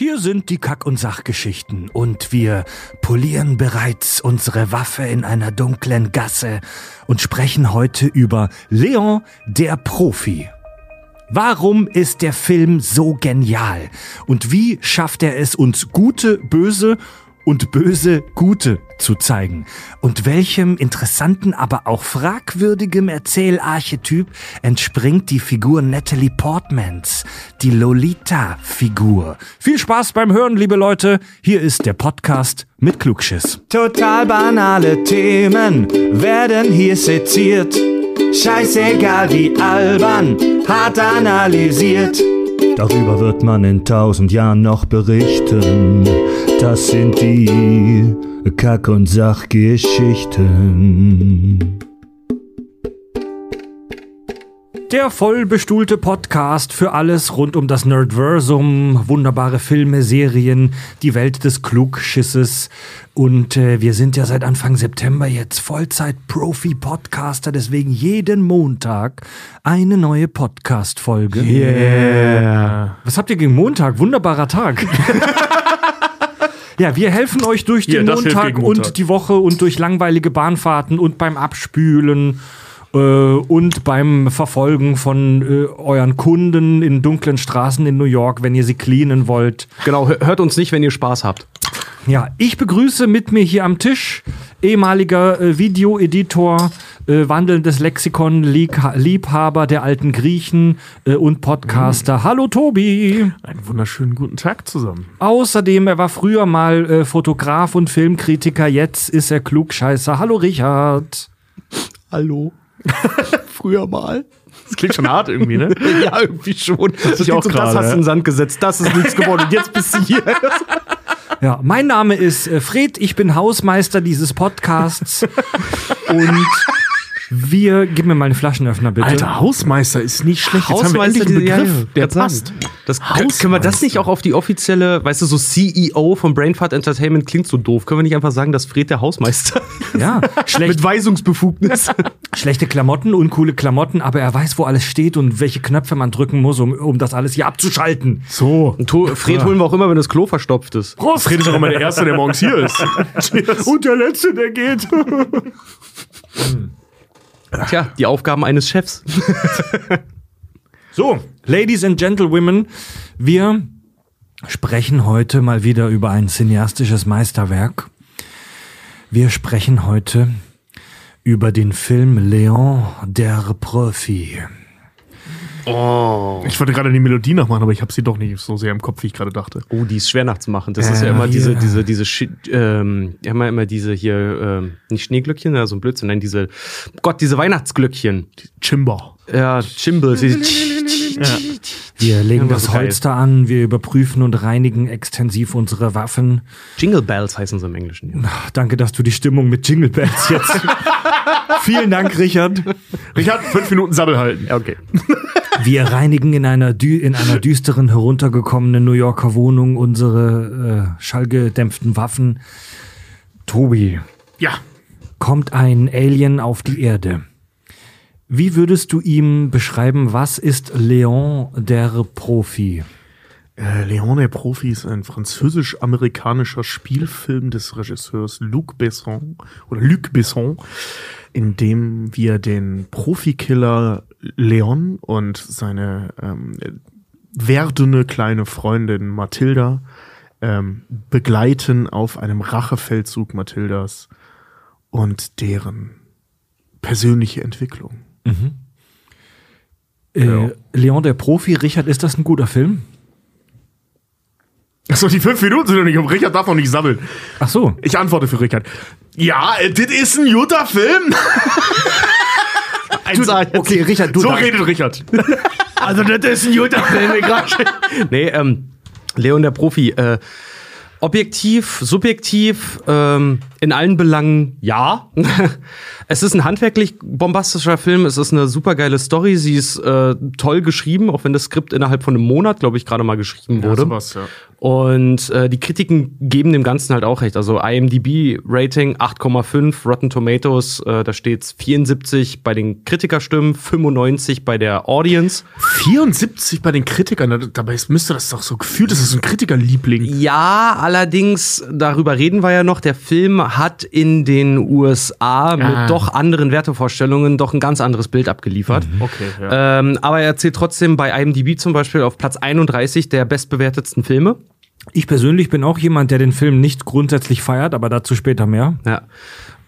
Hier sind die Kack- und Sachgeschichten und wir polieren bereits unsere Waffe in einer dunklen Gasse und sprechen heute über Leon der Profi. Warum ist der Film so genial? Und wie schafft er es, uns gute, böse und böse Gute zu zeigen. Und welchem interessanten, aber auch fragwürdigem Erzählarchetyp entspringt die Figur Natalie Portmans, die Lolita-Figur. Viel Spaß beim Hören, liebe Leute. Hier ist der Podcast mit Klugschiss. Total banale Themen werden hier seziert. Scheißegal wie albern, hart analysiert. Darüber wird man in tausend Jahren noch berichten. Das sind die Kack- und Sachgeschichten. Der vollbestuhlte Podcast für alles rund um das Nerdversum, wunderbare Filme, Serien, die Welt des Klugschisses. Und äh, wir sind ja seit Anfang September jetzt Vollzeit-Profi-Podcaster, deswegen jeden Montag eine neue Podcast-Folge. Yeah. Was habt ihr gegen Montag? Wunderbarer Tag. Ja, wir helfen euch durch den hilft Montag, Montag. und die Woche und durch langweilige Bahnfahrten und beim Abspülen äh, und beim Verfolgen von äh, euren Kunden in dunklen Straßen in New York, wenn ihr sie cleanen wollt. Genau, hör- hört uns nicht, wenn ihr Spaß habt. Ja, ich begrüße mit mir hier am Tisch ehemaliger äh, Videoeditor, äh, wandelndes Lexikon, Lieg Liebhaber der alten Griechen äh, und Podcaster. Hallo Tobi. Einen wunderschönen guten Tag zusammen. Außerdem, er war früher mal äh, Fotograf und Filmkritiker, jetzt ist er Klugscheißer. Hallo Richard. Hallo. Früher mal. Das klingt schon hart irgendwie, ne? Ja, irgendwie schon. Das, ich auch so, das gerade, hast du ja. in den Sand gesetzt, das ist nichts geworden. Und jetzt bist du hier. Ja, mein Name ist äh, Fred, ich bin Hausmeister dieses Podcasts und wir, gib mir mal einen Flaschenöffner bitte. Alter, Hausmeister ist nicht schlecht. Jetzt haben wir endlich einen Begriff, ja, der passt. Das, können wir das nicht auch auf die offizielle, weißt du, so CEO von Brainfart Entertainment klingt so doof. Können wir nicht einfach sagen, dass Fred der Hausmeister Ja, schlecht, mit Weisungsbefugnis. schlechte Klamotten, uncoole Klamotten, aber er weiß, wo alles steht und welche Knöpfe man drücken muss, um, um das alles hier abzuschalten. So. Und to- Fred holen wir auch immer, wenn das Klo verstopft ist. Prost. Fred ist auch immer der Erste, der morgens hier ist. Und der Letzte, der geht. Tja, die Aufgaben eines Chefs. So, Ladies and Gentlewomen, wir sprechen heute mal wieder über ein cineastisches Meisterwerk. Wir sprechen heute über den Film Leon der Profi. Ich wollte gerade die Melodie nachmachen, aber ich habe sie doch nicht so sehr im Kopf, wie ich gerade dachte. Oh, die ist schwer nachzumachen. Das ist ja Ja, immer diese, hier. diese, diese, Schi- ähm, immer, immer diese hier, ähm, nicht Schneeglöckchen, ja, so ein Blödsinn, nein, diese, Gott, diese Weihnachtsglöckchen. Chimba. Ja, Chimbals. diese- Wir legen Ja, das so geil. Holz da an, wir überprüfen und reinigen extensiv unsere Waffen. Jingle Bells heißen sie im Englischen. Ja. Ach, danke, dass du die Stimmung mit Jingle Bells jetzt. Vielen Dank, Richard. Richard, fünf Minuten Sabbel halten. Ja, okay. Wir reinigen in einer, dü in einer düsteren, heruntergekommenen New Yorker Wohnung unsere äh, schallgedämpften Waffen. Tobi, Ja. kommt ein Alien auf die Erde. Wie würdest du ihm beschreiben, was ist Leon der Profi? Äh, Leon der Profi ist ein französisch-amerikanischer Spielfilm des Regisseurs Luc Besson oder Luc Besson, in dem wir den Profikiller Leon und seine ähm, werdende kleine Freundin Mathilda ähm, begleiten auf einem Rachefeldzug Mathildas und deren persönliche Entwicklung. Äh, Ja. Leon der Profi, Richard, ist das ein guter Film? Achso, die fünf Minuten sind noch nicht um. Richard darf noch nicht sammeln. Ach so. Ich antworte für Richard. Ja, äh, das ist ein guter Film. Du, okay, Richard, du so darfst- redet Richard. Also, das ist ein guter Film, Nee, ähm, Leon der Profi, äh, objektiv, subjektiv, ähm, In allen Belangen ja. es ist ein handwerklich bombastischer Film. Es ist eine supergeile Story. Sie ist äh, toll geschrieben, auch wenn das Skript innerhalb von einem Monat, glaube ich, gerade mal geschrieben wurde. sowas, ja. Und äh, die Kritiken geben dem Ganzen halt auch recht. Also IMDb-Rating 8,5, Rotten Tomatoes, äh, da steht's 74 bei den Kritikerstimmen, 95 bei der Audience. 74 bei den Kritikern, dabei müsste das doch so gefühlt, das ist so ein Kritikerliebling. Ja, allerdings, darüber reden wir ja noch, der Film hat in den USA mit Ah. doch anderen Wertevorstellungen doch ein ganz anderes Bild abgeliefert. Okay, ja. Ähm, aber er zählt trotzdem bei IMDb zum Beispiel auf Platz 31 der bestbewertetsten Filme. Ich persönlich bin auch jemand, der den Film nicht grundsätzlich feiert, aber dazu später mehr. Ja.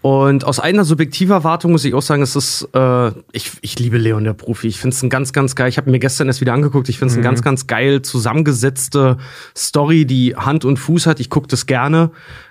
Und aus einer subjektiver Erwartung muss ich auch sagen, es ist, äh, ich, ich liebe Leon der Profi. Ich finde es ein ganz, ganz geil. Ich habe mir gestern erst wieder angeguckt. Ich finde es eine ganz, ganz geil zusammengesetzte Story, die Hand und Fuß hat. Ich gucke das gerne.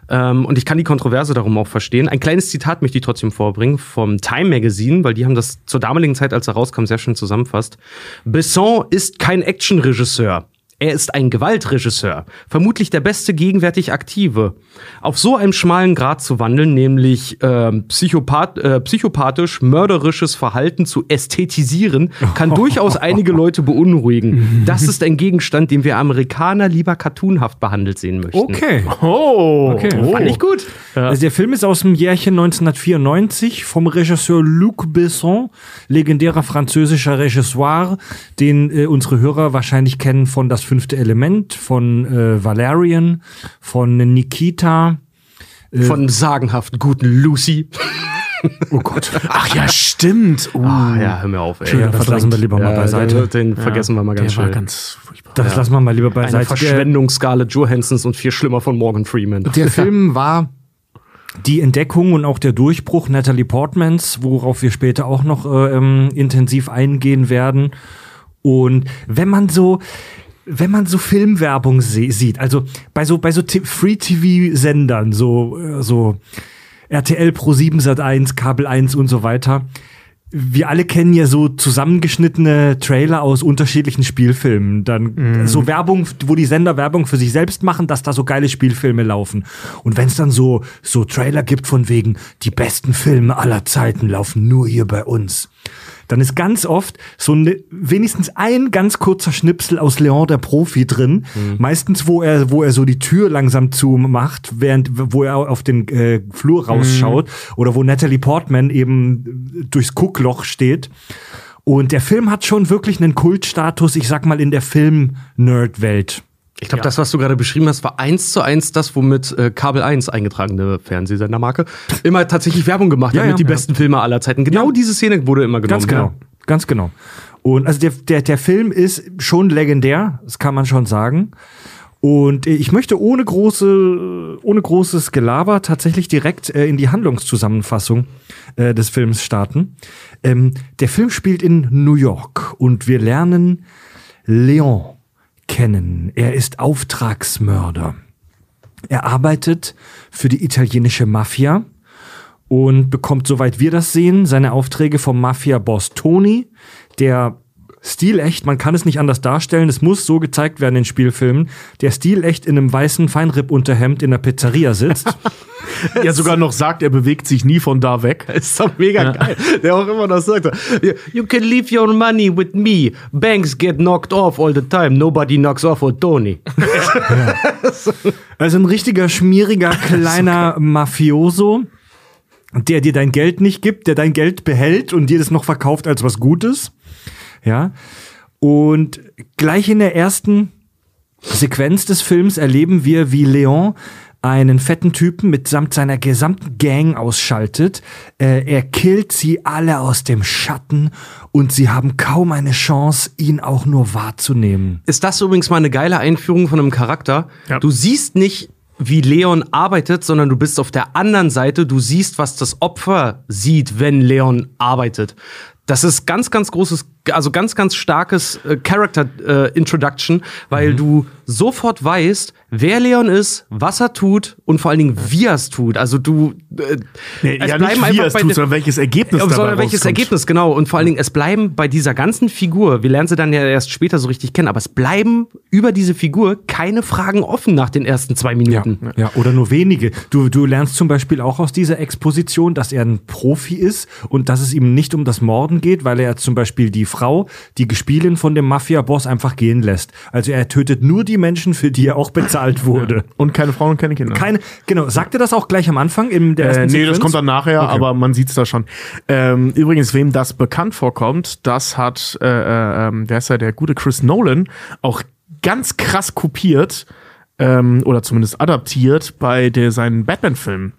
Ähm, und ich kann die Kontroverse darum auch verstehen. Ein kleines Zitat möchte ich trotzdem vorbringen vom Time Magazine, weil die haben das zur damaligen Zeit, als er rauskam, sehr schön zusammenfasst. Besson ist kein Actionregisseur. Er ist ein Gewaltregisseur, vermutlich der beste gegenwärtig aktive. Auf so einem schmalen Grad zu wandeln, nämlich ähm, Psychopath, äh, psychopathisch, mörderisches Verhalten zu ästhetisieren, kann durchaus einige Leute beunruhigen. Das ist ein Gegenstand, den wir Amerikaner lieber cartoonhaft behandelt sehen möchten. Okay. Oh, Okay. oh. Fand ich gut. Also der Film ist aus dem Jährchen 1994 vom Regisseur Luc Besson, legendärer französischer Regisseur, den äh, unsere Hörer wahrscheinlich kennen von Das fünfte Element, von äh, Valerian, von Nikita. Von sagenhaft guten Lucy. Oh Gott. Ach ja, stimmt. Uh, Ah, ja, hör mir auf, ey. Ja, das lassen wir lieber mal beiseite. Den vergessen wir mal ganz der war schnell. ganz furchtbar. Das lassen wir mal lieber Eine beiseite. Der- Verschwendung Scarlett Johansons und viel schlimmer von Morgan Freeman. Der Film war die Entdeckung und auch der Durchbruch Natalie Portmans, worauf wir später auch noch äh, ähm, intensiv eingehen werden. Und wenn man so wenn man so Filmwerbung sieht, also bei so bei so Free TV Sendern, so äh, so RTL Pro 7 Sat 1, Kabel 1 und so weiter. Wir alle kennen ja so zusammengeschnittene Trailer aus unterschiedlichen Spielfilmen. Dann so Werbung, wo die Sender Werbung für sich selbst machen, dass da so geile Spielfilme laufen. Und wenn es dann so, so Trailer gibt von wegen, die besten Filme aller Zeiten laufen nur hier bei uns. Dann ist ganz oft so ne, wenigstens ein ganz kurzer Schnipsel aus Leon der Profi drin. Meistens, wo er, wo er so die Tür langsam zumacht, während, wo er auf den äh, Flur rausschaut. Oder wo Natalie Portman eben durchs Guckloch steht. Und der Film hat schon wirklich einen Kultstatus, ich sag mal, in der Film-Nerd-Welt. Ich glaube, das, was du gerade beschrieben hast, war eins zu eins das, womit äh, Kabel 1 eingetragene Fernsehsendermarke immer tatsächlich Werbung gemacht Ja, hat ja, mit die ja. besten Filme aller Zeiten. Genau Ja. diese Szene wurde immer genommen. Ganz genau. Ja. Ganz genau. Und also der, der, der Film ist schon legendär, das kann man schon sagen. Und äh, ich möchte ohne große, ohne großes Gelaber tatsächlich direkt äh, in die Handlungszusammenfassung äh, des Films starten. Ähm, der Film spielt in New York und wir lernen Leon kennen. Er ist Auftragsmörder. Er arbeitet für die italienische Mafia und bekommt, soweit wir das sehen, seine Aufträge vom Mafia-Boss Tony, der stilecht, man kann es nicht anders darstellen, es muss so gezeigt werden in Spielfilmen, der stilecht in einem weißen Feinripp-Unterhemd in der Pizzeria sitzt. Er sogar noch sagt, er bewegt sich nie von da weg. Ist doch mega geil. Der auch immer das sagt. You can leave your money with me. Banks get knocked off all the time. Nobody knocks off on Tony. Also ein richtiger, schmieriger, kleiner Mafioso, der dir dein Geld nicht gibt, der dein Geld behält und dir das noch verkauft als was Gutes. Ja. Und gleich in der ersten Sequenz des Films erleben wir, wie Leon einen fetten Typen mitsamt seiner gesamten Gang ausschaltet. Äh, er killt sie alle aus dem Schatten und sie haben kaum eine Chance, ihn auch nur wahrzunehmen. Ist das übrigens mal eine geile Einführung von einem Charakter? Ja. Du siehst nicht, wie Leon arbeitet, sondern du bist auf der anderen Seite. Du siehst, was das Opfer sieht, wenn Leon arbeitet. Das ist ganz, ganz großes also ganz, ganz starkes äh, Character äh, Introduction, weil mhm. du sofort weißt, wer Leon ist, was er tut und vor allen Dingen, wie er es tut. Also du äh, nee, es ja, bleiben nicht wie er es tut, sondern welches Ergebnis dabei Sondern welches rauskommt. Ergebnis, genau. Und vor allen Dingen, es bleiben bei dieser ganzen Figur, wir lernen sie dann ja erst später so richtig kennen, aber es bleiben über diese Figur keine Fragen offen nach den ersten zwei Minuten. Ja, ja oder nur wenige. Du, du lernst zum Beispiel auch aus dieser Exposition, dass er ein Profi ist und dass es ihm nicht um das Morden geht, weil er zum Beispiel die Frau, die Gespielin von dem Mafia-Boss einfach gehen lässt. Also er tötet nur die Menschen, für die er auch bezahlt wurde. Und keine Frauen und keine Kinder. Keine, genau. Sagt er das auch gleich am Anfang in der ersten äh, Nee, Sequenz? das kommt dann nachher, okay. aber man sieht's da schon. Ähm, übrigens, wem das bekannt vorkommt, das hat, äh, äh, ähm, wer ist ja der gute Chris Nolan, auch ganz krass kopiert ähm, oder zumindest adaptiert bei der, seinen Batman-Filmen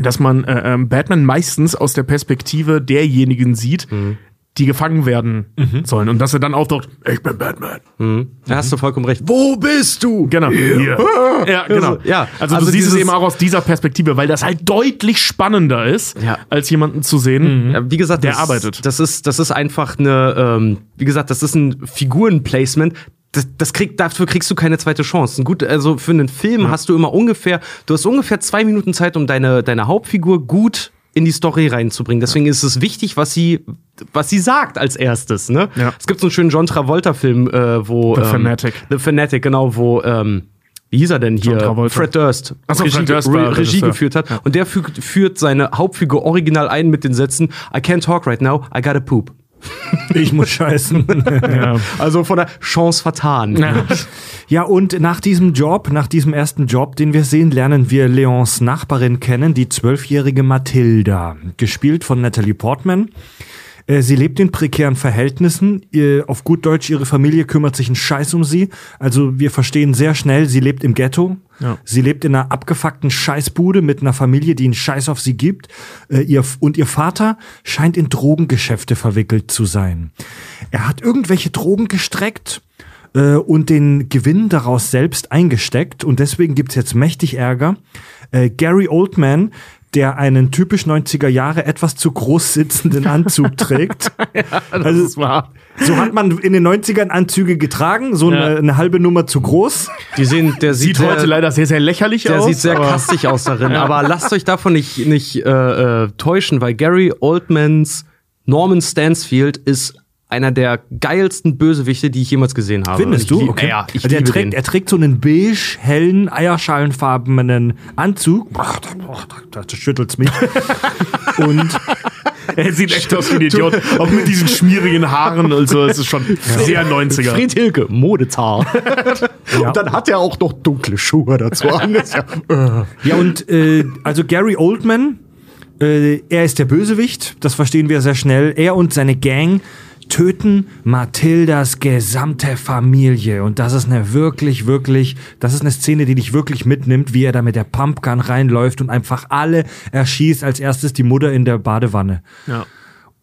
dass man äh, ähm, Batman meistens aus der Perspektive derjenigen sieht, mhm die gefangen werden mhm. sollen. Und dass er dann auftaucht, ich bin Batman. Mhm. Da hast du vollkommen recht. Wo bist du? Genau. Hier. Ja, genau. Also, ja. also, also du siehst es eben auch aus dieser Perspektive, weil das halt deutlich spannender ist, ja. als jemanden zu sehen, mhm. ja, wie gesagt, der das, arbeitet. Das ist, das ist einfach eine, ähm, wie gesagt, das ist ein Figurenplacement, das, das krieg, dafür kriegst du keine zweite Chance. Gut, also für einen Film ja. hast du immer ungefähr, du hast ungefähr zwei Minuten Zeit, um deine, deine Hauptfigur gut in die Story reinzubringen. Deswegen ist es wichtig, was sie, was sie sagt als erstes. Ne? Ja. Es gibt so einen schönen John Travolta-Film, äh, wo The ähm, Fanatic. The Fanatic, genau, wo ähm, wie hieß er denn hier? Fred Durst. Achso, Regie, Fred Durst Re Regie geführt hat. Ja. Und der fügt, führt seine Hauptfigur original ein mit den Sätzen I can't talk right now, I gotta poop. Ich muss scheißen. ja. Also von der Chance vertan. Ja. ja, und nach diesem Job, nach diesem ersten Job, den wir sehen, lernen wir Leons Nachbarin kennen, die zwölfjährige Mathilda, gespielt von Natalie Portman. Äh, sie lebt in prekären Verhältnissen. Auf gut Deutsch, ihre Familie kümmert sich einen Scheiß um sie. Also wir verstehen sehr schnell, sie lebt im Ghetto. Ja. Sie lebt in einer abgefuckten Scheißbude mit einer Familie, die einen Scheiß auf sie gibt. Äh, ihr, und ihr Vater scheint in Drogengeschäfte verwickelt zu sein. Er hat irgendwelche Drogen gestreckt äh, und den Gewinn daraus selbst eingesteckt. Und deswegen gibt's jetzt mächtig Ärger. Gary Oldman der einen typisch 90er Jahre etwas zu groß sitzenden Anzug trägt. ja, das also, ist wahr. So hat man in den 90ern Anzüge getragen, so ja. eine, eine, halbe Nummer zu groß. Die sehen, der sieht, sieht heute leider sehr, sehr lächerlich der aus. Der sieht sehr kastig aus darin. Aber lasst euch davon nicht, nicht äh, äh, täuschen, weil Gary Oldmans Norman Stansfield ist einer der geilsten Bösewichte, die ich jemals gesehen habe. Findest du? Okay. Ja, ich also er, trägt, er trägt so einen beige, hellen, eierschalenfarbenen Anzug. Da schüttelt's mich. Und er sieht echt aus wie ein Idiot. Auch mit diesen schmierigen Haaren und so. Es ist schon ja. sehr 90er. Fried Hilke, Modezar. ja. Und dann hat er auch noch dunkle Schuhe dazu an. ja, ja, und äh, also Gary Oldman, äh, er ist der Bösewicht. Das verstehen wir sehr schnell. Er und seine Gang töten Mathildas gesamte Familie. Und das ist eine wirklich, wirklich, das ist eine Szene, die dich wirklich mitnimmt, wie er da mit der Pumpgun reinläuft und einfach alle erschießt. Als erstes die Mutter in der Badewanne. Ja.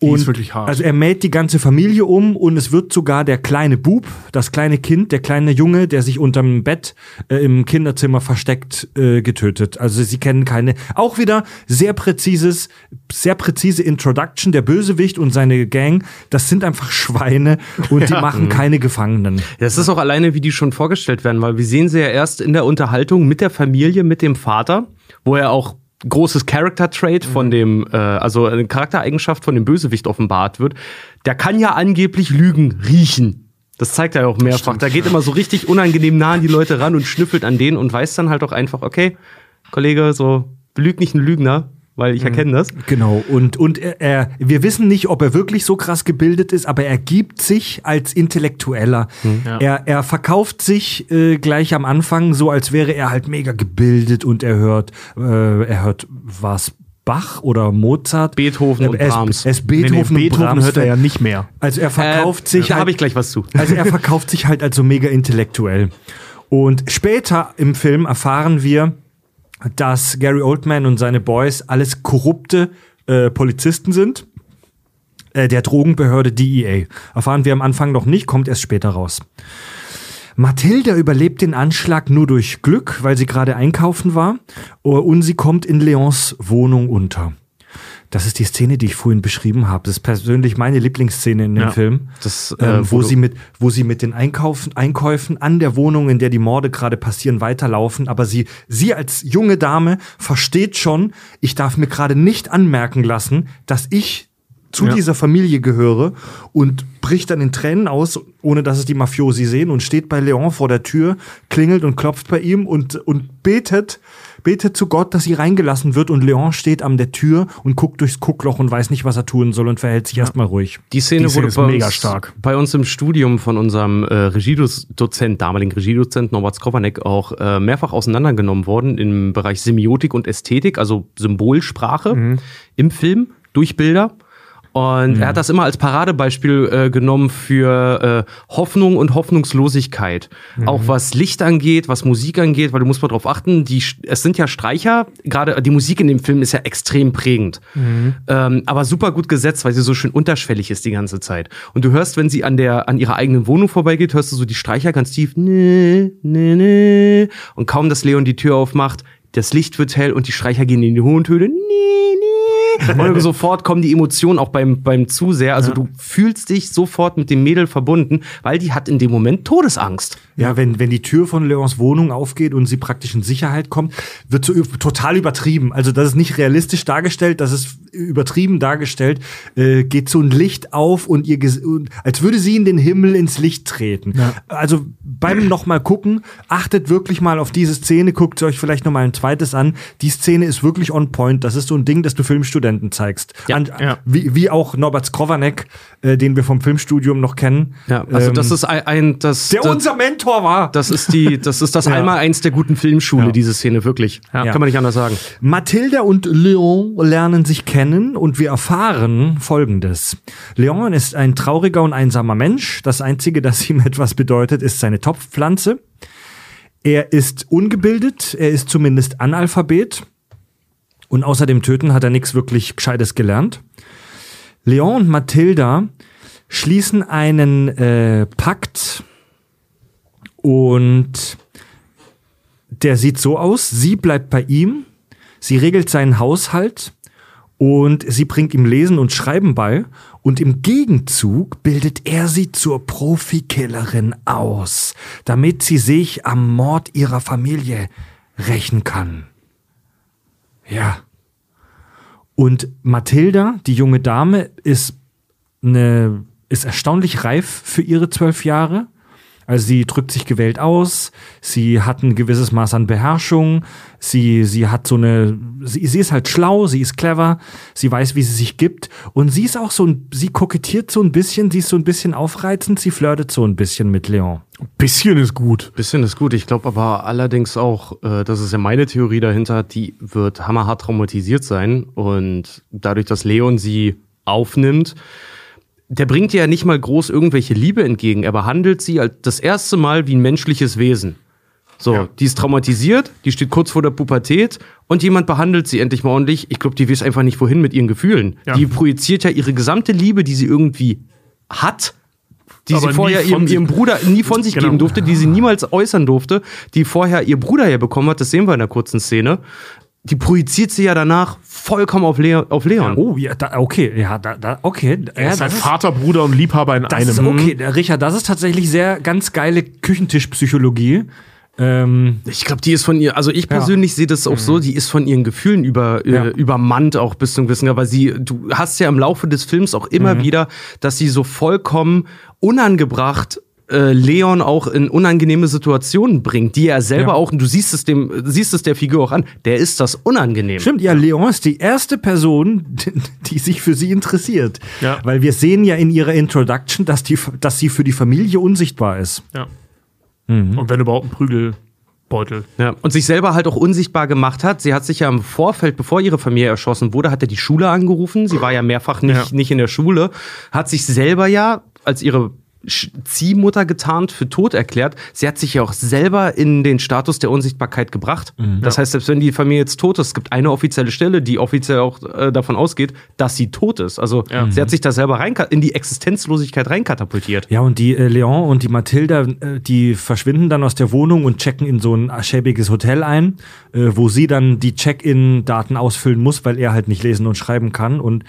Die und ist wirklich hart. Also er mäht die ganze Familie um und es wird sogar der kleine Bub, das kleine Kind, der kleine Junge, der sich unterm Bett äh, im Kinderzimmer versteckt, äh, getötet. Also sie kennen keine. Auch wieder sehr präzises, sehr präzise Introduction. Der Bösewicht und seine Gang, das sind einfach Schweine und ja. die machen keine Gefangenen. Das ist auch alleine, wie die schon vorgestellt werden, weil wir sehen sie ja erst in der Unterhaltung mit der Familie, mit dem Vater, wo er auch großes Character-Trait von mhm. dem, äh, also eine Charaktereigenschaft von dem Bösewicht offenbart wird. Der kann ja angeblich Lügen riechen. Das zeigt er ja auch mehrfach. Da geht immer so richtig unangenehm nah an die Leute ran und schnüffelt an denen und weiß dann halt auch einfach, okay, Kollege, so, belüg nicht einen Lügner weil ich mhm. erkenne das. Genau. Und, und er, er, wir wissen nicht, ob er wirklich so krass gebildet ist, aber er gibt sich als Intellektueller. Mhm. Ja. Er, er verkauft sich äh, gleich am Anfang so, als wäre er halt mega gebildet und er hört, äh, er hört was Bach oder Mozart. Beethoven und Brahms. Es, es Beethoven, nee, nee, Beethoven hört er ja nicht mehr. Also er verkauft äh, sich. Da halt, habe ich gleich was zu. Also er verkauft sich halt als so mega intellektuell. Und später im Film erfahren wir, dass Gary Oldman und seine Boys alles korrupte äh, Polizisten sind. Äh, der Drogenbehörde DEA. Erfahren wir am Anfang noch nicht, kommt erst später raus. Mathilda überlebt den Anschlag nur durch Glück, weil sie gerade einkaufen war. Und sie kommt in Leons Wohnung unter. Das ist die Szene, die ich vorhin beschrieben habe. Das ist persönlich meine Lieblingsszene in dem Ja. Film. Das, äh, ähm, wo sie mit, wo sie mit den Einkaufen, Einkäufen an der Wohnung, in der die Morde gerade passieren, weiterlaufen. Aber sie, sie als junge Dame versteht schon, ich darf mir gerade nicht anmerken lassen, dass ich zu Ja. dieser Familie gehöre und bricht dann in Tränen aus, ohne dass es die Mafiosi sehen und steht bei Leon vor der Tür, klingelt und klopft bei ihm und, und betet, betet zu Gott, dass sie reingelassen wird und Leon steht an der Tür und guckt durchs Guckloch und weiß nicht, was er tun soll und verhält sich erstmal ruhig. Die Szene, Die Szene wurde ist bei, mega uns, stark. bei uns im Studium von unserem äh, Regiedozent, damaligen Regiedozent Norbert Skrovanek auch äh, mehrfach auseinandergenommen worden im Bereich Semiotik und Ästhetik, also Symbolsprache Mhm. im Film durch Bilder. Und er hat das immer als Paradebeispiel äh, genommen für äh, Hoffnung und Hoffnungslosigkeit. Mhm. Auch was Licht angeht, was Musik angeht, weil du musst mal drauf achten, die, es sind ja Streicher, gerade die Musik in dem Film ist ja extrem prägend. Mhm. Ähm, aber super gut gesetzt, weil sie so schön unterschwellig ist die ganze Zeit. Und du hörst, wenn sie an der, an ihrer eigenen Wohnung vorbeigeht, hörst du so die Streicher ganz tief, nee, nee, nee. Und kaum, dass Leon die Tür aufmacht, das Licht wird hell und die Streicher gehen in die hohen Töne, nee. Und sofort kommen die Emotionen auch beim, beim Zuseher. Also du fühlst dich sofort mit dem Mädel verbunden, weil die hat in dem Moment Todesangst. Ja, wenn, wenn die Tür von Leons Wohnung aufgeht und sie praktisch in Sicherheit kommt, wird so total übertrieben. Also das ist nicht realistisch dargestellt, das ist übertrieben dargestellt. Äh, geht so ein Licht auf und ihr, und, als würde sie in den Himmel ins Licht treten. Also beim nochmal gucken, achtet wirklich mal auf diese Szene, guckt euch vielleicht noch mal ein zweites an. Die Szene ist wirklich on point. Das ist so ein Ding, das du Filmstudenten zeigst. Ja, an, ja. Wie, wie auch Norbert Skrovanek, äh, den wir vom Filmstudium noch kennen. Ja, also Ähm, das ist ein, ein das, der das, unser Mentor war. das ist die, das ist das Ja. einmal eins der guten Filmschule, Ja. diese Szene, wirklich. Ja. Kann man nicht anders sagen. Mathilda und Leon lernen sich kennen und wir erfahren Folgendes. Leon ist ein trauriger und einsamer Mensch. Das Einzige, das ihm etwas bedeutet, ist seine Topfpflanze. Er ist ungebildet, er ist zumindest Analphabet und außer dem Töten hat er nichts wirklich Gescheites gelernt. Leon und Mathilda schließen einen äh, Pakt und der sieht so aus, sie bleibt bei ihm, sie regelt seinen Haushalt und sie bringt ihm Lesen und Schreiben bei und im Gegenzug bildet er sie zur Profikillerin aus, damit sie sich am Mord ihrer Familie rächen kann. Ja. Und Mathilda, die junge Dame, ist eine, ist erstaunlich reif für ihre zwölf Jahre. Also sie drückt sich gewählt aus, sie hat ein gewisses Maß an Beherrschung, sie, sie hat so eine, sie, sie ist halt schlau, sie ist clever, sie weiß, wie sie sich gibt und sie ist auch so ein, sie kokettiert so ein bisschen, sie ist so ein bisschen aufreizend, sie flirtet so ein bisschen mit Leon. Bisschen ist gut. Bisschen ist gut. Ich glaube aber allerdings auch, äh, das ist ja meine Theorie dahinter, die wird hammerhart traumatisiert sein. Und dadurch, dass Leon sie aufnimmt, der bringt ihr ja nicht mal groß irgendwelche Liebe entgegen. Er behandelt sie als das erste Mal wie ein menschliches Wesen. So, Ja. die ist traumatisiert, die steht kurz vor der Pubertät und jemand behandelt sie endlich mal ordentlich. Ich glaube, die weiß einfach nicht, wohin mit ihren Gefühlen. Ja. Die projiziert ja ihre gesamte Liebe, die sie irgendwie hat, die Aber sie vorher ihrem, ihrem Bruder nie von sich Genau. geben durfte, die sie niemals äußern durfte, die vorher ihr Bruder ja bekommen hat, das sehen wir in der kurzen Szene. Die projiziert sie ja danach vollkommen auf, Leon. Auf Leon. Oh, ja, da, okay, ja, da, da, okay. Er ja, ist halt Vater, Bruder und Liebhaber in Das einem. ist okay, der Richard, das ist tatsächlich sehr ganz geile Küchentischpsychologie. Ähm, Ich glaube, die ist von ihr, also ich persönlich sehe das auch so, die ist von ihren Gefühlen über, Ja. äh, übermannt auch bis zum gewissen, aber sie, du hast ja im Laufe des Films auch immer wieder, dass sie so vollkommen unangebracht äh, Leon auch in unangenehme Situationen bringt, die er selber Ja. auch, und du siehst es dem, siehst es der Figur auch an, der ist das unangenehm. Stimmt, ja, Leon ist die erste Person, die sich für sie interessiert. Ja. Weil wir sehen ja in ihrer Introduction, dass, die, dass sie für die Familie unsichtbar ist. Ja. Und wenn überhaupt ein Prügelbeutel. Ja, und sich selber halt auch unsichtbar gemacht hat. Sie hat sich ja im Vorfeld, bevor ihre Familie erschossen wurde, hat er die Schule angerufen. Sie war ja mehrfach nicht, Ja. nicht in der Schule. Hat sich selber ja, als ihre Ziehmutter getarnt für tot erklärt. Sie hat sich ja auch selber in den Status der Unsichtbarkeit gebracht. Das heißt, selbst wenn die Familie jetzt tot ist, es gibt eine offizielle Stelle, die offiziell auch äh, davon ausgeht, dass sie tot ist. Also sie hat sich da selber rein in die Existenzlosigkeit reinkatapultiert. Ja, und die äh, Leon und die Mathilda, äh, die verschwinden dann aus der Wohnung und checken in so ein schäbiges Hotel ein, äh, wo sie dann die Check-in-Daten ausfüllen muss, weil er halt nicht lesen und schreiben kann. Und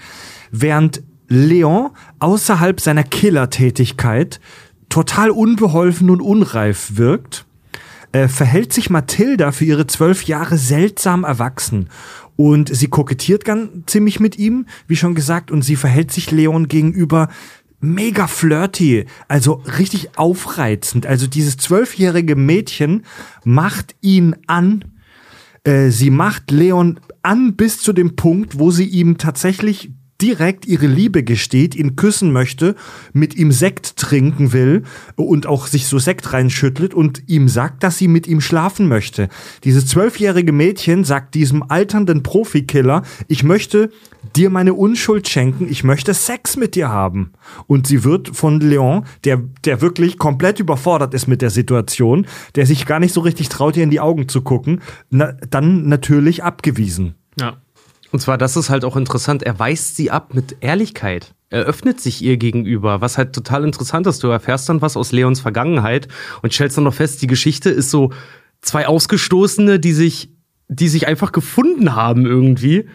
während Leon außerhalb seiner Killertätigkeit total unbeholfen und unreif wirkt, äh, verhält sich Mathilda für ihre zwölf Jahre seltsam erwachsen. Und sie kokettiert ganz ziemlich mit ihm, wie schon gesagt, und sie verhält sich Leon gegenüber mega flirty, also richtig aufreizend. Also dieses zwölfjährige Mädchen macht ihn an. Äh, sie macht Leon an bis zu dem Punkt, wo sie ihm tatsächlich direkt ihre Liebe gesteht, ihn küssen möchte, mit ihm Sekt trinken will und auch sich so Sekt reinschüttelt und ihm sagt, dass sie mit ihm schlafen möchte. Dieses zwölfjährige Mädchen sagt diesem alternden Profikiller, ich möchte dir meine Unschuld schenken, ich möchte Sex mit dir haben. Und sie wird von Leon, der, der wirklich komplett überfordert ist mit der Situation, der sich gar nicht so richtig traut, ihr in die Augen zu gucken, na, dann natürlich abgewiesen. Ja. Und zwar, das ist halt auch interessant, er weist sie ab mit Ehrlichkeit. Er öffnet sich ihr gegenüber, was halt total interessant ist. Du erfährst dann was aus Leons Vergangenheit und stellst dann noch fest, die Geschichte ist so zwei Ausgestoßene, die sich, die sich einfach gefunden haben irgendwie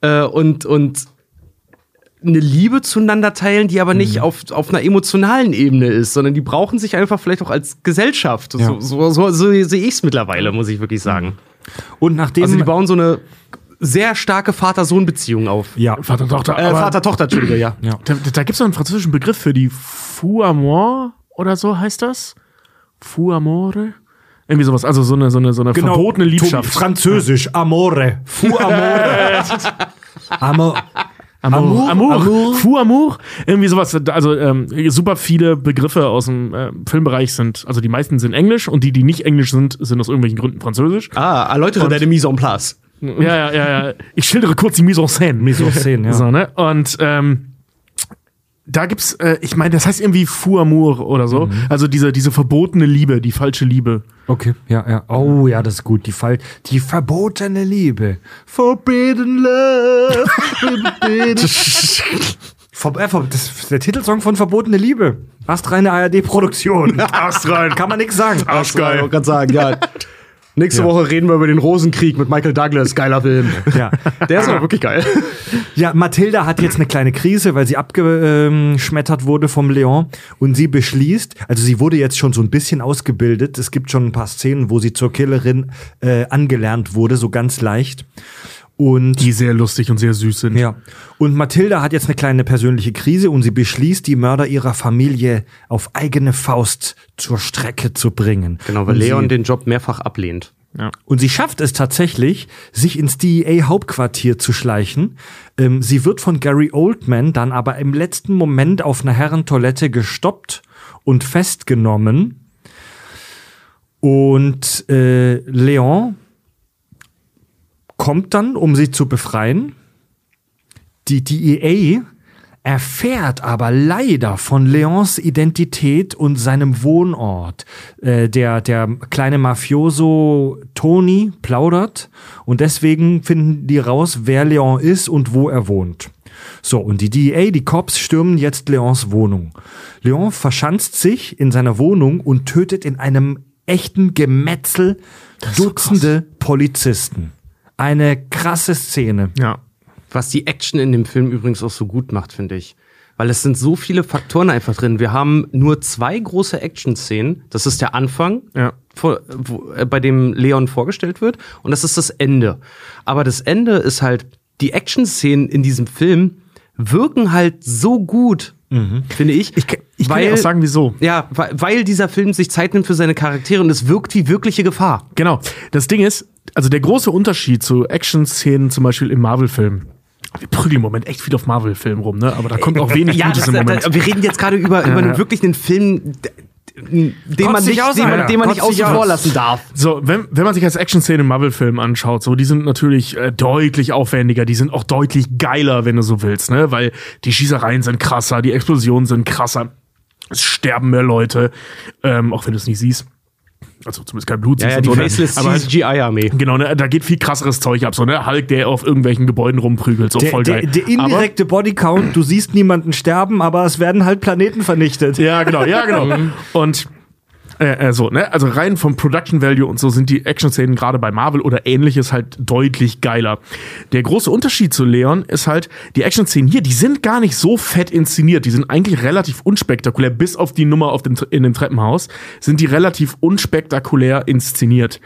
äh, und, und eine Liebe zueinander teilen, die aber nicht auf, auf einer emotionalen Ebene ist, sondern die brauchen sich einfach vielleicht auch als Gesellschaft. Ja. So, so, so, so sehe ich es mittlerweile, muss ich wirklich sagen. Und nachdem Also die bauen so eine sehr starke Vater-Sohn-Beziehung auf. ja, Vater, Tochter. Äh, Vater-Tochter, Entschuldige, ja. ja. Da, da gibt es doch einen französischen Begriff für die Fou Amour oder so heißt das? Fou Amore? Irgendwie sowas, also so eine, so eine, so eine verbotene Tobi, Liebschaft. Französisch, Amore. Fu Amore. Amor. Amour, Amour, Amour, Amour. Fou Amour, irgendwie sowas. Also ähm, super viele Begriffe aus dem äh, Filmbereich sind, also die meisten sind Englisch und die, die nicht Englisch sind, sind aus irgendwelchen Gründen Französisch. Ah, erläutere deine Mise en place. Ja, ja, ja, ja. Ich schildere kurz die Mise en scène. Mise en scène, ja. So, ne? Und ähm, da gibt's, äh, ich meine, das heißt irgendwie Fou Amour oder so. Also diese, diese verbotene Liebe, die falsche Liebe. Okay, ja, ja. Oh, ja, das ist gut. Die Fall, die verbotene Liebe. Forbidden Love. Forbidden. Ver äh, das ist der Titelsong von Verbotene Liebe. Astreine ARD-Produktion. Astrein. Kann man nix sagen. Arschgeil. Ich kann sagen, ja. Nächste Ja. Woche reden wir über den Rosenkrieg mit Michael Douglas. Geiler Film. Ja. Der ist aber wirklich geil. Ja, Mathilda hat jetzt eine kleine Krise, weil sie abgeschmettert wurde vom Leon und sie beschließt, also sie wurde jetzt schon so ein bisschen ausgebildet. Es gibt schon ein paar Szenen, wo sie zur Killerin äh, angelernt wurde, so ganz leicht. Und Die sehr lustig und sehr süß sind. ja. Und Mathilda hat jetzt eine kleine persönliche Krise und sie beschließt, die Mörder ihrer Familie auf eigene Faust zur Strecke zu bringen. Genau, weil Und Leon den Job mehrfach ablehnt. Ja. und sie schafft es tatsächlich, sich ins DEA-Hauptquartier zu schleichen. Ähm, sie wird von Gary Oldman dann aber im letzten Moment auf einer Herrentoilette gestoppt und festgenommen. Und äh, Leon kommt dann, um sie zu befreien. Die DEA erfährt aber leider von Leons Identität und seinem Wohnort. Äh, der, der kleine Mafioso Tony plaudert und deswegen finden die raus, wer Leon ist und wo er wohnt. So, und die DEA, die Cops stürmen jetzt Leons Wohnung. Leon verschanzt sich in seiner Wohnung und tötet in einem echten Gemetzel Dutzende Polizisten. Eine krasse Szene. Ja. Was die Action in dem Film übrigens auch so gut macht, finde ich. Weil es sind so viele Faktoren einfach drin. Wir haben nur zwei große Action-Szenen. Das ist der Anfang, Ja. vor, wo, äh, bei dem Leon vorgestellt wird. Und das ist das Ende. Aber das Ende ist halt, die Action-Szenen in diesem Film wirken halt so gut, finde ich. Ich, ich kann dir auch sagen, wieso. Ja, weil, weil dieser Film sich Zeit nimmt für seine Charaktere und es wirkt wie wirkliche Gefahr. Genau. Das Ding ist, also der große Unterschied zu Action-Szenen zum Beispiel im Marvel-Film. Wir prügeln im Moment echt viel auf Marvel-Filmen rum, ne? Aber da kommt auch wenig Ja, Gutes das, im Moment. das, wir reden jetzt gerade über, über einen wirklich einen Film, den man nicht, aus, den man, den man nicht außen vor lassen darf. So, wenn, wenn man sich als Action-Szene im Marvel-Film anschaut, so, die sind natürlich äh, deutlich aufwendiger, die sind auch deutlich geiler, wenn du so willst, ne? Weil die Schießereien sind krasser, die Explosionen sind krasser. Es sterben mehr Leute, ähm, auch wenn du es nicht siehst. Also zumindest kein Blut Ja, siehst ja, und die so, ne? Faceless Aber halt, CGI-Armee. Genau, ne, da geht viel krasseres Zeug ab. So, ne? Hulk, der auf irgendwelchen Gebäuden rumprügelt. So Der, voll der, geil. der indirekte Bodycount, du siehst niemanden sterben, aber es werden halt Planeten vernichtet. Ja, genau, ja, genau. und äh, äh, so, ne? Also rein vom Production Value und so sind die Action-Szenen gerade bei Marvel oder ähnliches halt deutlich geiler. Der große Unterschied zu Leon ist halt, die Action-Szenen hier, die sind gar nicht so fett inszeniert. Die sind eigentlich relativ unspektakulär, bis auf die Nummer auf dem, in dem Treppenhaus, sind die relativ unspektakulär inszeniert.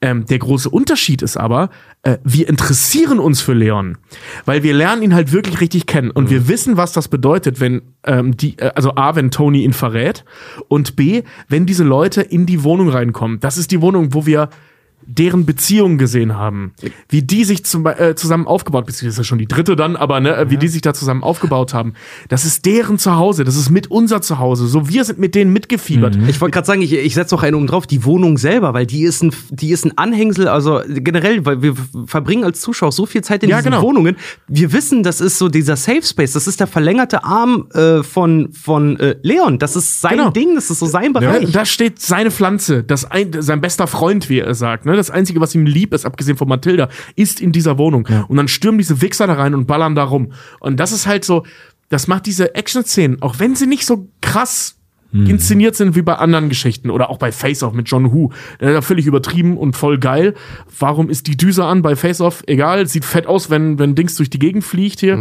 Ähm, der große Unterschied ist aber, äh, wir interessieren uns für Leon, weil wir lernen ihn halt wirklich richtig kennen und wir wissen, was das bedeutet, wenn ähm, die, äh, also A, wenn Tony ihn verrät und B, wenn diese Leute in die Wohnung reinkommen. Das ist die Wohnung, wo wir deren Beziehung gesehen haben, wie die sich zum, äh, zusammen aufgebaut, beziehungsweise ist ja schon die dritte dann, aber ne, wie die sich da zusammen aufgebaut haben. Das ist deren Zuhause, das ist mit unser Zuhause. So wir sind mit denen mitgefiebert. Ich wollte gerade sagen, ich, ich setze noch einen oben drauf, die Wohnung selber, weil die ist ein, die ist ein Anhängsel, also generell, weil wir verbringen als Zuschauer so viel Zeit in Ja, diesen genau. Wohnungen. Wir wissen, das ist so dieser Safe Space, das ist der verlängerte Arm äh, von, von äh, Leon. Das ist sein Genau. Ding, das ist so sein Ja, Bereich. da steht seine Pflanze, das ein, sein bester Freund, wie er sagt. Ne? Das Einzige, was ihm lieb ist, abgesehen von Mathilda, ist in dieser Wohnung. Und dann stürmen diese Wichser da rein und ballern da rum. Und das ist halt so, das macht diese Action-Szenen, auch wenn sie nicht so krass inszeniert sind wie bei anderen Geschichten oder auch bei Face Off mit John Who. Äh, völlig übertrieben und voll geil. Warum ist die Düse an bei Face Off? Egal, sieht fett aus, wenn, wenn Dings durch die Gegend fliegt hier.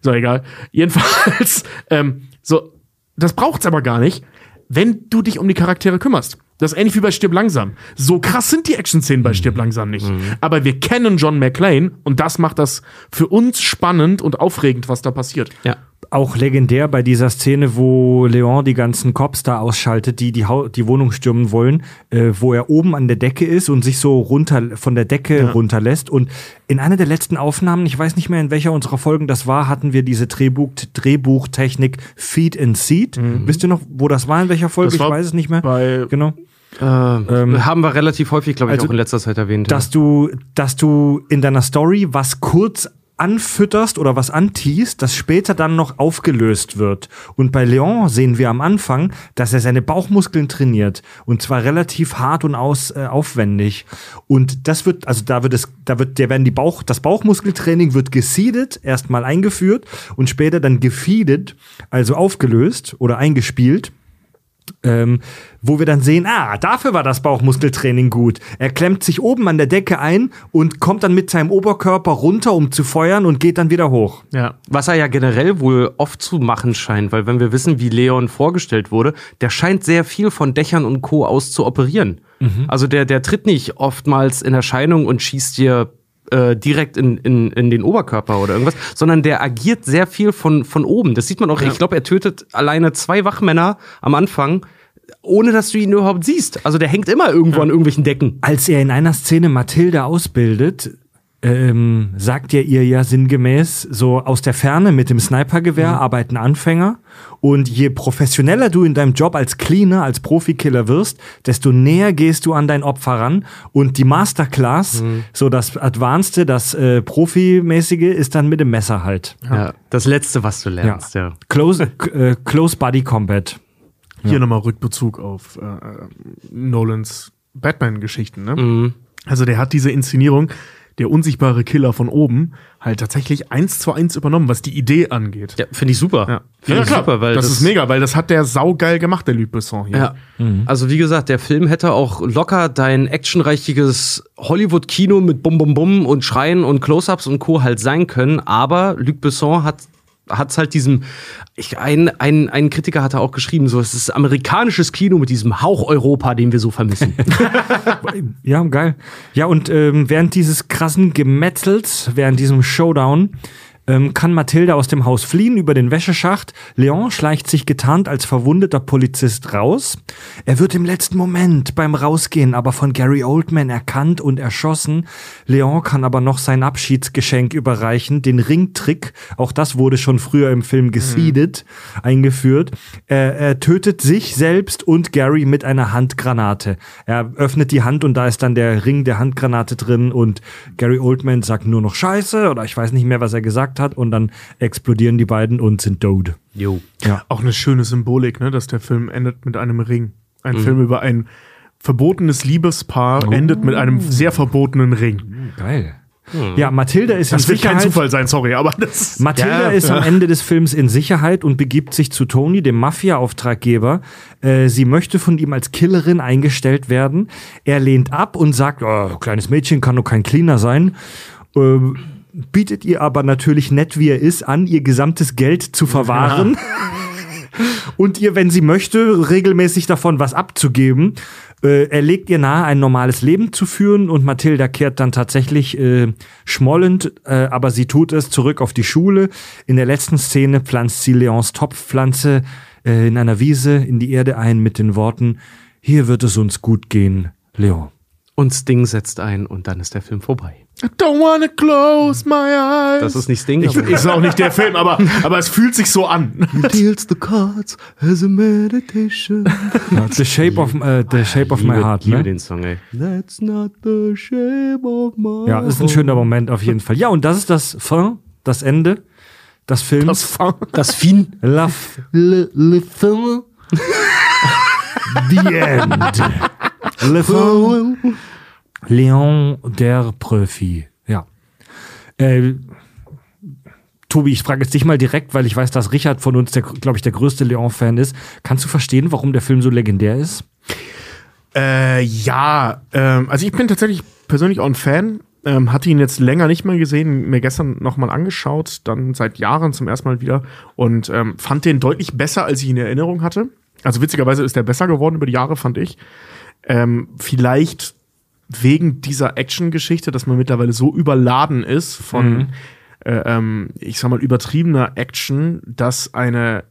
So, egal. Jedenfalls, ähm, so, das braucht's aber gar nicht, wenn du dich um die Charaktere kümmerst. Das ist ähnlich wie bei Stirb langsam. So krass sind die Action-Szenen bei Stirb langsam nicht. Aber wir kennen John McClane und das macht das für uns spannend und aufregend, was da passiert. ja. Auch legendär bei dieser Szene, wo Leon die ganzen Cops da ausschaltet, die die, Hau die Wohnung stürmen wollen, äh, wo er oben an der Decke ist und sich so runter von der Decke runterlässt. Und in einer der letzten Aufnahmen, ich weiß nicht mehr in welcher unserer Folgen das war, hatten wir diese Drehbuch Drehbuchtechnik Feed and Seat. Wisst ihr noch, wo das war in welcher Folge? Ich weiß es nicht mehr. bei- genau. Äh, haben wir relativ häufig, glaube ich, also, auch in letzter Zeit erwähnt. dass du, dass du in deiner Story was kurz anfütterst oder was antiest, das später dann noch aufgelöst wird. Und bei Leon sehen wir am Anfang, dass er seine Bauchmuskeln trainiert und zwar relativ hart und aus, äh, aufwendig. Und das wird, also da wird es, da wird, der werden die Bauch, das Bauchmuskeltraining wird geseedet, erstmal eingeführt und später dann gefeedet, also aufgelöst oder eingespielt ähm, wo wir dann sehen, ah, dafür war das Bauchmuskeltraining gut. Er klemmt sich oben an der Decke ein und kommt dann mit seinem Oberkörper runter, um zu feuern und geht dann wieder hoch. Ja. Was er ja generell wohl oft zu machen scheint, weil wenn wir wissen, wie Leon vorgestellt wurde, der scheint sehr viel von Dächern und Co. aus zu operieren. Also der, der tritt nicht oftmals in Erscheinung und schießt dir äh, direkt in, in, in den Oberkörper oder irgendwas, sondern der agiert sehr viel von, von oben. Das sieht man auch, ich glaube, er tötet alleine zwei Wachmänner am Anfang, ohne dass du ihn überhaupt siehst. Also der hängt immer irgendwo an irgendwelchen Decken. Als er in einer Szene Mathilde ausbildet, ähm, sagt er ihr ja sinngemäß, so aus der Ferne mit dem Snipergewehr arbeiten Anfänger. Und je professioneller du in deinem Job als Cleaner, als Profikiller wirst, desto näher gehst du an dein Opfer ran. Und die Masterclass, so das Advanced, das äh, Profimäßige, ist dann mit dem Messer halt. Ja. Das Letzte, was du lernst, ja. Close, äh, close Body Combat. Hier nochmal Rückbezug auf äh, äh, Nolans Batman-Geschichten. Ne? Mhm. Also der hat diese Inszenierung, der unsichtbare Killer von oben, halt tatsächlich eins zu eins übernommen, was die Idee angeht. Ja, finde ich super. Ja, Finde ich klar. super, weil das, ist mega, weil das hat der saugeil gemacht, der Luc Besson hier. Ja. Also wie gesagt, der Film hätte auch locker dein actionreichiges Hollywood-Kino mit Bum Bum Bum und Schreien und Close-Ups und Co. halt sein können, aber Luc Besson hat hat's halt diesem ich, ein, ein, ein Kritiker hatte auch geschrieben, so es ist amerikanisches Kino mit diesem Hauch Europa, den wir so vermissen. Ja, geil. Ja, und ähm, während dieses krassen Gemetzels, während diesem Showdown, ähm, kann Mathilda aus dem Haus fliehen über den Wäscheschacht. Leon schleicht sich getarnt als verwundeter Polizist raus. Er wird im letzten Moment beim Rausgehen aber von Gary Oldman erkannt und erschossen. Leon kann aber noch sein Abschiedsgeschenk überreichen, den Ringtrick. Auch das wurde schon früher im Film gesiedet, eingeführt. Er, er tötet sich selbst und Gary mit einer Handgranate. Er öffnet die Hand und da ist dann der Ring der Handgranate drin und Gary Oldman sagt nur noch Scheiße oder ich weiß nicht mehr, was er gesagt gesagt hat und dann explodieren die beiden und sind tot. Jo. Ja. Auch eine schöne Symbolik, ne, dass der Film endet mit einem Ring. Ein Film über ein verbotenes Liebespaar endet mit einem sehr verbotenen Ring. Geil. Ja, Mathilda ist Das in wird kein Sicherheit. Zufall sein, sorry, aber das. Mathilda Ja, ist am Ende des Films in Sicherheit und begibt sich zu Tony, dem Mafia-Auftraggeber. Äh, sie möchte von ihm als Killerin eingestellt werden. Er lehnt ab und sagt, oh, kleines Mädchen kann doch kein Cleaner sein. Äh, bietet ihr aber natürlich nett, wie er ist, an, ihr gesamtes Geld zu verwahren. Und ihr, wenn sie möchte, regelmäßig davon was abzugeben. Äh, er legt ihr nahe, ein normales Leben zu führen und Mathilda kehrt dann tatsächlich äh, schmollend, äh, aber sie tut es zurück auf die Schule. In der letzten Szene pflanzt sie Leons Topfpflanze äh, in einer Wiese in die Erde ein mit den Worten, hier wird es uns gut gehen, Leon. Und Sting setzt ein und dann ist der Film vorbei. I don't wanna close my eyes. Das ist nicht Sting, ich, ist auch nicht der Film, aber, aber es fühlt sich so an. deals the cards as a meditation. The Shape of, äh, the shape of My liebe, Heart, liebe ne? den Song, ey. That's not the shape of my Ja, ist ein schöner Moment auf jeden Fall. Ja, und das ist das Fin, das Ende des Films. Das Fang. Das Fin. La le, le fin. The end. Le fin. Leon der Profi. Ja. Äh, Tobi, ich frage jetzt dich mal direkt, weil ich weiß, dass Richard von uns, der, glaube ich, der größte Leon-Fan ist. Kannst du verstehen, warum der Film so legendär ist? Äh, ja, ähm, also ich bin tatsächlich persönlich auch ein Fan. Ähm, hatte ihn jetzt länger nicht mehr gesehen, mir gestern nochmal angeschaut, dann seit Jahren zum ersten Mal wieder und ähm, fand den deutlich besser, als ich ihn in Erinnerung hatte. Also witzigerweise ist der besser geworden über die Jahre, fand ich. Ähm, vielleicht wegen dieser Action-Geschichte, dass man mittlerweile so überladen ist von, äh, ähm, ich sag mal, übertriebener Action, dass eine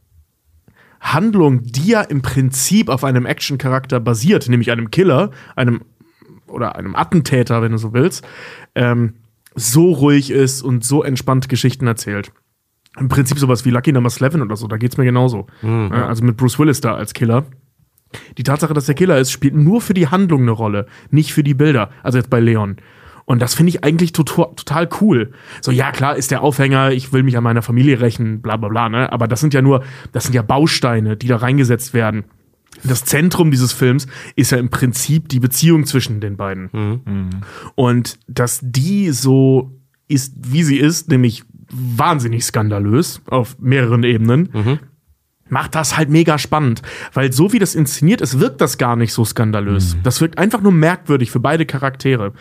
Handlung, die ja im Prinzip auf einem Action-Charakter basiert, nämlich einem Killer, einem oder einem Attentäter, wenn du so willst, ähm, so ruhig ist und so entspannt Geschichten erzählt. Im Prinzip sowas wie Lucky Number 11 oder so, da geht's mir genauso. Äh, also mit Bruce Willis da als Killer. Die Tatsache, dass der Killer ist, spielt nur für die Handlung eine Rolle, nicht für die Bilder. Also jetzt bei Leon. Und das finde ich eigentlich total, total cool. So, ja, klar ist der Aufhänger, ich will mich an meiner Familie rächen, bla bla bla, ne? Aber das sind ja nur, das sind ja Bausteine, die da reingesetzt werden. Das Zentrum dieses Films ist ja im Prinzip die Beziehung zwischen den beiden. Und dass die so ist, wie sie ist, nämlich wahnsinnig skandalös auf mehreren Ebenen, macht das halt mega spannend. Weil so wie das inszeniert ist, wirkt das gar nicht so skandalös. Das wirkt einfach nur merkwürdig für beide Charaktere.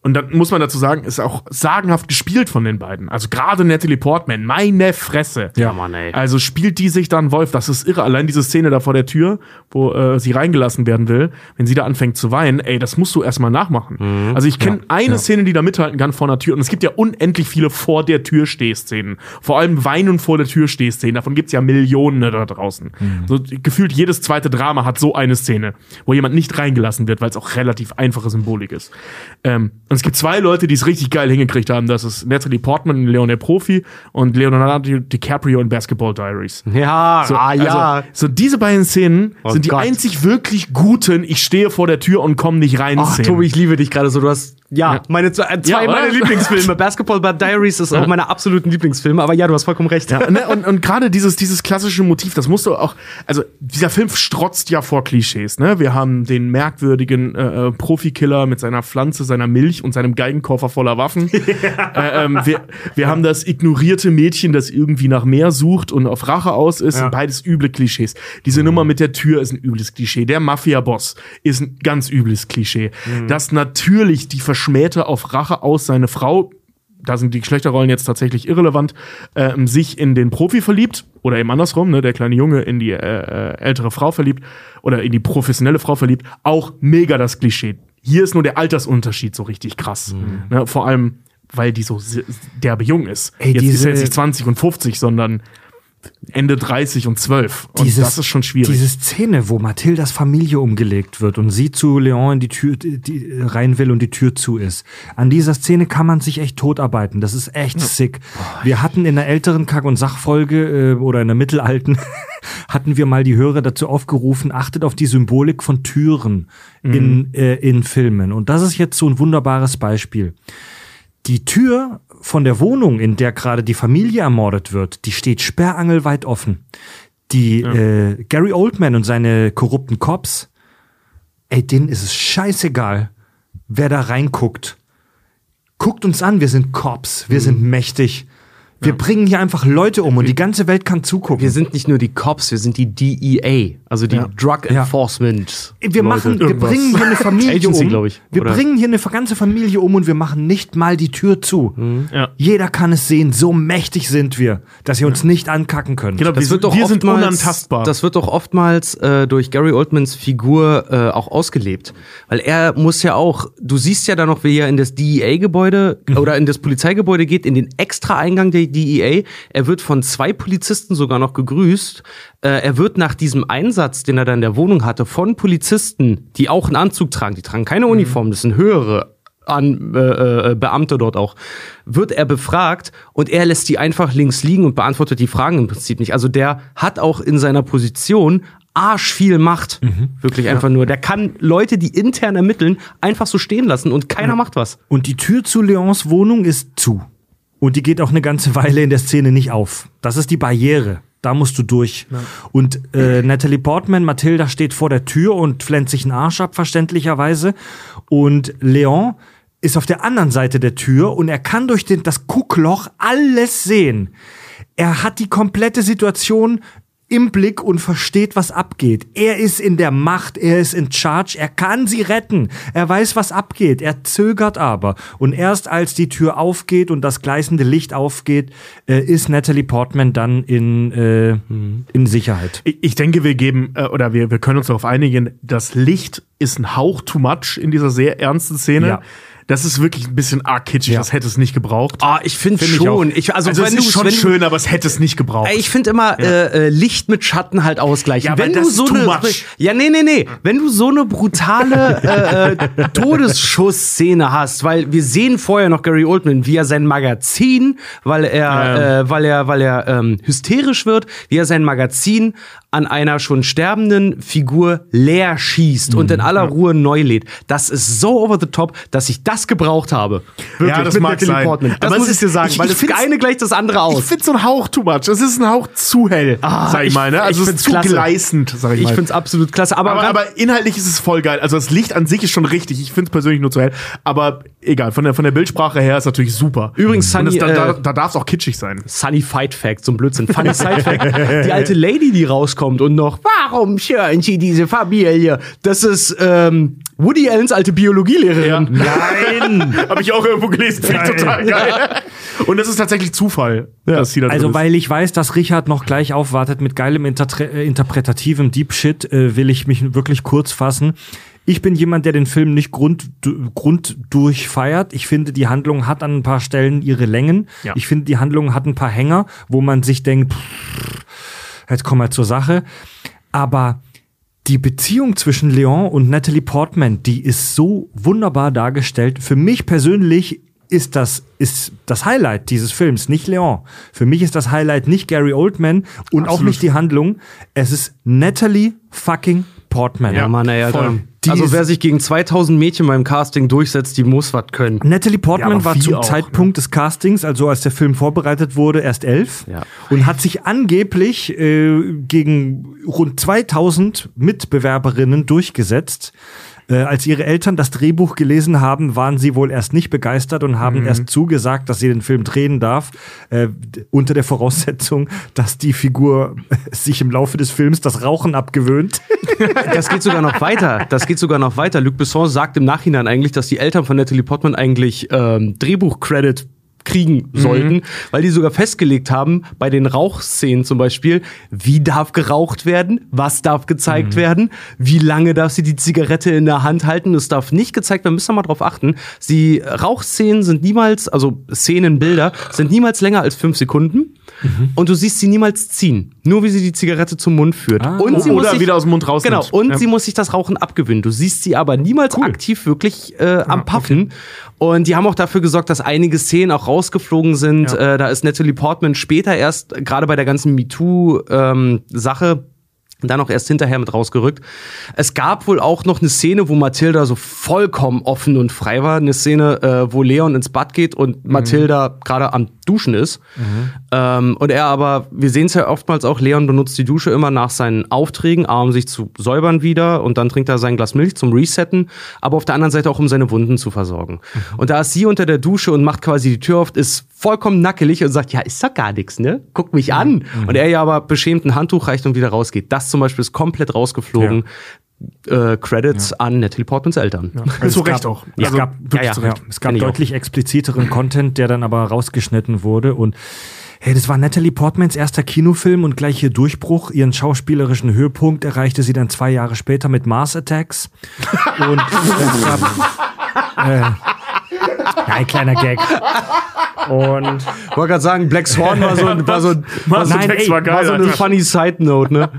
Und dann muss man dazu sagen, ist auch sagenhaft gespielt von den beiden. Also gerade Natalie Portman, meine Fresse. Ja, Mann, ey. Also spielt die sich dann Wolf, das ist irre. Allein diese Szene da vor der Tür, wo äh, sie reingelassen werden will, wenn sie da anfängt zu weinen, ey, das musst du erstmal nachmachen. Also ich kenne eine Szene, die da mithalten kann vor einer Tür. Und es gibt ja unendlich viele vor der Tür Stehszenen. Vor allem Weinen vor der Tür Stehszenen. Davon gibt's ja Millionen da draußen. So gefühlt jedes zweite Drama hat so eine Szene, wo jemand nicht reingelassen wird, weil es auch relativ einfache Symbolik ist. Ähm, und es gibt zwei Leute, die es richtig geil hingekriegt haben. Das ist Natalie Portman in Leon der Profi und Leonardo DiCaprio in Basketball Diaries. Ja, So, ah, ja. Also, so diese beiden Szenen Oh sind die Gott. einzig wirklich guten, ich stehe vor der Tür und komme nicht rein Ach, Szenen. Tobi, ich liebe dich gerade so. Du hast, ja, Ja. meine zwei, äh, Ja, oder? meiner Lieblingsfilme. Basketball Bad Diaries ist auch meine absoluten Lieblingsfilme. Aber ja, du hast vollkommen recht. Ja, ne, und, und gerade dieses, dieses klassische Motiv, das musst du auch, also dieser Film strotzt ja vor Klischees, ne? Wir haben den merkwürdigen äh, äh, Profikiller mit seiner Pflanze, seiner Milch und seinem Geigenkoffer voller Waffen. äh, ähm, wir, wir haben das ignorierte Mädchen, das irgendwie nach mehr sucht und auf Rache aus ist. Ja. Beides üble Klischees. Diese Nummer mit der Tür ist ein übles Klischee. Der Mafia-Boss ist ein ganz übles Klischee. Dass natürlich die Verschmähte auf Rache aus seine Frau da sind die Geschlechterrollen jetzt tatsächlich irrelevant, ähm, sich in den Profi verliebt oder eben andersrum, ne, der kleine Junge in die äh, äh, ältere Frau verliebt oder in die professionelle Frau verliebt, auch mega das Klischee. Hier ist nur der Altersunterschied so richtig krass. Ne, vor allem, weil die so derbe jung ist. Ey, jetzt ist er jetzt nicht 20 und 50, sondern Ende 30 und 12. Und Dieses- das ist schon schwierig. Diese Szene, wo Mathildas Familie umgelegt wird und sie zu Leon in die Tür die, rein will und die Tür zu ist. An dieser Szene kann man sich echt totarbeiten. Das ist echt sick. Wir hatten in der älteren Kack- und Sachfolge äh, oder in der mittelalten hatten wir mal die Hörer dazu aufgerufen, achtet auf die Symbolik von Türen in, äh, in Filmen. Und das ist jetzt so ein wunderbares Beispiel. die Tür von der Wohnung, in der gerade die Familie ermordet wird, die steht sperrangelweit offen. Die äh, Gary Oldman und seine korrupten Cops, ey, denen ist es scheißegal, wer da reinguckt. Guckt uns an, wir sind Cops, wir sind mächtig. Wir bringen hier einfach Leute um und die ganze Welt kann zugucken. Wir sind nicht nur die Cops, wir sind die DEA, also die Drug Ja. Enforcement. Wir machen, wir irgendwas. bringen hier eine Familie Agency, um. ich, wir bringen hier eine ganze Familie um und wir machen nicht mal die Tür zu. Ja. Jeder kann es sehen. So mächtig sind wir, dass ihr uns nicht ankacken könnt. Genau, Das wir, wird doch wir sind oftmals, unantastbar. Das wird doch oftmals äh, durch Gary Oldmans Figur äh, auch ausgelebt. Weil er muss ja auch, du siehst ja dann noch, wie er in das DEA-Gebäude Mhm. oder in das Polizeigebäude geht, in den Extra-Eingang der DEA. Er wird von zwei Polizisten sogar noch gegrüßt. Äh, er wird nach diesem Einsatz, den er da in der Wohnung hatte, von Polizisten, die auch einen Anzug tragen, die tragen keine Mhm. Uniform, das sind höhere an äh, äh, Beamte dort auch, wird er befragt und er lässt die einfach links liegen und beantwortet die Fragen im Prinzip nicht. Also der hat auch in seiner Position arsch viel Macht. Wirklich einfach nur. Der kann Leute, die intern ermitteln, einfach so stehen lassen und keiner macht was. Und die Tür zu Leons Wohnung ist zu. Und die geht auch eine ganze Weile in der Szene nicht auf. Das ist die Barriere. Da musst du durch. Und äh, Natalie Portman, Mathilda steht vor der Tür und flennt sich einen Arsch ab, verständlicherweise. Und Leon ist auf der anderen Seite der Tür und er kann durch den, das Guckloch alles sehen. Er hat die komplette Situation im Blick und versteht, was abgeht. Er ist in der Macht, er ist in Charge, er kann sie retten. Er weiß, was abgeht. Er zögert aber. Und erst als die Tür aufgeht und das gleißende Licht aufgeht, äh, ist Natalie Portman dann in, äh, in Sicherheit. Ich, ich denke, wir geben, äh, oder wir, wir können uns darauf einigen, das Licht ist ein Hauch too much in dieser sehr ernsten Szene. Ja. Das ist wirklich ein bisschen arg kitschig, Ja. das hätte es nicht gebraucht. Ah, ich finde Find ich schon. auch. Ich, also, also wenn es ist du schon schön, aber es hätte es nicht gebraucht. Ey, Ich finde immer äh, äh, Licht mit Schatten halt ausgleichen. Ja, wenn du das ist so eine, much. ja nee nee nee, wenn du so eine brutale äh, äh, Todesschussszene hast, weil wir sehen vorher noch Gary Oldman, wie er sein Magazin, weil er Ja. äh, weil er weil er ähm, hysterisch wird, wie er sein Magazin an einer schon sterbenden Figur leer schießt und in aller Ruhe neu lädt. Das ist so over the top, dass ich das gebraucht habe. Wirklich, Ja, das mit mag sein. Portman. Das Aber es muss ich dir sagen, ich- weil ich das eine gleicht das andere ich aus. finde so ein Hauch too much. Es ist ein Hauch zu hell, Ah, sag ich, ich- mal. Ne? Also ich es ist zu klasse. gleißend, sag ich, Ich mal. finde es absolut klasse. Aber, aber, aber, inhaltlich ist es voll geil. Also das Licht an sich ist schon richtig. Ich finde es persönlich nur zu hell. Aber egal, von der, von der Bildsprache her ist natürlich super. Übrigens, Sunny, das, da, da, äh, da darf es auch kitschig sein. Sunny Fight Fact, so ein Blödsinn. Funny Side Fact. Die alte Lady, die rauskommt und noch, warum schören Sie diese Familie? Das ist ähm, Woody Allens alte Biologielehrerin. Nein! Habe ich auch irgendwo gelesen. Finde ich total geil. Und das ist tatsächlich Zufall, dass sie da drin Also, ist. weil ich weiß, dass Richard noch gleich aufwartet mit geilem Intertre äh, interpretativem Deep Shit, äh, will ich mich wirklich kurz fassen. Ich bin jemand, der den Film nicht grund, du- grunddurch feiert. Ich finde, die Handlung hat an ein paar Stellen ihre Längen. Ja. Ich finde, die Handlung hat ein paar Hänger, wo man sich denkt, pff, jetzt kommen wir zur Sache. Aber die Beziehung zwischen Leon und Natalie Portman, die ist so wunderbar dargestellt. Für mich persönlich ist das, ist das Highlight dieses Films, nicht Leon. Für mich ist das Highlight nicht Gary Oldman und auch Absolut. nicht die Handlung. Es ist Natalie fucking Portman. Ja, Mann, ey, Alter. voll. Die also wer sich gegen 2000 Mädchen beim Casting durchsetzt, die muss was können. Natalie Portman Ja, war zum auch, Zeitpunkt des Castings, also als der Film vorbereitet wurde, erst elf Ja. und hat sich angeblich äh, gegen rund 2000 Mitbewerberinnen durchgesetzt. Äh, als ihre Eltern das Drehbuch gelesen haben, waren sie wohl erst nicht begeistert und haben erst zugesagt, dass sie den Film drehen darf, äh, unter der Voraussetzung, dass die Figur sich im Laufe des Films das Rauchen abgewöhnt. Das geht sogar noch weiter. Das geht sogar noch weiter. Luc Besson sagt im Nachhinein eigentlich, dass die Eltern von Natalie Portman eigentlich ähm, Drehbuch-Credit kriegen sollten, weil die sogar festgelegt haben, bei den Rauchszenen zum Beispiel, wie darf geraucht werden, was darf gezeigt werden, wie lange darf sie die Zigarette in der Hand halten. Es darf nicht gezeigt werden, müssen wir mal drauf achten. Die Rauchszenen sind niemals, also Szenenbilder, sind niemals länger als fünf Sekunden und du siehst sie niemals ziehen. Nur wie sie die Zigarette zum Mund führt. und sie muss Oder sich, wieder aus dem Mund raus. Genau, und Ja. sie muss sich das Rauchen abgewöhnen. Du siehst sie aber niemals aktiv wirklich äh, am Paffen. Und die haben auch dafür gesorgt, dass einige Szenen auch rausgeflogen sind. Äh, da ist Natalie Portman später erst, gerade bei der ganzen MeToo-Sache, dann auch erst hinterher mit rausgerückt. Es gab wohl auch noch eine Szene, wo Mathilda so vollkommen offen und frei war. Eine Szene, äh, wo Leon ins Bad geht und mhm. Mathilda gerade am Duschen ist. Mhm. Ähm, und er aber, wir sehen es ja oftmals auch, Leon benutzt die Dusche immer nach seinen Aufträgen, um sich zu säubern wieder und dann trinkt er sein Glas Milch zum Resetten, aber auf der anderen Seite auch, um seine Wunden zu versorgen. Mhm. Und da ist sie unter der Dusche und macht quasi die Tür auf, ist vollkommen nackelig und sagt, ja, ist doch gar nichts, ne? Guck mich an. Mhm. Und er ja aber beschämt ein Handtuch reicht und wieder rausgeht. Das zum Beispiel ist komplett rausgeflogen. Ja. Äh, Credits ja. an Natalie Portmans Eltern. Ja. Also zu Recht auch. Also, es gab, ja, ja. Ja. Es gab deutlich expliziteren Content, der dann aber rausgeschnitten wurde und Hey, das war Natalie Portmans erster Kinofilm und gleich ihr Durchbruch. Ihren schauspielerischen Höhepunkt erreichte sie dann zwei Jahre später mit Mars Attacks. und es gab, äh, ein kleiner Gag. Und ich wollte gerade sagen, Black Swan war so, war so, war so, nein, ey, war geil, war so eine funny Side Note, ne?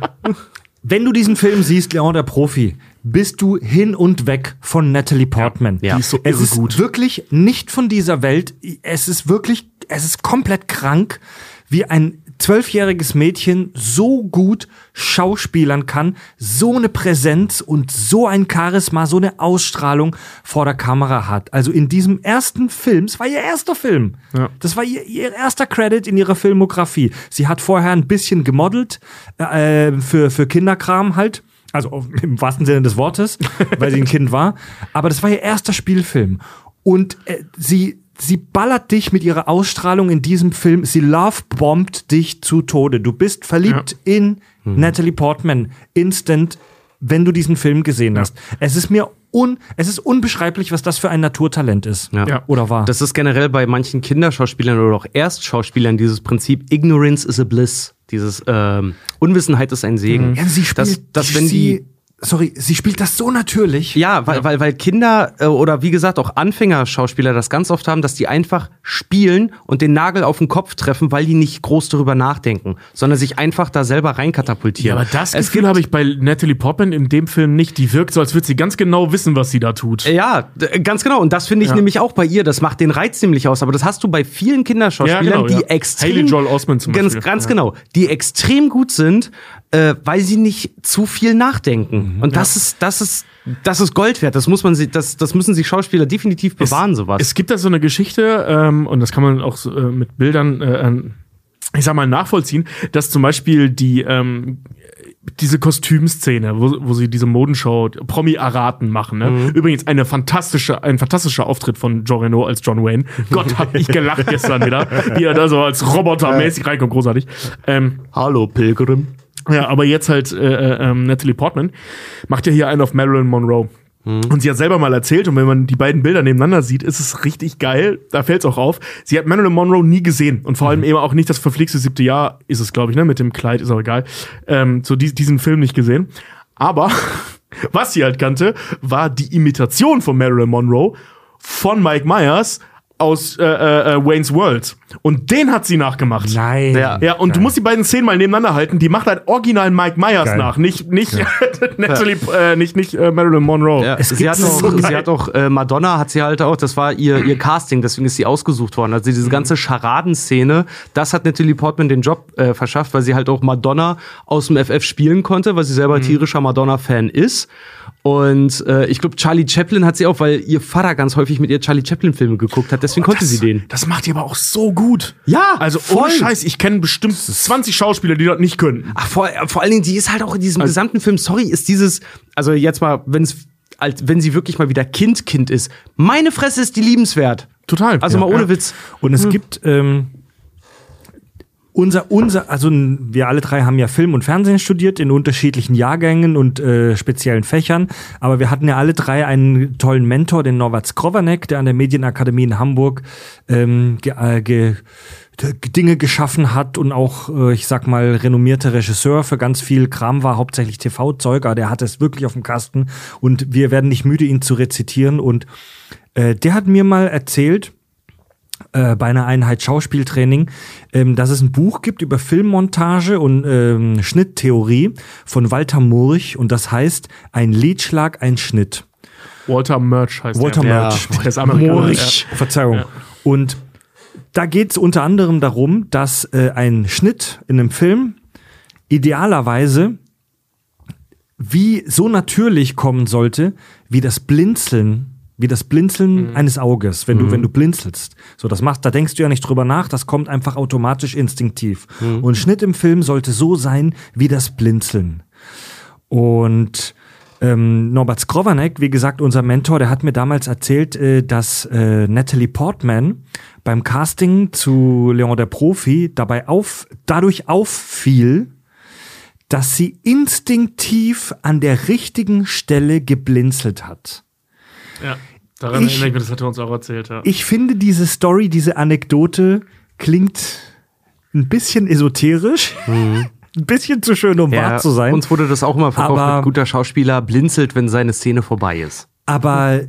Wenn du diesen Film siehst, Leon der Profi, bist du hin und weg von Natalie Portman. Ja, Die ist so es ist gut. wirklich nicht von dieser Welt. Es ist wirklich, es ist komplett krank, wie ein zwölfjähriges Mädchen so gut schauspielern kann, so eine Präsenz und so ein Charisma, so eine Ausstrahlung vor der Kamera hat. Also in diesem ersten Film, es war ihr erster Film. Ja. Das war ihr, ihr erster Credit in ihrer Filmografie. Sie hat vorher ein bisschen gemodelt äh, für, für Kinderkram halt. Also im wahrsten Sinne des Wortes, weil sie ein Kind war. Aber das war ihr erster Spielfilm. Und äh, sie sie ballert dich mit ihrer Ausstrahlung in diesem Film. Sie lovebombt dich zu Tode. Du bist verliebt ja. in mhm. Natalie Portman instant, wenn du diesen Film gesehen ja. hast. Es ist mir un, es ist unbeschreiblich, was das für ein Naturtalent ist. Ja. ja. Oder war. Das ist generell bei manchen Kinderschauspielern oder auch Erstschauspielern dieses Prinzip Ignorance is a bliss. Dieses ähm, Unwissenheit ist ein Segen. Mhm. Ja, sie spielt, dass, dass wenn die sorry, sie spielt das so natürlich. Ja, weil, ja. weil, weil Kinder äh, oder wie gesagt auch Anfängerschauspieler das ganz oft haben, dass die einfach spielen und den Nagel auf den Kopf treffen, weil die nicht groß darüber nachdenken, sondern sich einfach da selber reinkatapultieren. Ja, aber das es Gefühl habe ich bei Natalie Portman in dem Film nicht. Die wirkt so, als würde sie ganz genau wissen, was sie da tut. Ja, ganz genau. Und das finde ich ja. nämlich auch bei ihr. Das macht den Reiz nämlich aus. Aber das hast du bei vielen Kinderschauspielern, ja, genau, die extrem. Haley Joel Osment zum Beispiel. Ganz, ganz genau. Die extrem gut sind, äh, weil sie nicht zu viel nachdenken. Mhm, und das ja. ist, das ist, das ist Gold wert. Das muss man, das, das müssen sich Schauspieler definitiv bewahren, es, sowas. Es gibt da so eine Geschichte, ähm, und das kann man auch so, äh, mit Bildern, äh, ich sag mal, nachvollziehen, dass zum Beispiel die, ähm, diese Kostümszene, wo, wo sie diese Modenshow Promi-Araten machen. Ne? Mhm. Übrigens eine fantastische, ein fantastischer Auftritt von Jean Reno als John Wayne. Gott, hab ich gelacht gestern wieder, wie er da so als Roboter mäßig reinkommt, großartig. Ähm, Hallo Pilgrim. Ja, aber jetzt halt äh, äh, ähm, Natalie Portman macht ja hier einen auf Marilyn Monroe. Mhm. Und sie hat selber mal erzählt, und wenn man die beiden Bilder nebeneinander sieht, ist es richtig geil. Da fällt es auch auf. Sie hat Marilyn Monroe nie gesehen. Und vor allem mhm. eben auch nicht das verflixte siebte Jahr ist es, glaube ich, ne? Mit dem Kleid, ist auch egal. Ähm, so die, diesen Film nicht gesehen. Aber was sie halt kannte, war die Imitation von Marilyn Monroe von Mike Myers aus äh, äh, äh, Wayne's World. Und den hat sie nachgemacht. Nein. Ja, ja und Geil. du musst die beiden Szenen mal nebeneinander halten. Die macht halt original Mike Myers Geil. nach, nicht, nicht ja. Natalie, äh, nicht, nicht äh, Marilyn Monroe. Ja, es sie, hat auch, so sie hat auch, äh, Madonna hat sie halt auch, das war ihr, ihr Casting, deswegen ist sie ausgesucht worden. Also diese ganze Scharadenszene, das hat Natalie Portman den Job äh, verschafft, weil sie halt auch Madonna aus dem FF spielen konnte, weil sie selber mhm. tierischer Madonna-Fan ist. Und äh, ich glaube, Charlie Chaplin hat sie auch, weil ihr Vater ganz häufig mit ihr Charlie Chaplin-Filme geguckt hat. Deswegen konnte das, sie den. Das macht ihr aber auch so gut. Ja, also voll. ohne Scheiß, ich kenne bestimmt 20 Schauspieler, die das nicht können. Ach, vor, vor allen Dingen, die ist halt auch in diesem also, gesamten Film, sorry, ist dieses, also jetzt mal, wenn es, als wenn sie wirklich mal wieder Kind, Kind ist. Meine Fresse ist die liebenswert. Total. Also ja, mal ohne ja. Witz. Und es hm. gibt ähm, unser, unser, also wir alle drei haben ja Film und Fernsehen studiert in unterschiedlichen Jahrgängen und äh, speziellen Fächern, aber wir hatten ja alle drei einen tollen Mentor, den Norbert Skrovanek, der an der Medienakademie in Hamburg ähm, ge, äh, ge, Dinge geschaffen hat und auch, äh, ich sag mal, renommierter Regisseur für ganz viel Kram war, hauptsächlich TV-Zeug, aber der hat es wirklich auf dem Kasten. Und wir werden nicht müde, ihn zu rezitieren. Und äh, der hat mir mal erzählt, äh, bei einer Einheit Schauspieltraining, ähm, dass es ein Buch gibt über Filmmontage und ähm, Schnitttheorie von Walter Murch und das heißt Ein Liedschlag, ein Schnitt. Walter Murch heißt Walter der. Murch. Ja, Murch. Ja. Verzeihung. Ja. Und da geht es unter anderem darum, dass äh, ein Schnitt in einem Film idealerweise wie so natürlich kommen sollte, wie das Blinzeln, wie das Blinzeln eines Auges, wenn du, wenn du blinzelst. So, das machst, da denkst du ja nicht drüber nach, das kommt einfach automatisch instinktiv. Und Schnitt im Film sollte so sein wie das Blinzeln. Und ähm, Norbert Skrovanek, wie gesagt, unser Mentor, der hat mir damals erzählt, äh, dass äh, Natalie Portman beim Casting zu Leon der Profi dabei auf, dadurch auffiel, dass sie instinktiv an der richtigen Stelle geblinzelt hat. Ja. Daran Ich- erinnere ich mich, das hat er uns auch erzählt, ja. Ich finde diese Story, diese Anekdote klingt ein bisschen esoterisch, ein bisschen zu schön, um wahr zu sein. Uns wurde das auch immer verkauft Aber- guter Schauspieler blinzelt, wenn seine Szene vorbei ist. Aber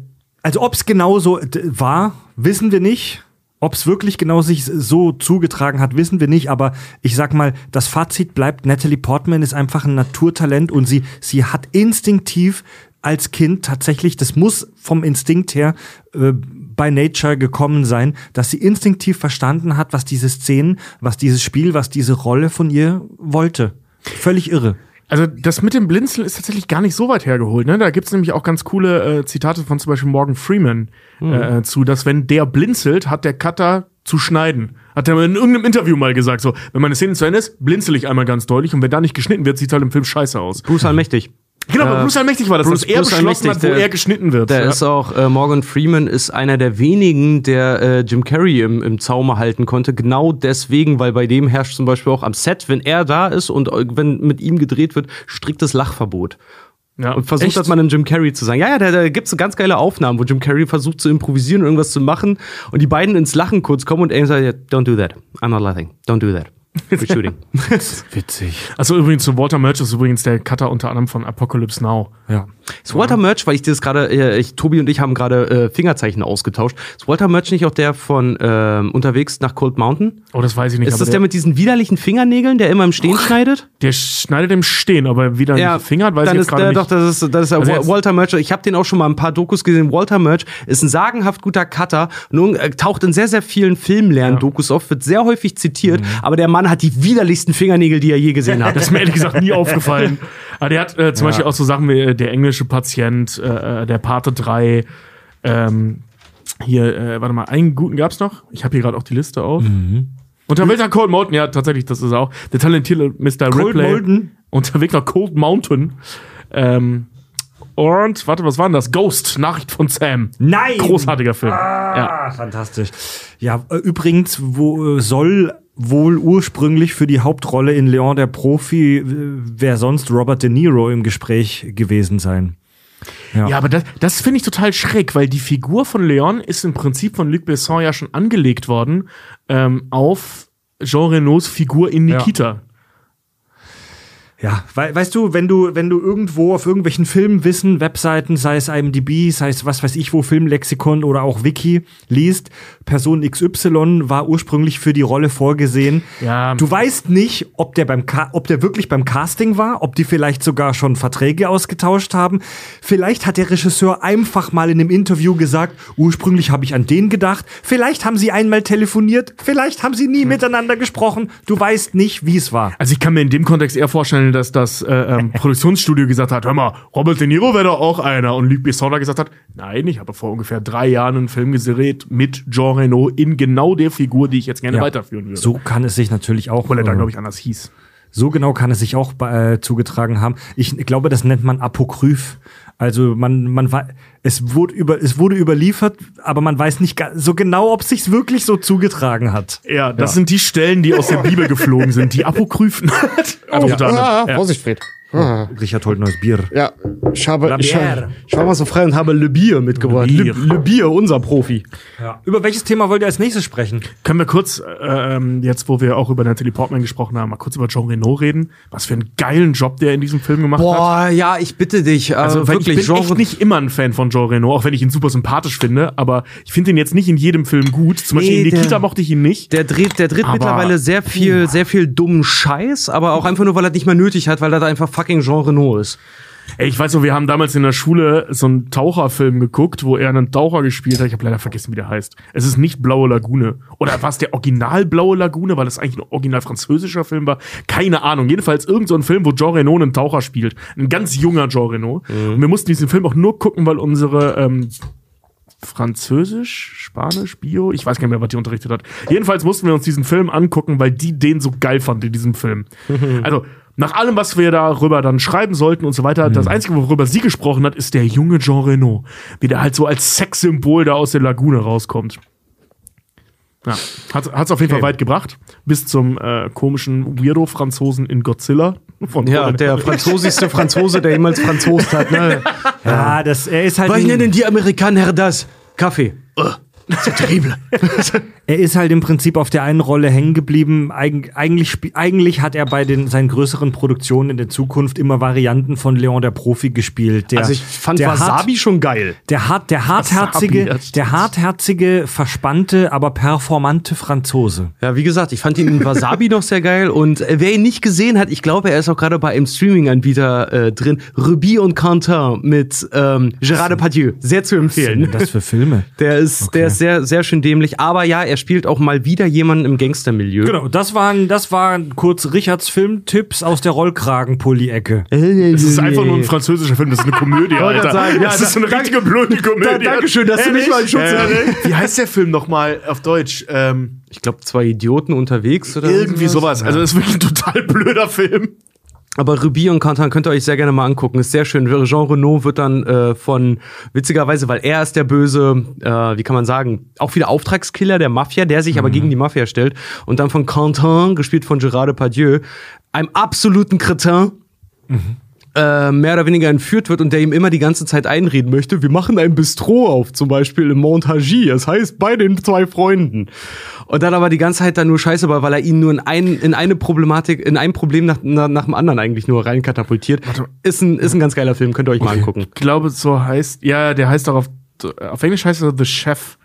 also ob es genauso d- war, wissen wir nicht. Ob es wirklich genau sich so zugetragen hat, wissen wir nicht. Aber ich sag mal, das Fazit bleibt, Natalie Portman ist einfach ein Naturtalent und sie, sie hat instinktiv als Kind tatsächlich, das muss vom Instinkt her äh, bei Nature gekommen sein, dass sie instinktiv verstanden hat, was diese Szenen, was dieses Spiel, was diese Rolle von ihr wollte. Völlig irre. Also das mit dem Blinzeln ist tatsächlich gar nicht so weit hergeholt. Ne? Da gibt's nämlich auch ganz coole äh, Zitate von zum Beispiel Morgan Freeman äh, zu, dass wenn der blinzelt, hat der Cutter zu schneiden. Hat er in irgendeinem Interview mal gesagt, so, wenn meine Szene zu Ende ist, blinzel ich einmal ganz deutlich und wenn da nicht geschnitten wird, sieht halt im Film scheiße aus. Bruce Allmächtig. Genau, Äh, Bruce Allmächtig war das, Bruce- dass er Bruce beschlossen hat, wo der- er geschnitten wird. Der ja. ist auch, äh, Morgan Freeman ist einer der wenigen, der äh, Jim Carrey im, im Zaume halten konnte. Genau deswegen, weil bei dem herrscht zum Beispiel auch am Set, wenn er da ist und äh, wenn mit ihm gedreht wird, striktes Lachverbot. ja. Und versucht Echt? hat man dann Jim Carrey zu sagen. Ja, ja, da, da gibt's so ganz geile Aufnahmen, wo Jim Carrey versucht zu improvisieren und irgendwas zu machen und die beiden ins Lachen kurz kommen und er sagt, don't do that. I'm not laughing. Don't do that. We're shooting. Witzig. Also übrigens zu Walter Murch ist übrigens der Cutter unter anderem von Apocalypse Now. Ja. Ist Walter Murch, weil ich das gerade, äh, ich, Tobi und ich haben gerade äh, Fingerzeichen ausgetauscht. Ist Walter Murch nicht auch der von ähm, unterwegs nach Cold Mountain? Oh, das weiß ich nicht. Ist das der, mit diesen widerlichen Fingernägeln, der immer im Stehen schneidet? der schneidet im Stehen, aber wieder ja, Finger hat, weiß dann ich ist gerade der, nicht. doch, das ist, das ist der Also Walter Murch. Ich habe den auch schon mal ein paar Dokus gesehen. Walter Murch ist ein sagenhaft guter Cutter. Nun äh, taucht in sehr, sehr vielen Filmlern-Dokus auf, wird sehr häufig zitiert, aber der Mann hat die widerlichsten Fingernägel, die er je gesehen hat. Das ist mir ehrlich gesagt nie aufgefallen. Aber der hat äh, zum Beispiel auch so Sachen wie äh, der englische Patient, äh, äh, der Pate 3, ähm, hier, äh, warte mal, einen guten gab's noch? Ich habe hier gerade auch die Liste auf. Unterwegs nach Cold Mountain, ja, tatsächlich, das ist er auch. Der talentierte Mr. Cold Ripley. Mountain? Unterwegs nach Cold Mountain. Ähm, und, warte, was war denn das? Ghost, Nachricht von Sam. Nein! Großartiger Film. Ja. Ah, fantastisch. Ja, äh, übrigens, wo äh, soll wohl ursprünglich für die Hauptrolle in Leon der Profi, äh, wer sonst Robert De Niro im Gespräch gewesen sein? Ja, aber das, das finde ich total schräg, weil die Figur von Leon ist im Prinzip von Luc Besson ja schon angelegt worden ähm, auf Jean Renaults Figur in Nikita. Ja, we weißt du, wenn du, wenn du irgendwo auf irgendwelchen Filmwissen, Webseiten, sei es IMDb, sei es was weiß ich wo, Filmlexikon oder auch Wiki liest, Person XY war ursprünglich für die Rolle vorgesehen. Ja. Du weißt nicht, ob der beim Ca ob der wirklich beim Casting war, ob die vielleicht sogar schon Verträge ausgetauscht haben. Vielleicht hat der Regisseur einfach mal in einem Interview gesagt, ursprünglich habe ich an den gedacht. Vielleicht haben sie einmal telefoniert, vielleicht haben sie nie miteinander gesprochen. Du weißt nicht, wie es war. Also ich kann mir in dem Kontext eher vorstellen, dass das äh, ähm, Produktionsstudio gesagt hat, hör mal, Robert De Niro wäre doch auch einer. Und Luc Besson gesagt hat, nein, ich habe vor ungefähr drei Jahren einen Film gedreht mit Jean Renault in genau der Figur, die ich jetzt gerne Ja. weiterführen würde. So kann es sich natürlich auch. Weil er da, äh, glaube ich, anders hieß. So genau kann es sich auch äh, zugetragen haben. Ich glaube, das nennt man Apokryph. Also man, man war, es wurde über, es wurde überliefert, aber man weiß nicht so genau, ob es sich wirklich so zugetragen hat. Ja, das sind die Stellen, die aus der Bibel geflogen sind, die Apokryphen. also unter anderem. Ah, Ja. Vorsicht, Fred. Ah. Richard holt neues Bier. Ja, ich habe, ich. Ich war mal so frei und habe Le Bier mitgebracht. Le Le, Bier. Le Bier, unser Profi. Über welches Thema wollt ihr als nächstes sprechen? Können wir kurz, äh, ähm, jetzt wo wir auch über Natalie Portman gesprochen haben, mal kurz über Jean Renault reden? Was für einen geilen Job der in diesem Film gemacht hat. Boah, ja, ich bitte dich. Also äh, weil wirklich, ich bin echt Genre- nicht immer ein Fan von Jean Reno, auch wenn ich ihn super sympathisch finde, aber ich finde ihn jetzt nicht in jedem Film gut. Zum Beispiel Nee, in Nikita der- mochte ich ihn nicht. Der dreht, der dreht Aber- mittlerweile sehr viel, sehr viel dummen Scheiß, aber auch einfach nur, weil er nicht mehr nötig hat, weil er da einfach fucking Jean Renault ist. Ey, ich weiß noch, wir haben damals in der Schule so einen Taucherfilm geguckt, wo er einen Taucher gespielt hat. Ich habe leider vergessen, wie der heißt. Es ist nicht Blaue Lagune. Oder war es der Original Blaue Lagune, weil es eigentlich ein original französischer Film war? Keine Ahnung. Jedenfalls irgend so ein Film, wo Jean Reno einen Taucher spielt. Ein ganz junger Jean Reno. Und wir mussten diesen Film auch nur gucken, weil unsere ähm, Französisch, Spanisch, Bio, ich weiß gar nicht mehr, was die unterrichtet hat. Jedenfalls mussten wir uns diesen Film angucken, weil die den so geil fand in diesem Film. also, nach allem, was wir darüber dann schreiben sollten und so weiter, das Einzige, worüber sie gesprochen hat, ist der junge Jean Reno. Wie der halt so als Sexsymbol da aus der Lagune rauskommt. Ja, hat hat's auf jeden Fall weit gebracht. Bis zum äh, komischen Weirdo-Franzosen in Godzilla. Von Ja, Colin- der französischste Franzose, der jemals Franzost hat. Ne? Ja, das, er ist halt. Was ein- nennen die Amerikaner das? Kaffee. Ugh, c'est terrible. Er ist halt im Prinzip auf der einen Rolle hängen geblieben. Eig eigentlich, eigentlich hat er bei den, seinen größeren Produktionen in der Zukunft immer Varianten von Leon der Profi gespielt. Der, Also ich fand Wasabi schon geil. Der, hart, der hartherzige, Wasabi, der hartherzige, verspannte, aber performante Franzose. Ja, wie gesagt, ich fand ihn in Wasabi noch sehr geil. Und äh, wer ihn nicht gesehen hat, ich glaube, er ist auch gerade bei einem Streaming-Anbieter äh, drin. Ruby und Quentin mit ähm, Gérard Depardieu. Sehr zu Was sind empfehlen. das für Filme? Der ist, der ist sehr, sehr schön dämlich. Aber ja, er spielt auch mal wieder jemanden im Gangstermilieu. Genau, das waren, das waren kurz Richards Filmtipps aus der Rollkragen-Pulli-Ecke. Es ist einfach nur ein französischer Film, das ist eine Komödie, Alter. sagen, ja, das ist eine richtige blöde Komödie. Da- Dankeschön, dass du mich mal in Schutz äh, Wie heißt der Film nochmal auf Deutsch? Ähm, Ich glaube, zwei Idioten unterwegs oder irgendwie sowas. Also, das ist wirklich ein total blöder Film. Aber Ruby und Quentin könnt ihr euch sehr gerne mal angucken. Ist sehr schön. Jean Renault wird dann äh, von, witzigerweise, weil er ist der böse, äh, wie kann man sagen, auch wieder Auftragskiller der Mafia, der sich aber gegen die Mafia stellt. Und dann von Quentin, gespielt von Gérard Depardieu, einem absoluten Cretin, äh, mehr oder weniger entführt wird und der ihm immer die ganze Zeit einreden möchte, wir machen ein Bistro auf, zum Beispiel in Montargis, das heißt bei den zwei Freunden. Und dann aber die ganze Zeit dann nur scheiße war, weil er ihn nur in, ein, in eine Problematik, in ein Problem nach, nach, nach dem anderen eigentlich nur rein katapultiert. Ist ein, ist ein ganz geiler Film, könnt ihr euch mal angucken. Ich glaube, so heißt, ja, der heißt auch auf, auf Englisch heißt er The Chef.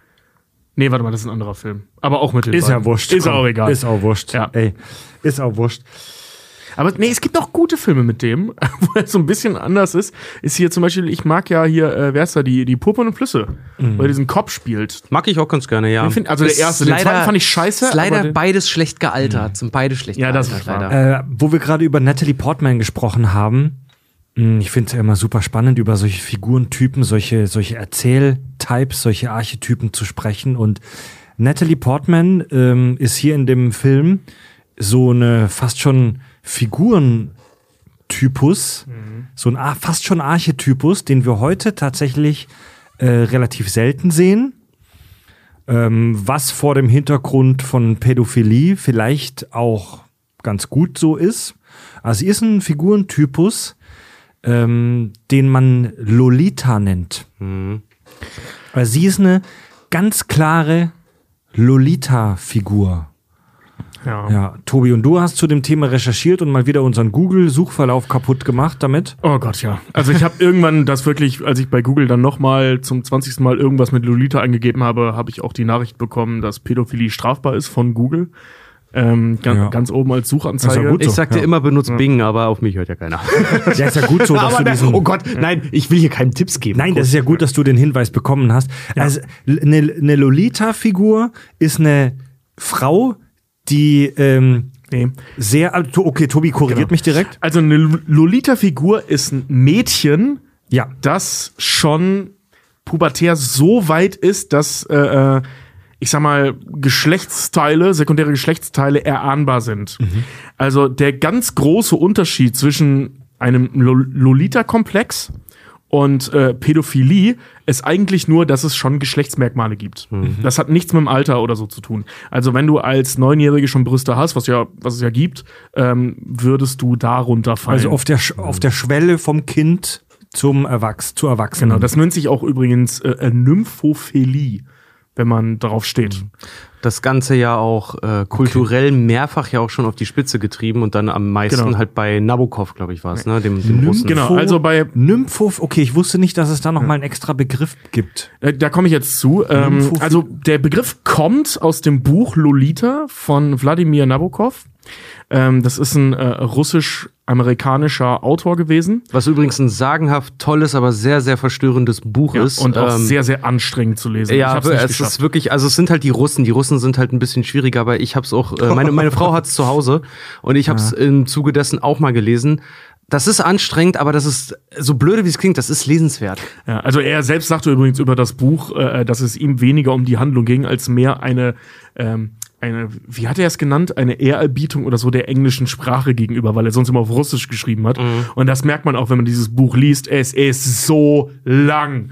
Nee, warte mal, das ist ein anderer Film. Aber auch mit Ist ja wurscht. Ist komm. auch egal. Ist auch wurscht. Ja. Ey, ist auch wurscht. Aber nee, es gibt auch gute Filme mit dem, wo er so ein bisschen anders ist. Ist hier zum Beispiel, ich mag ja hier, äh, wer ist da, die, die Purpurnen Flüsse, wo er diesen Kopf spielt. Mag ich auch ganz gerne, ja. Find- also der Ist erste, den zweiten fand ich scheiße, Ist leider beides schlecht gealtert. Sind beide schlecht Ja, das gealtert, ist wahr. leider. Äh, wo wir gerade über Natalie Portman gesprochen haben, mh, ich finde es ja immer super spannend, über solche Figurentypen, solche, solche Erzähltypes, solche Archetypen zu sprechen. Und Natalie Portman ähm, ist hier in dem Film so eine fast schon Figurentypus, so ein fast schon Archetypus, den wir heute tatsächlich äh, relativ selten sehen. Ähm, was vor dem Hintergrund von Pädophilie vielleicht auch ganz gut so ist. Also sie ist ein Figurentypus, ähm, den man Lolita nennt. Weil sie ist eine ganz klare Lolita-Figur. Ja. Ja, Tobi, und du hast zu dem Thema recherchiert und mal wieder unseren Google-Suchverlauf kaputt gemacht damit. Oh Gott, ja. Also ich habe irgendwann das wirklich, als ich bei Google dann nochmal zum 20. Mal irgendwas mit Lolita eingegeben habe, habe ich auch die Nachricht bekommen, dass Pädophilie strafbar ist von Google. Ähm, ganz, Ja. ganz oben als Das Suchanzeige. ja gut Ich so, sagte ja. immer, benutzt Bing, aber auf mich hört ja keiner. Ja, ist ja gut so, dass aber du diesen. oh Gott, nein, ich will hier keinen Tipps geben. Nein, das ist ja gut, dass du den Hinweis bekommen hast. Also eine, eine Lolita-Figur ist eine Frau, die ähm, Nee. sehr. Okay, Tobi korrigiert Genau. mich direkt. Also eine Lolita-Figur ist ein Mädchen, Ja. das schon pubertär so weit ist, dass, äh, äh, ich sag mal, Geschlechtsteile, sekundäre Geschlechtsteile erahnbar sind. Also der ganz große Unterschied zwischen einem Lo- Lolita-Komplex und äh, Pädophilie ist eigentlich nur, dass es schon Geschlechtsmerkmale gibt. Das hat nichts mit dem Alter oder so zu tun. Also wenn du als Neunjährige schon Brüste hast, was ja, was es ja gibt, ähm, würdest du darunter fallen. Also auf der, Sch- auf der Schwelle vom Kind zum Erwachs zu Erwachsenen. Genau, das nennt sich auch übrigens äh, Nymphophilie, wenn man darauf steht. Das Ganze ja auch äh, kulturell mehrfach ja auch schon auf die Spitze getrieben und dann am meisten Genau. halt bei Nabokov, glaube ich, war es, ne? Dem, dem Nympho- Russen. Genau, also bei, Nympho, okay, ich wusste nicht, dass es da noch mal einen extra Begriff gibt. äh, da komme ich jetzt zu. Ähm, also der Begriff kommt aus dem Buch Lolita von Wladimir Nabokov. Ähm, das ist ein äh, russisch-amerikanischer Autor gewesen. Was übrigens ein sagenhaft tolles, aber sehr, sehr verstörendes Buch ist. und auch Ähm, sehr, sehr anstrengend zu lesen. Ja, hab's es geschafft. ist wirklich, also es sind halt die Russen. Die Russen sind halt ein bisschen schwieriger, aber ich habe es auch, äh, meine, meine Frau hat es zu Hause und ich habe es im Zuge dessen auch mal gelesen. Das ist anstrengend, aber das ist, so blöde wie es klingt, das ist lesenswert. Ja, also er selbst sagte übrigens über das Buch, äh, dass es ihm weniger um die Handlung ging, als mehr eine, ähm, eine, wie hat er es genannt, eine Ehrerbietung oder so der englischen Sprache gegenüber, weil er sonst immer auf Russisch geschrieben hat. Und das merkt man auch, wenn man dieses Buch liest. Es ist so lang.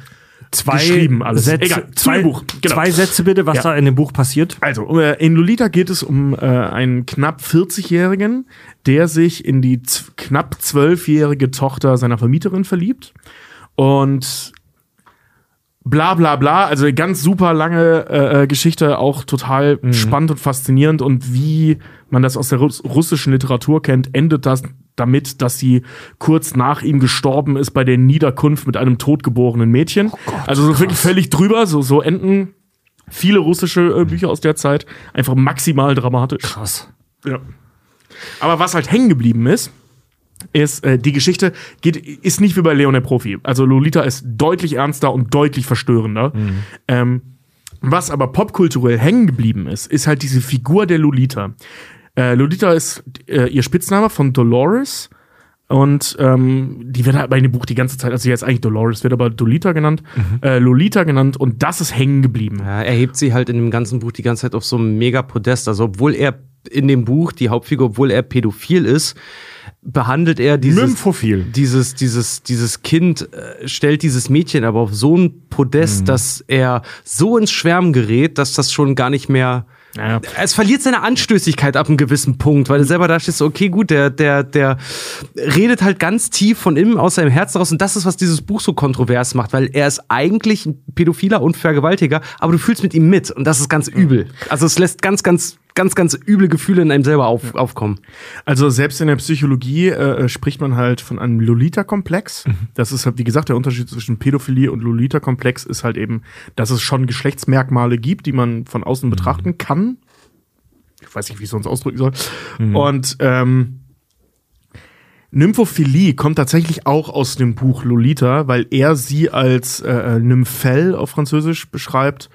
Zwei geschrieben alles. Sätze, Egal, zwei, Buch. Genau. zwei Sätze bitte, was Ja. da in dem Buch passiert. Also, äh, in Lolita geht es um äh, einen knapp 40-Jährigen, der sich in die knapp 12-jährige Tochter seiner Vermieterin verliebt. Und bla bla bla, also ganz super lange äh, äh, Geschichte, auch total spannend und faszinierend. Und wie man das aus der Russ russischen Literatur kennt, endet das damit, dass sie kurz nach ihm gestorben ist bei der Niederkunft mit einem totgeborenen Mädchen. also so wirklich völlig drüber, so, so enden viele russische äh, Bücher aus der Zeit einfach maximal dramatisch. Krass. Ja. Aber was halt hängen geblieben ist, ist, äh, die Geschichte geht, ist nicht wie bei Leon der Profi. Also Lolita ist deutlich ernster und deutlich verstörender. Ähm, was aber popkulturell hängen geblieben ist, ist halt diese Figur der Lolita. Äh, Lolita ist äh, ihr Spitzname von Dolores. Und ähm, die wird halt bei dem Buch die ganze Zeit, also jetzt eigentlich Dolores, wird aber Lolita genannt, äh, Lolita genannt und das ist hängen geblieben. Ja, er hebt sie halt in dem ganzen Buch die ganze Zeit auf so einem mega Podest. Also, obwohl er in dem Buch, die Hauptfigur, obwohl er pädophil ist, behandelt er dieses, dieses, dieses, dieses Kind, äh, stellt dieses Mädchen aber auf so ein Podest, dass er so ins Schwärmen gerät, dass das schon gar nicht mehr. Ja. Es verliert seine Anstößigkeit ab einem gewissen Punkt, weil er selber da steht, so, okay, gut, der, der, der redet halt ganz tief von innen aus seinem Herzen raus und das ist, was dieses Buch so kontrovers macht, weil er ist eigentlich ein Pädophiler und Vergewaltiger, aber du fühlst mit ihm mit und das ist ganz übel. Also es lässt ganz, ganz, ganz, ganz üble Gefühle in einem selber auf, aufkommen. Also selbst in der Psychologie äh, spricht man halt von einem Lolita-Komplex. Das ist halt, wie gesagt, der Unterschied zwischen Pädophilie und Lolita-Komplex ist halt eben, dass es schon Geschlechtsmerkmale gibt, die man von außen betrachten kann. Ich weiß nicht, wie ich es sonst ausdrücken soll. Und ähm, Nymphophilie kommt tatsächlich auch aus dem Buch Lolita, weil er sie als äh, Nymphelle auf Französisch beschreibt,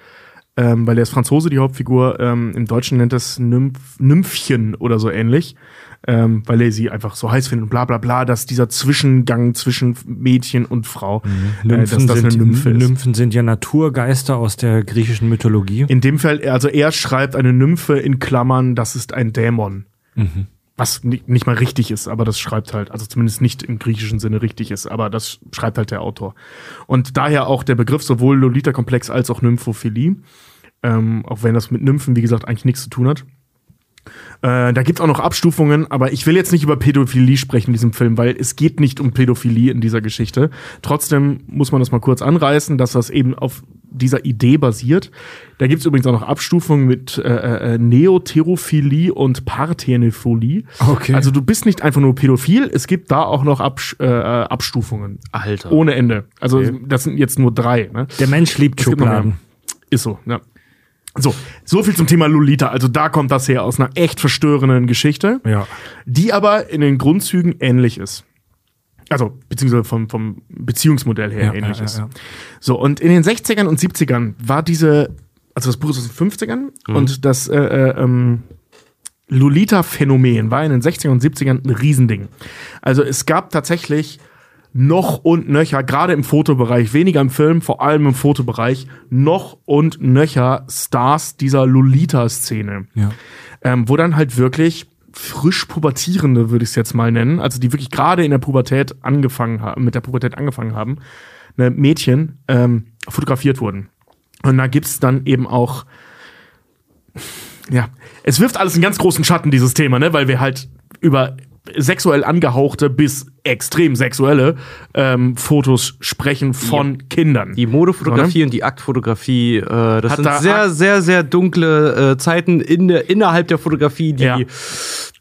ähm, weil er ist Franzose, die Hauptfigur. Ähm, Im Deutschen nennt es Nymph Nymphchen oder so ähnlich, ähm, weil er sie einfach so heiß findet und bla bla bla, dass dieser Zwischengang zwischen Mädchen und Frau, äh, dass das eine sind, Nymphe ist. Nymphen sind ja Naturgeister aus der griechischen Mythologie. In dem Fall, also er schreibt eine Nymphe in Klammern, das ist ein Dämon. Was ni- nicht mal richtig ist, aber das schreibt halt, also zumindest nicht im griechischen Sinne richtig ist, aber das schreibt halt der Autor. Und daher auch der Begriff sowohl Lolita-Komplex als auch Nymphophilie. Ähm, auch wenn das mit Nymphen, wie gesagt, eigentlich nichts zu tun hat. Äh, da gibt's auch noch Abstufungen, aber ich will jetzt nicht über Pädophilie sprechen in diesem Film, weil es geht nicht um Pädophilie in dieser Geschichte. Trotzdem muss man das mal kurz anreißen, dass das eben auf dieser Idee basiert. Da gibt's übrigens auch noch Abstufungen mit äh, äh, Neoterophilie und Parthenophilie. Okay. Also du bist nicht einfach nur pädophil, es gibt da auch noch Absch äh, äh, Abstufungen. Alter. Ohne Ende. Also das sind jetzt nur drei. Ne? Der Mensch liebt Es gibt Schubladen. Ist so, ja. So, so viel zum Thema Lolita. Also da kommt das her aus einer echt verstörenden Geschichte, Ja. die aber in den Grundzügen ähnlich ist. Also, beziehungsweise vom, vom Beziehungsmodell her Ja, ähnlich ja, ist. So, und in den 60ern und 70ern war diese, also das Buch ist aus den 50ern Mhm. und das äh, äh, ähm, Lolita-Phänomen war in den 60ern und 70ern ein Riesending. Also es gab tatsächlich noch und nöcher, gerade im Fotobereich, weniger im Film, vor allem im Fotobereich, noch und nöcher Stars dieser Lolita-Szene. Ja. Ähm, wo dann halt wirklich frisch Pubertierende, würde ich es jetzt mal nennen, also die wirklich gerade in der Pubertät angefangen haben, mit der Pubertät angefangen haben, ne, Mädchen ähm, fotografiert wurden. Und da gibt's dann eben auch, ja, es wirft alles einen ganz großen Schatten, dieses Thema, ne, weil wir halt über sexuell angehauchte bis extrem sexuelle ähm, Fotos sprechen von Kindern. Die Modefotografie und die Aktfotografie, äh, das Hat sind da sehr, sehr, sehr dunkle äh, Zeiten in der, innerhalb der Fotografie, die Ja.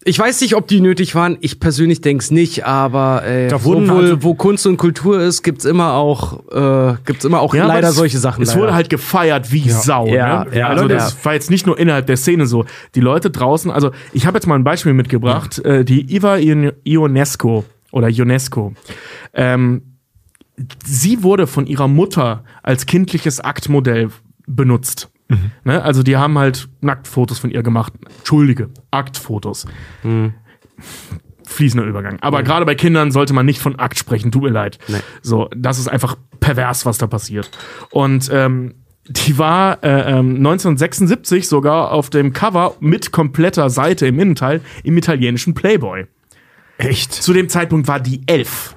Ich weiß nicht, ob die nötig waren. Ich persönlich denke es nicht, aber äh, Da wo, wurden wohl, also- wo Kunst und Kultur ist, gibt's immer auch, äh, gibt's immer auch Ja, leider es, solche Sachen. Es leider. wurde halt gefeiert wie Sau. Ja, ne? ja, also Leute, das war jetzt nicht nur innerhalb der Szene so. Die Leute draußen, also ich habe jetzt mal ein Beispiel mitgebracht. Äh, die Iva Ion- Ionesco oder Ionesco. Ähm, sie wurde von ihrer Mutter als kindliches Aktmodell benutzt. Ne? Also die haben halt Nacktfotos von ihr gemacht. Entschuldige, Aktfotos. Fließender Übergang. Aber gerade bei Kindern sollte man nicht von Akt sprechen, tut mir leid. Nee. So, das ist einfach pervers, was da passiert. Und ähm, die war äh, ähm, 1976 sogar auf dem Cover mit kompletter Seite im Innenteil im italienischen Playboy. Echt? Zu dem Zeitpunkt war die elf.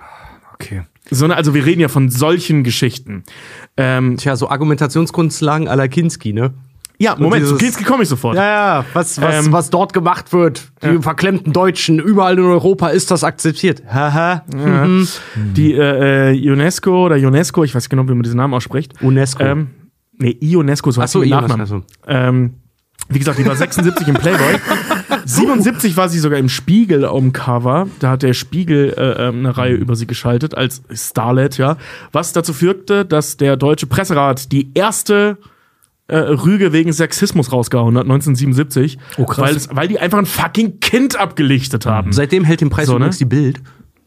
Okay. Sondern, also wir reden ja von solchen Geschichten. Ähm, Tja, so Argumentationsgrundlagen la Kinski, ne? ja, Moment, dieses- zu Kinski komme ich sofort. Ja, ja, was, was, Ähm, was dort gemacht wird, die verklemmten Deutschen, überall in Europa ist das akzeptiert. Haha. Die äh, äh, UNESCO oder UNESCO, ich weiß genau, wie man diesen Namen ausspricht. UNESCO. Ähm, nee, Ionesco, so heißt Ach so, Ionesco, Nachnamen. Ähm, wie gesagt, die war 76 im Playboy. 77 war sie sogar im Spiegel am Cover. Da hat der Spiegel äh, ähm, eine Reihe über sie geschaltet als Starlet, ja. Was dazu führte, dass der Deutsche Presserat die erste äh, Rüge wegen Sexismus rausgehauen hat, 1977. Oh, krass. Weil, es, weil die einfach ein fucking Kind abgelichtet haben. Seitdem hält den Preis So, ne? die Bild.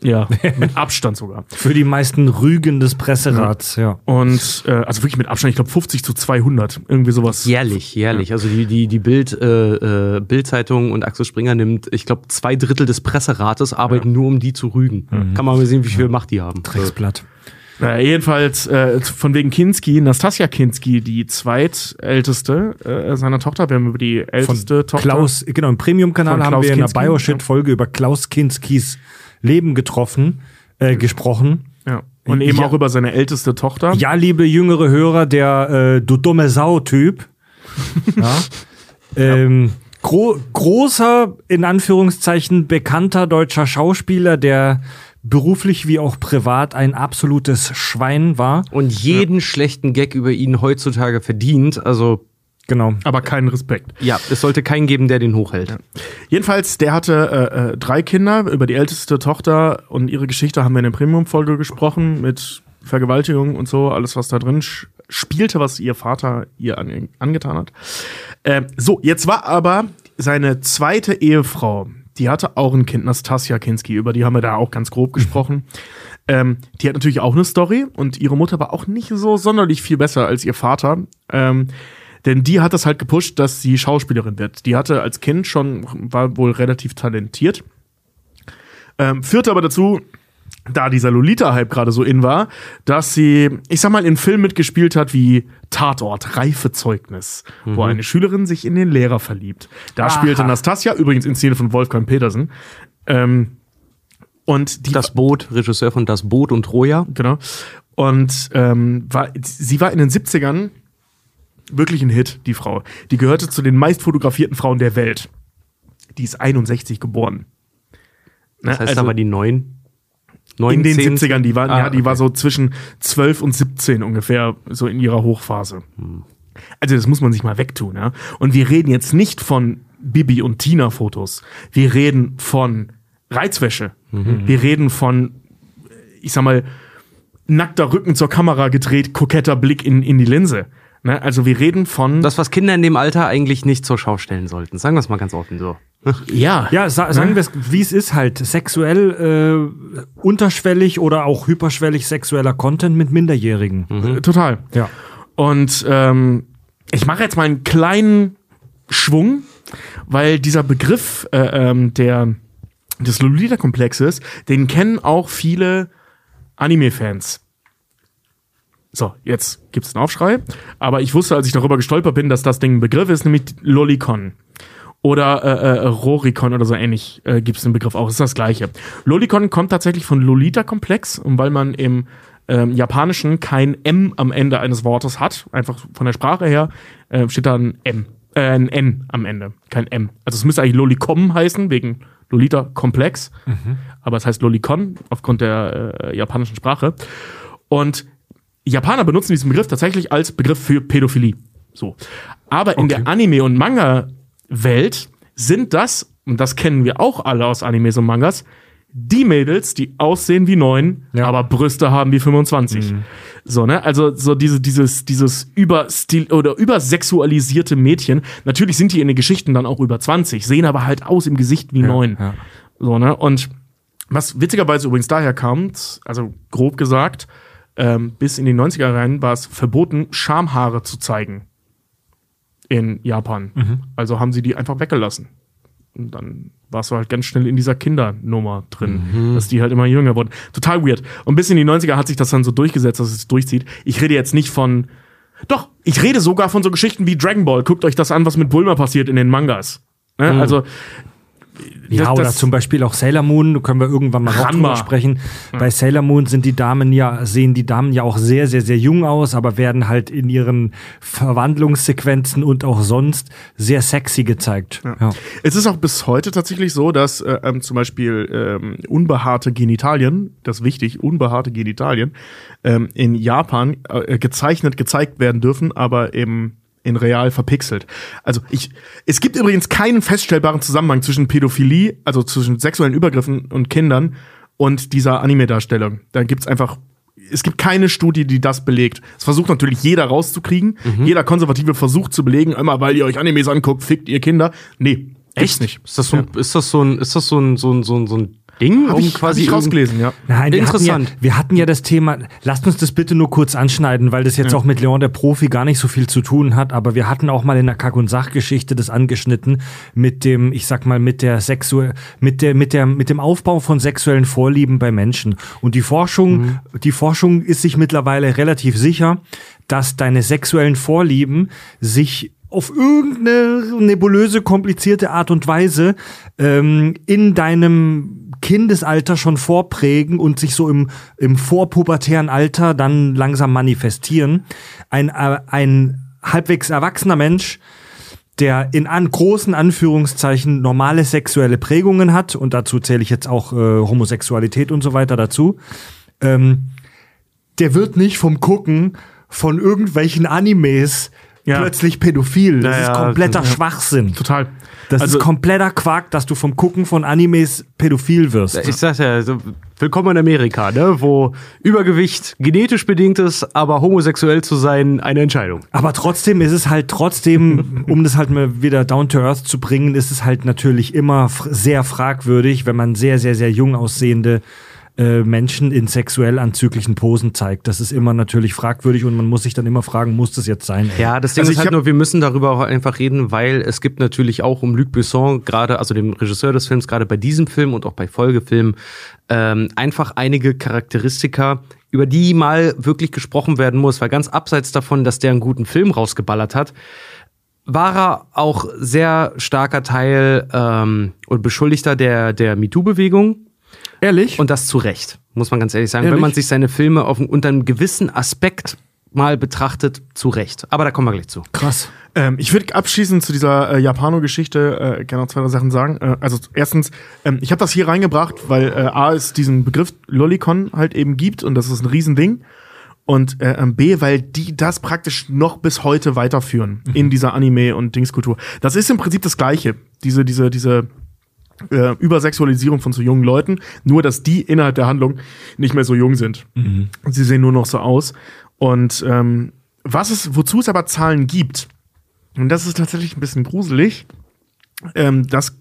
Ja, mit Abstand sogar. Für die meisten Rügen des Presserats, ja. Und äh, also wirklich mit Abstand, ich glaube 50 zu 200, irgendwie sowas. Jährlich, jährlich. Also die, die, die Bild, äh, äh, Bildzeitung und Axel Springer nimmt, ich glaube, zwei Drittel des Presserates arbeiten nur, um die zu rügen. Kann man mal sehen, wie viel Macht die haben. Drecksblatt. Äh, jedenfalls äh, von wegen Kinski, Nastasia Kinski, die zweitälteste äh, seiner Tochter. Wir haben über die älteste Tochter. Klaus, genau, im Premium-Kanal Von haben Klaus wir in der Bioshit-Folge über Klaus Kinskis Leben getroffen, äh, gesprochen. Ja. Und eben Ja. auch über seine älteste Tochter. Ja, liebe jüngere Hörer, der äh, du dumme Sau-Typ. ja. ähm, gro großer, in Anführungszeichen, bekannter deutscher Schauspieler, der beruflich wie auch privat ein absolutes Schwein war. Und jeden schlechten Gag über ihn heutzutage verdient. Also, Genau. Aber keinen Respekt. ja, es sollte keinen geben, der den hochhält. Jedenfalls, der hatte äh, äh, drei Kinder. Über die älteste Tochter und ihre Geschichte haben wir in der Premium-Folge gesprochen mit Vergewaltigung und so, alles, was da drin spielte, was ihr Vater ihr an, angetan hat. Ähm, so, jetzt war aber seine zweite Ehefrau, die hatte auch ein Kind, Nastasia Kinski, über die haben wir da auch ganz grob gesprochen. Ähm, die hat natürlich auch eine Story und ihre Mutter war auch nicht so sonderlich viel besser als ihr Vater. Ähm, denn die hat das halt gepusht, dass sie Schauspielerin wird. Die hatte als Kind schon, war wohl relativ talentiert. Ähm, führte aber dazu, da dieser Lolita-Hype gerade so in war, dass sie, ich sag mal, in Filmen mitgespielt hat wie Tatort, Reifezeugnis, wo eine Schülerin sich in den Lehrer verliebt. Da spielte Nastasia, übrigens in Szene von Wolfgang Petersen. Ähm, und die Das Boot, Regisseur von Das Boot und Troja. Genau. Und ähm, war, sie war in den 70ern wirklich ein Hit, die Frau. Die gehörte zu den meist fotografierten Frauen der Welt. Die ist 61 geboren. Ne, Das heißt also aber die neun. neun in den zehn- 70ern, die war, Ah, ja, die war okay. so zwischen 12 und 17 ungefähr, so in ihrer Hochphase. Hm. Also das muss man sich mal wegtun, ja. Und wir reden jetzt nicht von Bibi und Tina Fotos. Wir reden von Reizwäsche. Mhm. Wir reden von, ich sag mal, nackter Rücken zur Kamera gedreht, koketter Blick in, in die Linse. Ne? Also wir reden von. Das, was Kinder in dem Alter eigentlich nicht zur Schau stellen sollten. Sagen wir es mal ganz offen so. ja. Ja, sa sagen wir es, wie es ist halt. Sexuell, äh, unterschwellig oder auch hyperschwellig sexueller Content mit Minderjährigen. Äh, Total. Ja. Und ähm, ich mache jetzt mal einen kleinen Schwung, weil dieser Begriff äh, ähm, der, des Lolita-Komplexes, den kennen auch viele Anime-Fans. So, jetzt gibt's einen Aufschrei. Aber ich wusste, als ich darüber gestolpert bin, dass das Ding ein Begriff ist, nämlich Lolicon. Oder äh, äh, Roricon oder so ähnlich äh, gibt es den Begriff auch. Das ist das gleiche. Lolicon kommt tatsächlich von Lolita-Komplex und weil man im ähm, Japanischen kein M am Ende eines Wortes hat, einfach von der Sprache her, äh, steht da ein M, äh, ein N am Ende, kein M. Also es müsste eigentlich Lolicom heißen, wegen Lolita-Komplex, aber es heißt Lolicon aufgrund der äh, japanischen Sprache. Und Japaner benutzen diesen Begriff tatsächlich als Begriff für Pädophilie. So. Aber in der Anime- und Manga-Welt sind das und das kennen wir auch alle aus Animes und Mangas, die Mädels, die aussehen wie neun, Ja. aber Brüste haben wie 25. So, ne? Also so diese, dieses, dieses überstil oder übersexualisierte Mädchen. Natürlich sind die in den Geschichten dann auch über 20, sehen aber halt aus im Gesicht wie neun. ja. So, ne? Und was witzigerweise übrigens daher kam, also grob gesagt, ähm, bis in die 90er rein war es verboten, Schamhaare zu zeigen in Japan. Also haben sie die einfach weggelassen. Und dann warst du halt ganz schnell in dieser Kindernummer drin, dass die halt immer jünger wurden. Total weird. Und bis in die 90er hat sich das dann so durchgesetzt, dass es durchzieht. Ich rede jetzt nicht von. Doch, ich rede sogar von so Geschichten wie Dragon Ball. Guckt euch das an, was mit Bulma passiert in den Mangas. Ne? Also. Ja, das- oder das- zum Beispiel auch Sailor Moon, da können wir irgendwann mal drüber sprechen. Bei Sailor Moon sind die Damen ja, sehen die Damen ja auch sehr, sehr, sehr jung aus, aber werden halt in ihren Verwandlungssequenzen und auch sonst sehr sexy gezeigt. Ja. Es ist auch bis heute tatsächlich so, dass äh, ähm, zum Beispiel ähm, unbehaarte Genitalien, das ist wichtig, unbehaarte Genitalien, ähm, in Japan äh, gezeichnet, gezeigt werden dürfen, aber eben in real verpixelt. Also ich, es gibt übrigens keinen feststellbaren Zusammenhang zwischen Pädophilie, also zwischen sexuellen Übergriffen und Kindern und dieser Anime-Darstellung. Da gibt's einfach es gibt keine Studie, die das belegt. Es versucht natürlich jeder rauszukriegen. Jeder Konservative versucht zu belegen, immer weil ihr euch Animes anguckt, fickt ihr Kinder. Nee, gibt's nicht. Ist das so, ein, ist das so ein, ist das so ein, so ein, so ein, so ein Ding, Hab ich, hab ich rausgelesen, ja. Nein, wir Hatten Interessant. ja, wir hatten ja das Thema, lasst uns das bitte nur kurz anschneiden, weil das jetzt auch mit Leon der Profi gar nicht so viel zu tun hat, aber wir hatten auch mal in der Kack- und Sachgeschichte das angeschnitten mit dem, ich sag mal, mit der Sexu mit der, mit der, mit dem Aufbau von sexuellen Vorlieben bei Menschen. Und die Forschung, die Forschung ist sich mittlerweile relativ sicher, dass deine sexuellen Vorlieben sich auf irgendeine nebulöse, komplizierte Art und Weise ähm, in deinem Kindesalter schon vorprägen und sich so im, im vorpubertären Alter dann langsam manifestieren. Ein, äh, ein halbwegs erwachsener Mensch, der in an großen Anführungszeichen normale sexuelle Prägungen hat, und dazu zähle ich jetzt auch äh, Homosexualität und so weiter dazu, ähm, der wird nicht vom Gucken von irgendwelchen Animes Ja. plötzlich pädophil. Das Ja, ist kompletter ja. Schwachsinn. Total. Das Also- ist kompletter Quark, dass du vom Gucken von Animes pädophil wirst. Ich sag's ja, so, willkommen in Amerika, ne, wo Übergewicht genetisch bedingt ist, aber homosexuell zu sein eine Entscheidung. Aber trotzdem ist es halt trotzdem, um das halt mal wieder down to earth zu bringen, ist es halt natürlich immer sehr fragwürdig, wenn man sehr, sehr, sehr jung aussehende äh, Menschen in sexuell anzüglichen Posen zeigt. Das ist immer natürlich fragwürdig und man muss sich dann immer fragen, muss das jetzt sein? Ja, das Ding Also ist halt nur, wir müssen darüber auch einfach reden, weil es gibt natürlich auch um Luc Besson, gerade, also dem Regisseur des Films, gerade bei diesem Film und auch bei Folgefilmen, ähm, einfach einige Charakteristika, über die mal wirklich gesprochen werden muss, weil ganz abseits davon, dass der einen guten Film rausgeballert hat, war er auch sehr starker Teil ähm, und Beschuldigter der, der MeToo-Bewegung. Ehrlich? Und das zu Recht, muss man ganz ehrlich sagen. Ehrlich? Wenn man sich seine Filme auf, unter einem gewissen Aspekt mal betrachtet, zu Recht. Aber da kommen wir gleich zu. krass. Ähm, ich würde abschließend zu dieser äh, Japano-Geschichte äh, gerne noch zwei drei Sachen sagen. Äh, also erstens, ähm, ich habe das hier reingebracht, weil äh, A es diesen Begriff Lollicon halt eben gibt und das ist ein Riesending. Und äh, ähm, B, weil die das praktisch noch bis heute weiterführen in dieser Anime- und Dingskultur. Das ist im Prinzip das Gleiche. Diese, diese, diese äh, Übersexualisierung von so jungen Leuten, nur dass die innerhalb der Handlung nicht mehr so jung sind. Sie sehen nur noch so aus. Und ähm, was es, wozu es aber Zahlen gibt, und das ist tatsächlich ein bisschen gruselig, ähm, das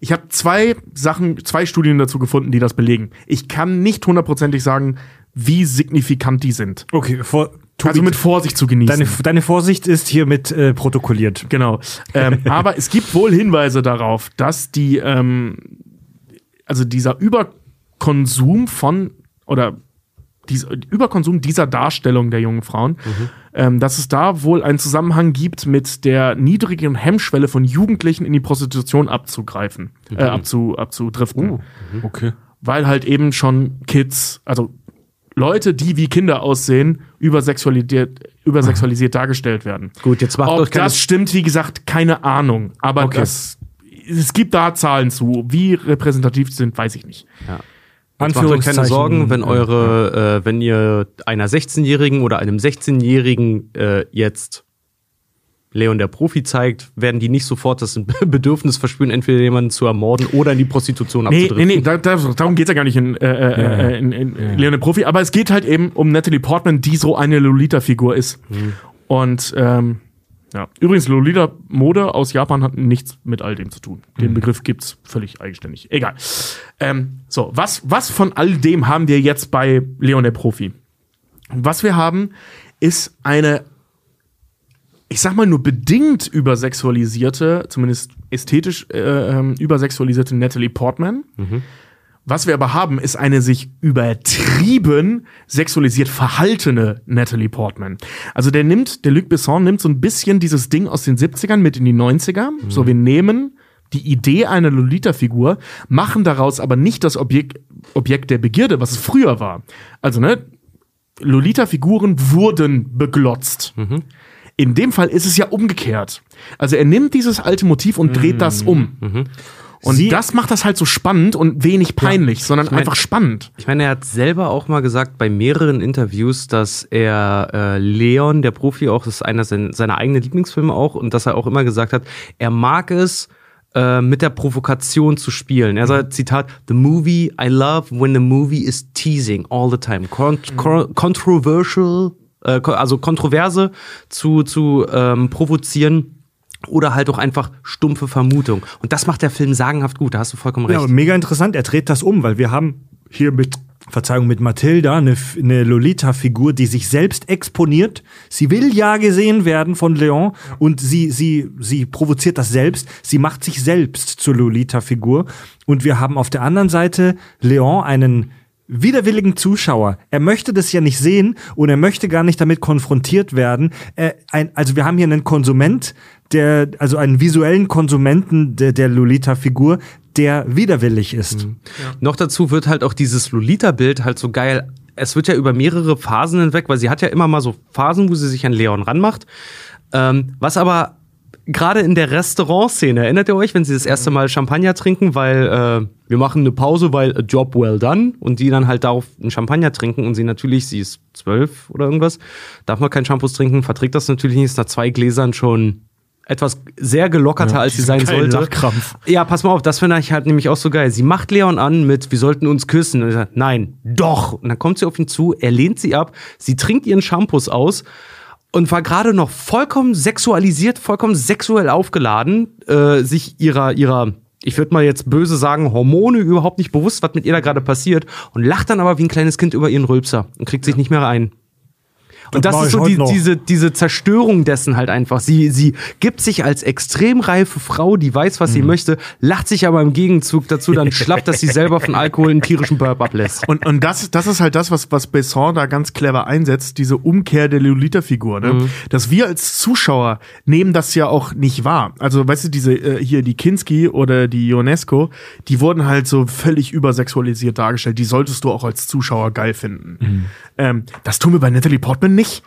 ich habe zwei Sachen, zwei Studien dazu gefunden, die das belegen. Ich kann nicht hundertprozentig sagen, wie signifikant die sind. Okay, vor, Tobi, Also mit Vorsicht zu genießen. deine, deine Vorsicht ist hiermit äh, protokolliert. Genau. Ähm, aber es gibt wohl Hinweise darauf, dass die, ähm, also dieser Überkonsum von oder dieser Überkonsum dieser Darstellung der jungen Frauen, ähm, dass es da wohl einen Zusammenhang gibt mit der niedrigen Hemmschwelle von Jugendlichen in die Prostitution abzugreifen, äh, abzu, abzudriften. Okay. Weil halt eben schon Kids, also Leute, die wie Kinder aussehen, übersexualisiert, übersexualisiert dargestellt werden. Gut, jetzt macht Ob euch keine das stimmt, wie gesagt, keine Ahnung. Aber Okay. das, es gibt da Zahlen zu. Wie repräsentativ sind, weiß ich nicht. Jetzt macht euch keine Anführungszeichen, Sorgen, wenn äh, eure, äh, wenn ihr einer 16-Jährigen oder einem 16-Jährigen äh, jetzt Leon der Profi zeigt, werden die nicht sofort das Bedürfnis verspüren, entweder jemanden zu ermorden oder in die Prostitution Nee, nee, nee, da, da, darum geht's ja gar nicht in, äh, äh, äh, in, in Leon der Profi, aber es geht halt eben um Natalie Portman, die so eine Lolita-Figur ist. Und ähm, ja, übrigens, Lolita-Mode aus Japan hat nichts mit all dem zu tun. Den Begriff gibt's völlig eigenständig. Egal. Ähm, so, was, was von all dem haben wir jetzt bei Leon der Profi? Was wir haben, ist eine ich sag mal nur bedingt übersexualisierte, zumindest ästhetisch äh, ähm, übersexualisierte Natalie Portman. Was wir aber haben, ist eine sich übertrieben sexualisiert verhaltene Natalie Portman. Also der nimmt, der Luc Besson nimmt so ein bisschen dieses Ding aus den 70ern mit in die 90er. So, wir nehmen die Idee einer Lolita-Figur, machen daraus aber nicht das Objekt, Objekt der Begierde, was es früher war. Also, ne, Lolita-Figuren wurden beglotzt. In dem Fall ist es ja umgekehrt. Also er nimmt dieses alte Motiv und dreht das um. Und Sie- das macht das halt so spannend und wenig peinlich, sondern mein- einfach spannend. Ich meine, er hat selber auch mal gesagt bei mehreren Interviews, dass er äh, Leon, der Profi, auch das ist einer sein, seiner eigenen Lieblingsfilme auch, und dass er auch immer gesagt hat, er mag es, äh, mit der Provokation zu spielen. Er sagt, Zitat, The movie I love when the movie is teasing all the time. Con con controversial, äh, also Kontroverse zu, zu ähm, provozieren. Oder halt auch einfach stumpfe Vermutung. Und das macht der Film sagenhaft gut, da hast du vollkommen recht. Ja, mega interessant. Er dreht das um, weil wir haben hier mit, Verzeihung, mit Mathilda eine, eine Lolita-Figur, die sich selbst exponiert. Sie will ja gesehen werden von Leon und sie, sie, sie provoziert das selbst. Sie macht sich selbst zur Lolita-Figur. Und wir haben auf der anderen Seite Leon einen widerwilligen Zuschauer. Er möchte das ja nicht sehen und er möchte gar nicht damit konfrontiert werden. Äh, ein, also wir haben hier einen Konsument, der, also einen visuellen Konsumenten der, der Lolita-Figur, der widerwillig ist. Noch dazu wird halt auch dieses Lolita-Bild halt so geil. Es wird ja über mehrere Phasen hinweg, weil sie hat ja immer mal so Phasen, wo sie sich an Leon ranmacht. Ähm, was aber gerade in der Restaurantszene, erinnert ihr euch, wenn sie das erste Mal Champagner trinken, weil äh, wir machen eine Pause, weil a job well done und die dann halt darauf einen Champagner trinken und sie natürlich, sie ist zwölf oder irgendwas, darf man kein Shampoos trinken, verträgt das natürlich nicht, ist nach zwei Gläsern schon etwas sehr gelockerter, als sie sein sollte. Lachkrampf. Ja, pass mal auf, das finde ich halt nämlich auch so geil. Sie macht Leon an mit, wir sollten uns küssen. Und er sagt, nein, doch. Und dann kommt sie auf ihn zu, er lehnt sie ab, sie trinkt ihren Shampoos aus und war gerade noch vollkommen sexualisiert, vollkommen sexuell aufgeladen, äh, sich ihrer, ihrer, ich würde mal jetzt böse sagen, Hormone überhaupt nicht bewusst, was mit ihr da gerade passiert und lacht dann aber wie ein kleines Kind über ihren Rülpser und kriegt sich nicht mehr ein. Und das, mach ist so die, diese, diese Zerstörung dessen halt einfach. Sie, sie gibt sich als extrem reife Frau, die weiß, was sie möchte, lacht sich aber im Gegenzug dazu dann schlapp, dass sie selber von Alkohol einen tierischen Burp ablässt. Und, und das, das ist halt das, was, was Besson da ganz clever einsetzt, diese Umkehr der Lolita-Figur. Ne? Dass wir als Zuschauer nehmen das ja auch nicht wahr. Also, weißt du, diese äh, hier, die Kinski oder die Ionesco, die wurden halt so völlig übersexualisiert dargestellt. Die solltest du auch als Zuschauer geil finden. Ähm, das tun wir bei Natalie Portman nicht.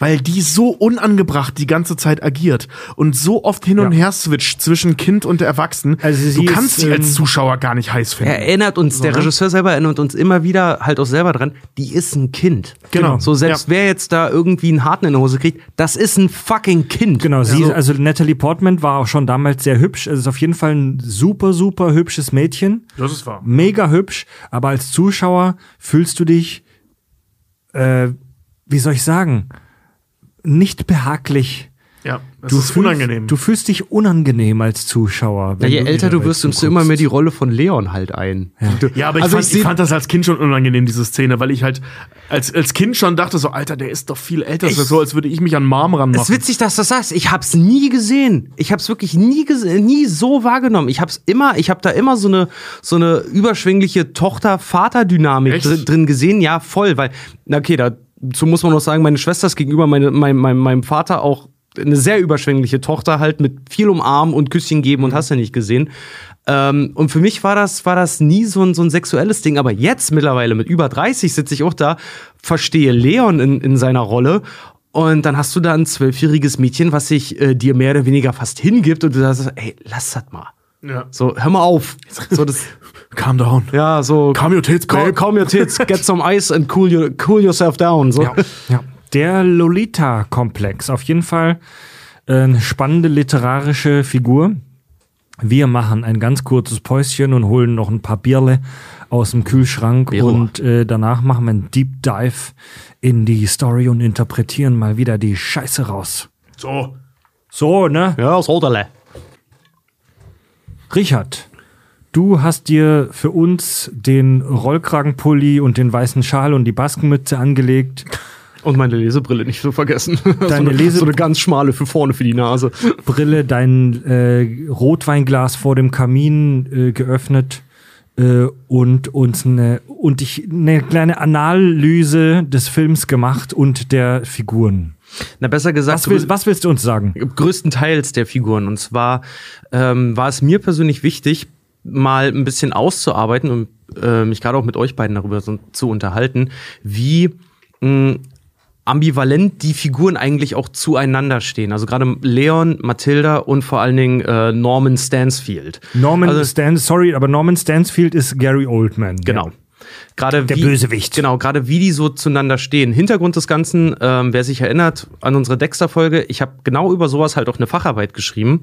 Weil die so unangebracht die ganze Zeit agiert und so oft hin und Ja. her switcht zwischen Kind und Erwachsenen. Also sie du kannst ist, sie als ähm, Zuschauer gar nicht heiß finden. Er erinnert uns, der ne? Regisseur selber erinnert uns immer wieder halt auch selber dran, die ist ein Kind. Genau. So selbst Ja. wer jetzt da irgendwie einen Harten in der Hose kriegt, das ist ein fucking Kind. Genau, sie, So. also Natalie Portman war auch schon damals sehr hübsch. Es ist auf jeden Fall ein super, super hübsches Mädchen. das ist wahr. Mega hübsch, aber als Zuschauer fühlst du dich, äh, wie soll ich sagen, nicht behaglich. Ja, das Du ist fühlst, unangenehm. Du fühlst dich unangenehm als Zuschauer. Ja, je du älter du wirst, umso zuguckst. immer mehr die Rolle von Leon halt ein. Du- ja, aber ich, also fand, ich ich, fand das als Kind schon unangenehm, diese Szene, weil ich halt als, als Kind schon dachte so, Alter, der ist doch viel älter. Das ist so, als würde ich mich an Marm Es ist ranmachen. witzig, dass du das sagst. Ich hab's nie gesehen. Ich hab's wirklich nie nie so wahrgenommen. Ich hab's immer, ich hab da immer so eine so eine überschwingliche Tochter-Vater-Dynamik drin, drin gesehen. Ja, voll, weil na okay, dazu muss man noch sagen, meine Schwester ist gegenüber meine, mein, mein, meinem Vater auch eine sehr überschwängliche Tochter halt mit viel umarmen und Küsschen geben und hast ja nicht gesehen. Ähm, und für mich war das, war das nie so ein, so ein sexuelles Ding. Aber jetzt mittlerweile mit über 30 sitze ich auch da, verstehe Leon in, in seiner Rolle. Und dann hast du da ein zwölfjähriges Mädchen, was sich äh, dir mehr oder weniger fast hingibt und du sagst, ey, lass das mal. Ja. So, hör mal auf. So, das, Calm down. ja, so. Calm your tits, Calm, babe. calm your tits, get some ice and cool, your, cool yourself down. So. Ja. Der Lolita-Komplex, auf jeden Fall Eine spannende literarische Figur. Wir machen ein ganz kurzes Päuschen und holen noch ein paar Bierle aus dem Kühlschrank Bierle. und äh, danach machen wir einen Deep Dive in die Story und interpretieren mal wieder die Scheiße raus. So. So, ne? Ja, aus Holderle. Richard, du hast dir für uns den Rollkragenpulli und den weißen Schal und die Baskenmütze angelegt. Und meine Lesebrille nicht zu vergessen. so, Deine eine, Lese- so eine ganz schmale für vorne für die Nase. Brille, dein äh, Rotweinglas vor dem Kamin äh, geöffnet äh, und uns eine und ich eine kleine Analyse des Films gemacht und der Figuren. Na, besser gesagt, Was, willst, was willst du uns sagen? größtenteils der Figuren. Und zwar ähm, war es mir persönlich wichtig, mal ein bisschen auszuarbeiten und äh, mich gerade auch mit euch beiden darüber so, zu unterhalten, wie mh, ambivalent die Figuren eigentlich auch zueinander stehen. Also gerade Leon, Matilda und vor allen Dingen äh, Norman Stansfield. Norman Also- Stan, sorry, aber Norman Stansfield ist Gary Oldman. Genau. Gerade Der wie, Bösewicht. Genau, gerade wie die so zueinander stehen. Hintergrund des Ganzen, ähm, wer sich erinnert an unsere Dexter-Folge, ich habe genau über sowas halt auch eine Facharbeit geschrieben.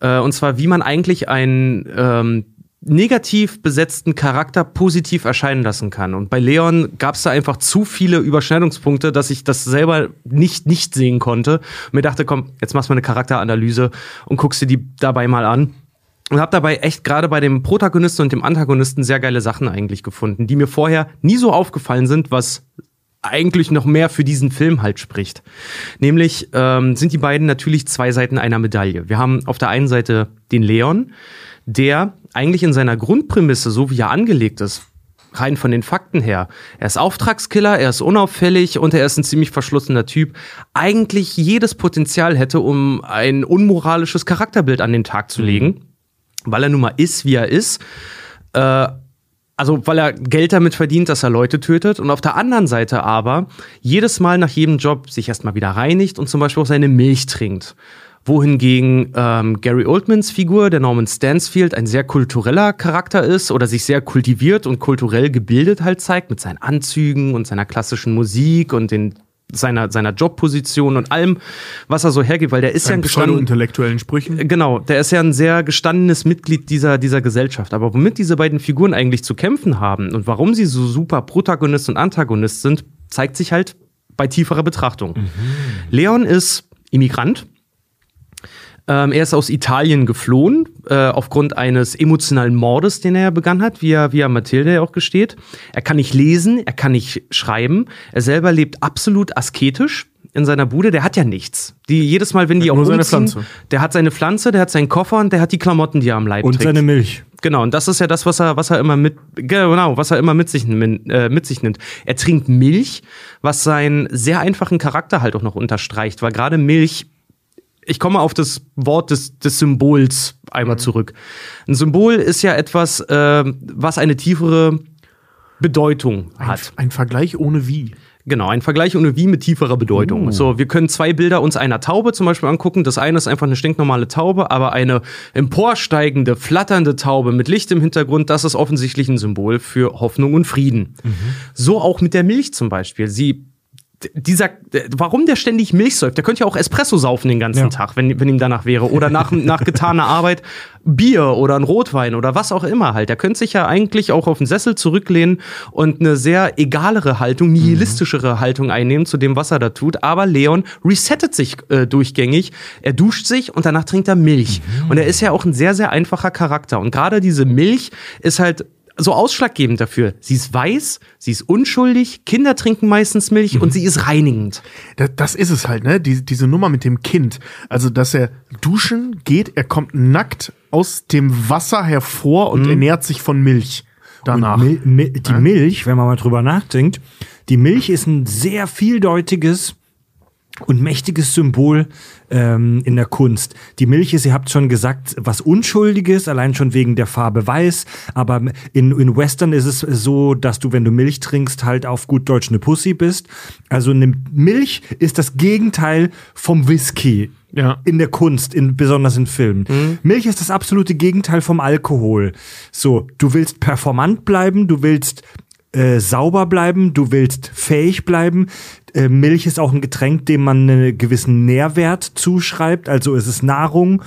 Äh, und zwar, wie man eigentlich einen ähm, negativ besetzten Charakter positiv erscheinen lassen kann. Und bei Leon gab es da einfach zu viele Überschneidungspunkte, dass ich das selber nicht nicht sehen konnte. Und mir dachte, komm, jetzt machst du mal eine Charakteranalyse und guckst dir die dabei mal an. Und habe dabei echt gerade bei dem Protagonisten und dem Antagonisten sehr geile Sachen eigentlich gefunden, die mir vorher nie so aufgefallen sind, was eigentlich noch mehr für diesen Film halt spricht. Nämlich ähm, sind die beiden natürlich zwei Seiten einer Medaille. Wir haben auf der einen Seite den Leon, der eigentlich in seiner Grundprämisse, so wie er angelegt ist, rein von den Fakten her, er ist Auftragskiller, er ist unauffällig und er ist ein ziemlich verschlossener Typ, eigentlich jedes Potenzial hätte, um ein unmoralisches Charakterbild an den Tag zu legen, weil er nun mal ist, wie er ist. Äh, also weil er Geld damit verdient, dass er Leute tötet und auf der anderen Seite aber jedes Mal nach jedem Job sich erstmal wieder reinigt und zum Beispiel auch seine Milch trinkt. Wohingegen ähm, Gary Oldmans Figur, der Norman Stansfield, ein sehr kultureller Charakter ist oder sich sehr kultiviert und kulturell gebildet halt zeigt mit seinen Anzügen und seiner klassischen Musik und den seiner, seiner Jobposition und allem, was er so hergibt, weil der ist ja Ein ein gestandener pseudo-intellektuellen Sprüchen. Genau, der ist ja ein sehr gestandenes Mitglied dieser, dieser Gesellschaft. Aber womit diese beiden Figuren eigentlich zu kämpfen haben und warum sie so super Protagonist und Antagonist sind, zeigt sich halt bei tieferer Betrachtung. Leon ist Immigrant. Ähm, er ist aus Italien geflohen, äh, aufgrund eines emotionalen Mordes, den er ja begangen hat, wie er, wie er Mathilde ja auch gesteht. Er kann nicht lesen, er kann nicht schreiben. Er selber lebt absolut asketisch in seiner Bude. Der hat ja nichts. Die, jedes Mal, wenn die auch nur seine umziehen, Pflanze. der hat seine Pflanze, der hat seinen Koffer und der hat die Klamotten, die er am Leib Und trägt. seine Milch. Genau, und das ist ja das, was er, was er immer mit, genau, was er immer mit sich, äh, mit sich nimmt. Er trinkt Milch, was seinen sehr einfachen Charakter halt auch noch unterstreicht, weil gerade Milch, ich komme auf das Wort des, des Symbols einmal zurück. Ein Symbol ist ja etwas, äh, was eine tiefere Bedeutung Ein, hat. ein Vergleich ohne wie. Genau, ein Vergleich ohne wie mit tieferer Bedeutung. So, wir können zwei Bilder uns einer Taube zum Beispiel angucken. Das eine ist einfach eine stinknormale Taube, aber eine emporsteigende, flatternde Taube mit Licht im Hintergrund, das ist offensichtlich ein Symbol für Hoffnung und Frieden. So auch mit der Milch zum Beispiel. Sie dieser, warum der ständig Milch säuft, der könnte ja auch Espresso saufen den ganzen Ja. Tag, wenn, wenn ihm danach wäre. Oder nach, nach getaner Arbeit Bier oder ein Rotwein oder was auch immer halt. Der könnte sich ja eigentlich auch auf den Sessel zurücklehnen und eine sehr egalere Haltung, nihilistischere Haltung einnehmen zu dem, was er da tut. Aber Leon resettet sich äh, durchgängig. Er duscht sich und danach trinkt er Milch. Und er ist ja auch ein sehr, sehr einfacher Charakter. Und gerade diese Milch ist halt so ausschlaggebend dafür. Sie ist weiß, sie ist unschuldig, Kinder trinken meistens Milch und sie ist reinigend. Das, das ist es halt, ne? Die, diese Nummer mit dem Kind. Also, dass er duschen geht, er kommt nackt aus dem Wasser hervor und ernährt sich von Milch. Danach. Mil Mil die Milch, wenn man mal drüber nachdenkt, die Milch ist ein sehr vieldeutiges und mächtiges Symbol ähm, in der Kunst. Die Milch ist, ihr habt schon gesagt, was Unschuldiges, allein schon wegen der Farbe weiß. Aber in, in Western ist es so, dass du, wenn du Milch trinkst, halt auf gut Deutsch eine Pussy bist. Also eine Milch ist das Gegenteil vom Whisky. Ja. In der Kunst, in, besonders in Filmen. Milch ist das absolute Gegenteil vom Alkohol. So, du willst performant bleiben, du willst äh, sauber bleiben, du willst fähig bleiben. Äh, Milch ist auch ein Getränk, dem man einen gewissen Nährwert zuschreibt. Also es ist Nahrung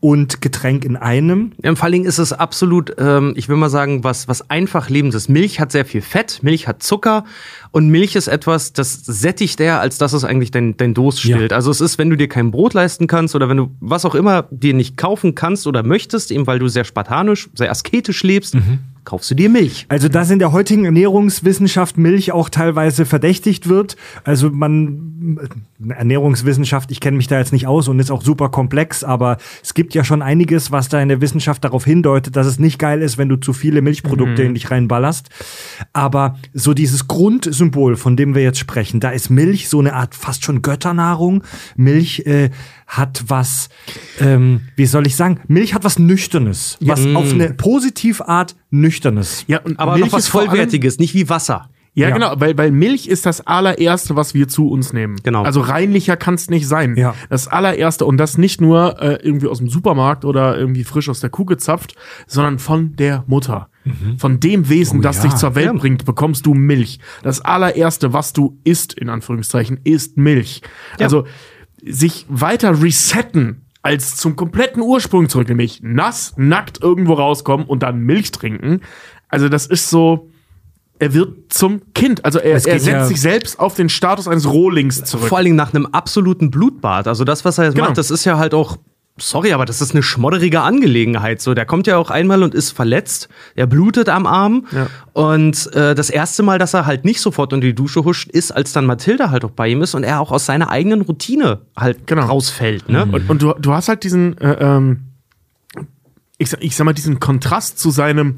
und Getränk in einem. Vor allen Dingen ist es absolut, ähm, ich will mal sagen, was, was einfach lebendes. Milch hat sehr viel Fett, Milch hat Zucker und Milch ist etwas, das sättigt eher, als dass es eigentlich dein, dein Durst stillt. Ja. Also es ist, wenn du dir kein Brot leisten kannst oder wenn du was auch immer dir nicht kaufen kannst oder möchtest, eben weil du sehr spartanisch, sehr asketisch lebst, kaufst du dir Milch. Also dass in der heutigen Ernährungswissenschaft Milch auch teilweise verdächtigt wird. Also man Ernährungswissenschaft, ich kenne mich da jetzt nicht aus und ist auch super komplex, aber es gibt ja schon einiges, was da in der Wissenschaft darauf hindeutet, dass es nicht geil ist, wenn du zu viele Milchprodukte in dich reinballerst. Aber so dieses Grundsymbol, von dem wir jetzt sprechen, da ist Milch so eine Art fast schon Götternahrung. Milch äh, hat was, ähm, wie soll ich sagen, Milch hat was Nüchternes, was auf eine positive Art Nüchternes. Ja, und Aber Milch noch was Vollwertiges, nicht wie Wasser. Ja, Ja. genau, weil, weil Milch ist das allererste, was wir zu uns nehmen. Genau. Also reinlicher kann es nicht sein. Ja. Das allererste und das nicht nur äh, irgendwie aus dem Supermarkt oder irgendwie frisch aus der Kuh gezapft, sondern von der Mutter. Von dem Wesen, Oh das ja. dich zur Welt Ja. bringt, bekommst du Milch. Das allererste, was du isst, in Anführungszeichen, ist Milch. Also sich weiter resetten als zum kompletten Ursprung zurück, nämlich nass, nackt irgendwo rauskommen und dann Milch trinken. Also das ist so, er wird zum Kind. Also er, er setzt ja- sich selbst auf den Status eines Rohlings zurück. Vor allen Dingen nach einem absoluten Blutbad. Also das, was er jetzt Genau. macht, das ist ja halt auch, sorry, aber das ist eine schmodderige Angelegenheit. So, der kommt ja auch einmal und ist verletzt. Er blutet am Arm. Ja. Und äh, das erste Mal, dass er halt nicht sofort unter die Dusche huscht, ist, als dann Mathilda halt auch bei ihm ist und er auch aus seiner eigenen Routine halt Genau. rausfällt. Ne? Und, und du, du hast halt diesen, äh, ähm, ich, sag- ich sag mal, diesen Kontrast zu seinem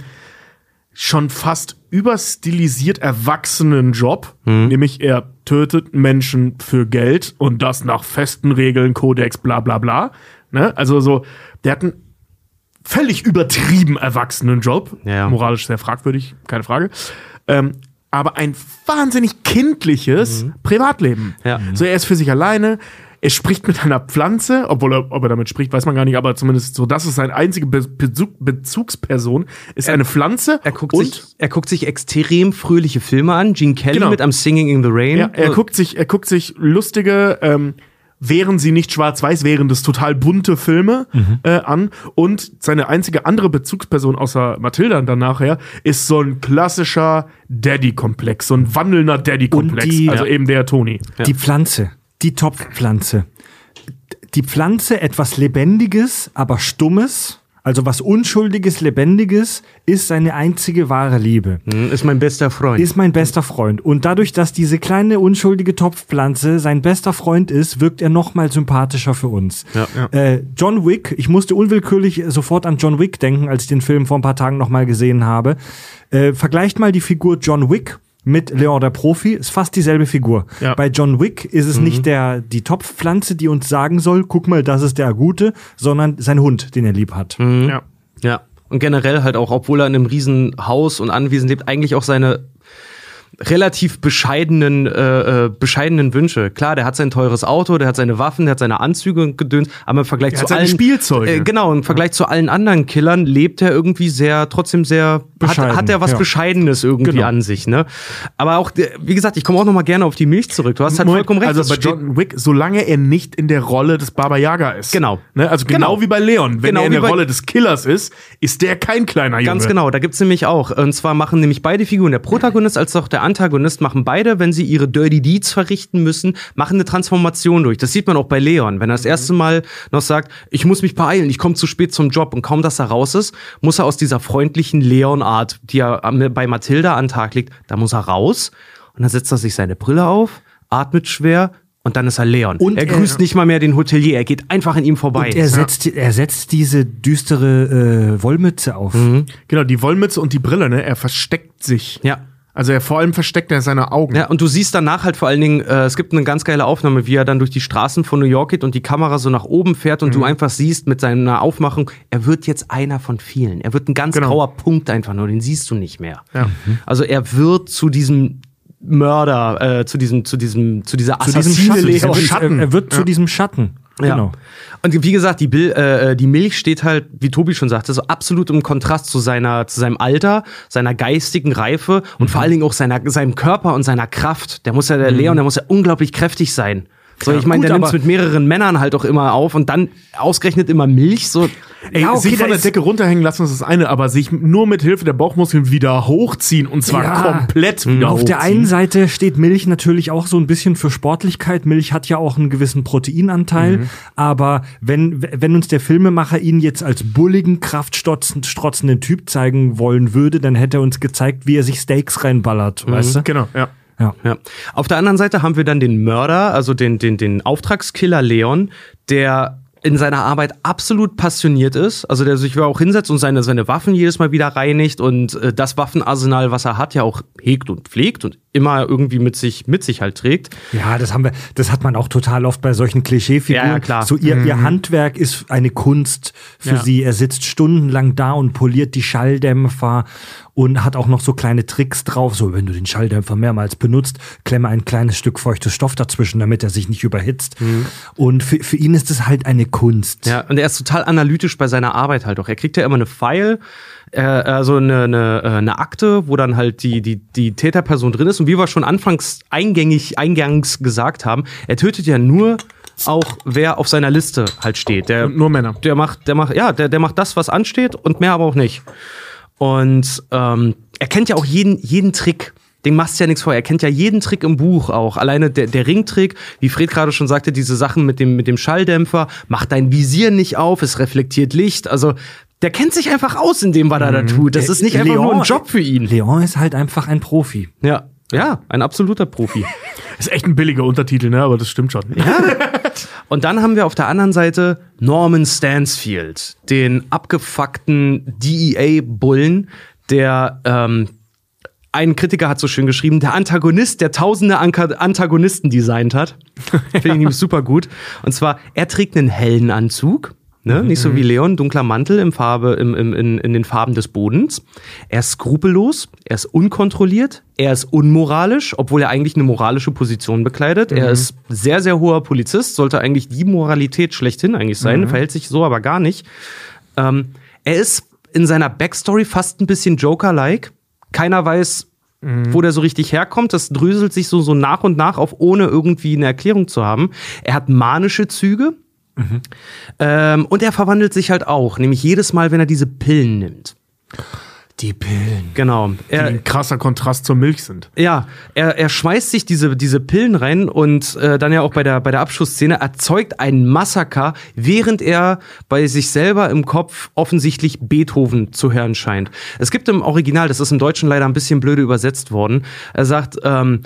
schon fast überstilisiert erwachsenen Job, nämlich er tötet Menschen für Geld und das nach festen Regeln, Kodex, bla bla bla. Ne? Also so, der hat einen völlig übertrieben erwachsenen Job, Ja. moralisch sehr fragwürdig, keine Frage. Ähm, aber ein wahnsinnig kindliches Privatleben. Ja. So, er ist für sich alleine. Er spricht mit einer Pflanze, obwohl er, ob er damit spricht, weiß man gar nicht, aber zumindest so, das ist seine einzige Be Bezug, Bezugsperson, ist eine Pflanze. Er guckt, und sich, er guckt sich extrem fröhliche Filme an. Gene Kelly Genau. mit am Singing in the Rain. ja, er guckt sich, er guckt sich lustige, ähm, wären sie nicht schwarz-weiß, wären das total bunte Filme äh, an. Und seine einzige andere Bezugsperson außer Mathilda dann nachher ist so ein klassischer Daddy-Komplex, so ein wandelnder Daddy-Komplex. Also Ja. eben der Toni. Die Pflanze, die Topfpflanze. Die Pflanze etwas Lebendiges, aber Stummes, also was Unschuldiges, Lebendiges, ist seine einzige wahre Liebe. Hm, Ist mein bester Freund. Ist mein bester Freund. Und dadurch, dass diese kleine unschuldige Topfpflanze sein bester Freund ist, wirkt er noch mal sympathischer für uns. Ja. Äh, John Wick, ich musste unwillkürlich sofort an John Wick denken, als ich den Film vor ein paar Tagen noch mal gesehen habe. Äh, vergleicht mal die Figur John Wick mit Leon der Profi, ist fast dieselbe Figur. Ja. Bei John Wick ist es nicht der, die Topfpflanze, die uns sagen soll, guck mal, das ist der Gute, sondern sein Hund, den er lieb hat. Ja. Ja. Und generell halt auch, obwohl er in einem riesen Haus und Anwesen lebt, eigentlich auch seine relativ bescheidenen, äh, äh, bescheidenen Wünsche. Klar, der hat sein teures Auto, der hat seine Waffen, der hat seine Anzüge und Gedöns, aber im Vergleich Er zu hat allen Spielzeuge. Äh, genau, im Vergleich zu allen anderen Killern lebt er irgendwie sehr, trotzdem sehr, hat, Bescheiden, hat er was ja. Bescheidenes irgendwie Genau. an sich, ne? Aber auch, der- wie gesagt, ich komme auch noch mal gerne auf die Milch zurück. Du hast halt Moment, vollkommen recht. Also bei John Wick, solange er nicht in der Rolle des Baba Yaga ist. Genau. Ne? Also genau, Genau. wie bei Leon. Wenn Genau er in der Rolle des Killers ist, ist der kein kleiner Junge. Ganz genau, da gibt's nämlich auch. Und zwar machen nämlich beide Figuren, der Protagonist als auch der Antagonist, machen beide, wenn sie ihre Dirty Deeds verrichten müssen, machen eine Transformation durch. Das sieht man auch bei Leon. Wenn er das erste Mal noch sagt, ich muss mich beeilen, ich komme zu spät zum Job und kaum, dass er raus ist, muss er aus dieser freundlichen Leon-Art, die er bei Mathilda an den Tag legt, da muss er raus und dann setzt er sich seine Brille auf, atmet schwer und dann ist er Leon. Und er er- grüßt nicht mal mehr den Hotelier, er geht einfach an ihm vorbei. Und er setzt, er setzt diese düstere äh, Wollmütze auf. Genau, die Wollmütze und die Brille, ne? Er versteckt sich. ja. Also er vor allem versteckt er seine Augen. Ja, und du siehst danach halt vor allen Dingen, äh, es gibt eine ganz geile Aufnahme, wie er dann durch die Straßen von New York geht und die Kamera so nach oben fährt und Mhm. du einfach siehst mit seiner Aufmachung, er wird jetzt einer von vielen. Er wird ein ganz Genau. grauer Punkt einfach nur, den siehst du nicht mehr. Ja. Also er wird zu diesem Mörder, äh, zu diesem, zu diesem, zu dieser Zu diesem Assassine Schatten. Er wird, Schatten. Er, wird zu Ja. diesem Schatten. Ja. Genau. Und wie gesagt, die, Bil äh, die Milch steht halt, wie Tobi schon sagte, so absolut im Kontrast zu seiner, zu seinem Alter, seiner geistigen Reife und vor allen Dingen auch seiner, seinem Körper und seiner Kraft. Der muss ja, der Leon, der muss ja unglaublich kräftig sein. So, ich meine, der nimmt mit mehreren Männern halt auch immer auf und dann ausgerechnet immer Milch. So, Ey, Ja, okay, sich von der ist- Decke runterhängen lassen, ist das eine, aber sich nur mit Hilfe der Bauchmuskeln wieder hochziehen und zwar Ja. komplett wieder Auf der hochziehen. einen Seite steht Milch natürlich auch so ein bisschen für Sportlichkeit. Milch hat ja auch einen gewissen Proteinanteil. Aber wenn, wenn uns der Filmemacher ihn jetzt als bulligen, kraftstrotzenden Typ zeigen wollen würde, dann hätte er uns gezeigt, wie er sich Steaks reinballert, weißt du? Genau, ja. Ja. Ja. Auf der anderen Seite haben wir dann den Mörder, also den, den, den Auftragskiller Leon, der in seiner Arbeit absolut passioniert ist, also der sich auch hinsetzt und seine, seine Waffen jedes Mal wieder reinigt und äh, das Waffenarsenal, was er hat, ja auch hegt und pflegt und immer irgendwie mit sich, mit sich halt trägt. Ja, das haben wir, das hat man auch total oft bei solchen Klischeefiguren. Ja, ja, klar. So ihr, ihr Handwerk ist eine Kunst für Ja. sie. Er sitzt stundenlang da und poliert die Schalldämpfer und hat auch noch so kleine Tricks drauf. So, wenn du den Schalldämpfer mehrmals benutzt, klemme ein kleines Stück feuchtes Stoff dazwischen, damit er sich nicht überhitzt. Und für, für ihn ist es halt eine Kunst. Ja, und er ist total analytisch bei seiner Arbeit halt auch. Er kriegt ja immer eine File, äh, also eine, eine, äh, eine Akte, wo dann halt die, die, die Täterperson drin ist. Und wie wir schon anfangs eingängig, eingangs gesagt haben, er tötet ja nur auch, wer auf seiner Liste halt steht. Der, Und nur Männer. der macht, der macht, ja, der, der macht das, was ansteht und mehr aber auch nicht. Und ähm, er kennt ja auch jeden, jeden Trick. Dem machst du ja nichts vor. Er kennt ja jeden Trick im Buch auch. Alleine der, der Ringtrick, wie Fred gerade schon sagte, diese Sachen mit dem, mit dem Schalldämpfer, macht dein Visier nicht auf, es reflektiert Licht. Also, der kennt sich einfach aus in dem, was er da tut. Das ist nicht einfach nur ein Job für ihn. Leon ist halt einfach ein Profi. Ja, ja, ein absoluter Profi. Ist echt ein billiger Untertitel, ne? Aber das stimmt schon. Und dann haben wir auf der anderen Seite Norman Stansfield, den abgefuckten DEA-Bullen, der ähm, ein Kritiker hat so schön geschrieben, der Antagonist, der tausende Antagonisten designt hat. Finde ich nämlich super gut. Und zwar, er trägt einen hellen Anzug. Ne? Nicht so wie Leon, dunkler Mantel im Farbe, im, im, in, in den Farben des Bodens. Er ist skrupellos, er ist unkontrolliert, er ist unmoralisch, obwohl er eigentlich eine moralische Position bekleidet. Er ist sehr, sehr hoher Polizist, sollte eigentlich die Moralität schlechthin eigentlich sein, verhält sich so aber gar nicht. Ähm, er ist in seiner Backstory fast ein bisschen Joker-like. Keiner weiß, wo der so richtig herkommt. Das dröselt sich so, so nach und nach auf, ohne irgendwie eine Erklärung zu haben. Er hat manische Züge. Ähm, und er verwandelt sich halt auch, nämlich jedes Mal, wenn er diese Pillen nimmt. Die Pillen. Genau. Die Er, ein krasser Kontrast zur Milch sind. ja, er, er schmeißt sich diese, diese Pillen rein und äh, dann ja auch bei der, bei der Abschussszene erzeugt einen Massaker, während er bei sich selber im Kopf offensichtlich Beethoven zu hören scheint. Es gibt im Original, das ist im Deutschen leider ein bisschen blöde übersetzt worden, er sagt, ähm,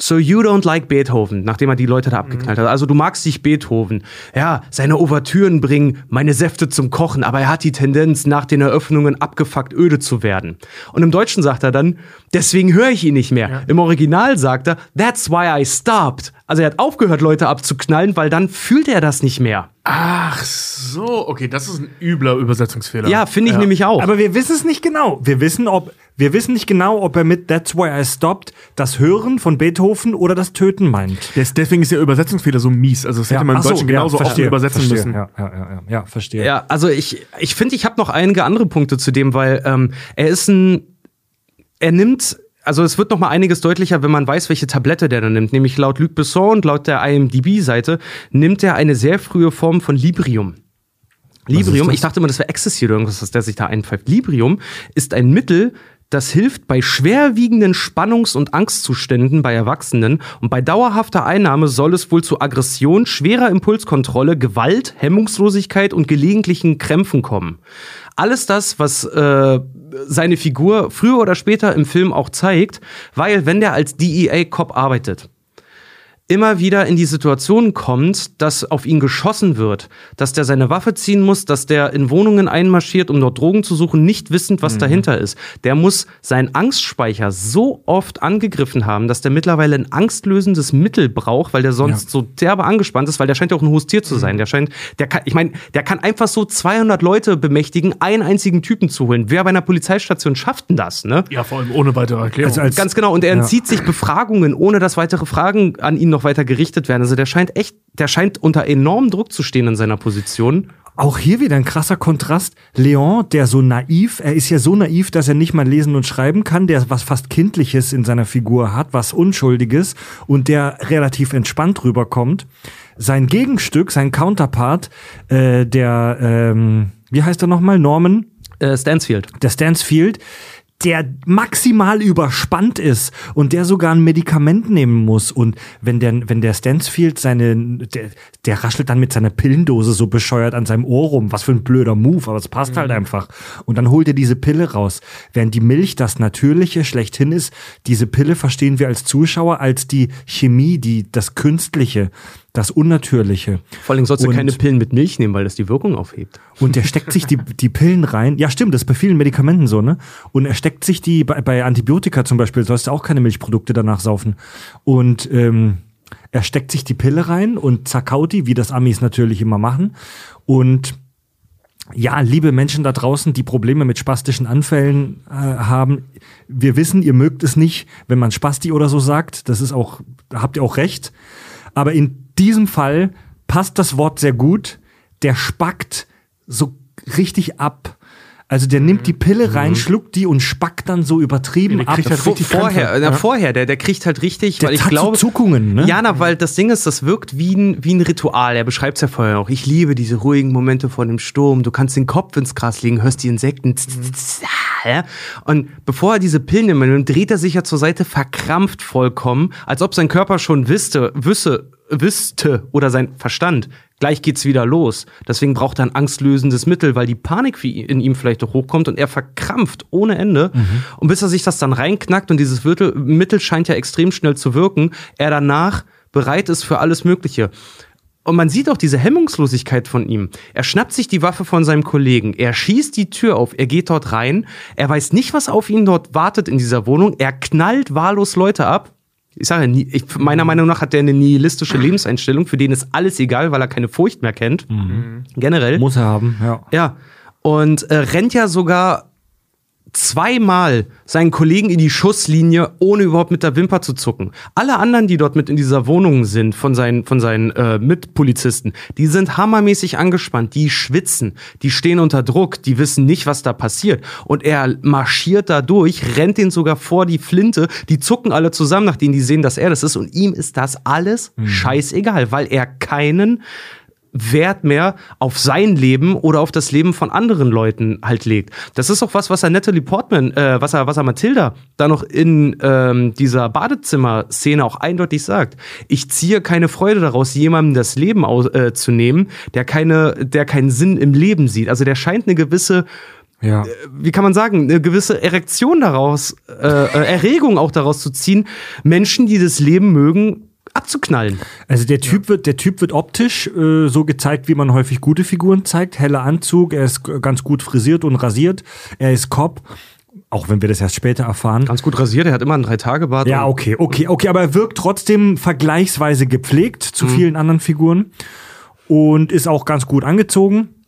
So you don't like Beethoven, nachdem er die Leute da abgeknallt hat. Also du magst nicht Beethoven. Ja, seine Ouvertüren bringen meine Säfte zum Kochen, aber er hat die Tendenz, nach den Eröffnungen abgefuckt öde zu werden. Und im Deutschen sagt er dann, deswegen höre ich ihn nicht mehr. Im Original sagt er, that's why I stopped. Also er hat aufgehört, Leute abzuknallen, weil dann fühlt er das nicht mehr. Ach so, okay, das ist ein übler Übersetzungsfehler. Ja, finde ich nämlich auch. Aber wir wissen es nicht genau. Wir wissen, ob, wir wissen nicht genau, ob er mit That's Why I Stopped das Hören von Beethoven oder das Töten meint. Des- Deswegen ist der Übersetzungsfehler so mies. Also das hätte man im ach so, Deutschen ja, genauso verstehe, offen übersetzen verstehe. müssen. Ja, ja, ja, ja, ja, verstehe. Ja, also ich ich finde, ich habe noch einige andere Punkte zu dem, weil ähm, er ist ein, er nimmt, also es wird noch mal einiges deutlicher, wenn man weiß, welche Tablette der da nimmt. Nämlich laut Luc Besson und laut der IMDb-Seite nimmt er eine sehr frühe Form von Librium. Librium, ich dachte immer, das wäre Ecstasy oder irgendwas, was der sich da einpfeift. Librium ist ein Mittel, das hilft bei schwerwiegenden Spannungs- und Angstzuständen bei Erwachsenen und bei dauerhafter Einnahme soll es wohl zu Aggression, schwerer Impulskontrolle, Gewalt, Hemmungslosigkeit und gelegentlichen Krämpfen kommen. Alles das, was äh, seine Figur früher oder später im Film auch zeigt, weil wenn der als DEA-Cop arbeitet, immer wieder in die Situation kommt, dass auf ihn geschossen wird, dass der seine Waffe ziehen muss, dass der in Wohnungen einmarschiert, um dort Drogen zu suchen, nicht wissend, was dahinter ist. Der muss seinen Angstspeicher so oft angegriffen haben, dass der mittlerweile ein angstlösendes Mittel braucht, weil der sonst so derbe angespannt ist, weil der scheint ja auch ein hohes Tier zu sein. Der scheint, der kann, ich meine, der kann einfach so 200 Leute bemächtigen, einen einzigen Typen zu holen. Wer bei einer Polizeistation schafft denn das, ne? Ja, vor allem ohne weitere Erklärung. Also als- Ganz genau. Und er Ja. entzieht sich Befragungen, ohne dass weitere Fragen an ihn noch noch weiter gerichtet werden. Also der scheint echt, der scheint unter enormem Druck zu stehen in seiner Position. Auch hier wieder ein krasser Kontrast. Leon, der so naiv, er ist ja so naiv, dass er nicht mal lesen und schreiben kann, der was fast Kindliches in seiner Figur hat, was Unschuldiges und der relativ entspannt rüberkommt. Sein Gegenstück, sein Counterpart, äh, der, ähm, wie heißt er nochmal? Norman? Äh, Stansfield. der Stansfield, der maximal überspannt ist und der sogar ein Medikament nehmen muss. Und wenn der, wenn der Stansfield seine, der, der raschelt dann mit seiner Pillendose so bescheuert an seinem Ohr rum. Was für ein blöder Move, aber es passt halt einfach. Und dann holt er diese Pille raus. Während die Milch das Natürliche schlechthin ist, diese Pille verstehen wir als Zuschauer als die Chemie, die, das Künstliche, das Unnatürliche. Vor allem sollst du Und- keine Pillen mit Milch nehmen, weil das die Wirkung aufhebt. Und der steckt sich die, die Pillen rein. Ja, stimmt, das ist bei vielen Medikamenten so, ne? Und er steckt sich die, bei, bei Antibiotika zum Beispiel, sollst du auch keine Milchprodukte danach saufen. Und ähm, er steckt sich die Pille rein und zerkaut die, wie das Amis natürlich immer machen. Und ja, liebe Menschen da draußen, die Probleme mit spastischen Anfällen äh, haben, wir wissen, ihr mögt es nicht, wenn man Spasti oder so sagt. Das ist auch, da habt ihr auch recht. Aber in diesem Fall passt das Wort sehr gut. Der spackt so richtig ab. Also der nimmt die Pille rein, schluckt die und spackt dann so übertrieben Ja, der ab. kriegt halt Vor, richtig vorher, na, ja. vorher, der, der kriegt halt richtig, Der weil ich hat so glaube. Zuckungen, ne? Ja, na, weil das Ding ist, das wirkt wie ein, wie ein Ritual. Er beschreibt es ja vorher auch. Ich liebe diese ruhigen Momente vor dem Sturm. Du kannst den Kopf ins Gras legen, hörst die Insekten. tz, ja. Und bevor er diese Pillen nimmt, dreht er sich ja zur Seite verkrampft vollkommen, als ob sein Körper schon wüsste, wüsste, wüsste oder sein Verstand. Gleich geht's wieder los. Deswegen braucht er ein angstlösendes Mittel, weil die Panik in ihm vielleicht auch hochkommt und er verkrampft ohne Ende. Und bis er sich das dann reinknackt und dieses Mittel scheint ja extrem schnell zu wirken, er danach bereit ist für alles Mögliche. Und man sieht auch diese Hemmungslosigkeit von ihm. Er schnappt sich die Waffe von seinem Kollegen, er schießt die Tür auf, er geht dort rein, er weiß nicht, was auf ihn dort wartet in dieser Wohnung, er knallt wahllos Leute ab. Ich sage, nie- ich, meiner Meinung nach hat er eine nihilistische Lebenseinstellung, für den ist alles egal, weil er keine Furcht mehr kennt. Generell. Muss er haben, ja. Ja. Und äh, rennt ja sogar zweimal seinen Kollegen in die Schusslinie, ohne überhaupt mit der Wimper zu zucken. Alle anderen, die dort mit in dieser Wohnung sind, von seinen, von seinen äh, Mitpolizisten, die sind hammermäßig angespannt, die schwitzen, die stehen unter Druck, die wissen nicht, was da passiert. Und er marschiert da durch, rennt den sogar vor die Flinte, die zucken alle zusammen, nachdem die sehen, dass er das ist. Und ihm ist das alles scheißegal, weil er keinen Wert mehr auf sein Leben oder auf das Leben von anderen Leuten halt legt. Das ist auch was, was er Natalie Portman, äh, was er, was er Mathilda da noch in ähm, dieser Badezimmer-Szene auch eindeutig sagt. Ich ziehe keine Freude daraus, jemandem das Leben aus, äh, zu nehmen, der keine, der keinen Sinn im Leben sieht. Also der scheint eine gewisse Ja. wie kann man sagen, eine gewisse Erektion daraus, äh, äh, Erregung auch daraus zu ziehen, Menschen, die das Leben mögen, abzuknallen. Also der Typ wird, der Typ wird optisch äh, so gezeigt, wie man häufig gute Figuren zeigt. Heller Anzug, er ist ganz gut frisiert und rasiert. Er ist Cop, auch wenn wir das erst später erfahren. Ganz gut rasiert, er hat immer einen Drei-Tage-Bart. Ja, okay, okay, okay, aber er wirkt trotzdem vergleichsweise gepflegt zu vielen anderen Figuren und ist auch ganz gut angezogen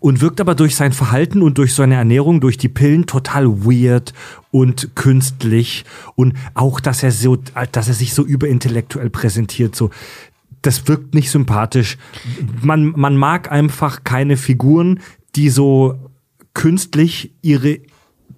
und wirkt aber durch sein Verhalten und durch seine Ernährung, durch die Pillen total weird und künstlich und auch, dass er so, dass er sich so überintellektuell präsentiert, so. Das wirkt nicht sympathisch. Man, man mag einfach keine Figuren, die so künstlich ihre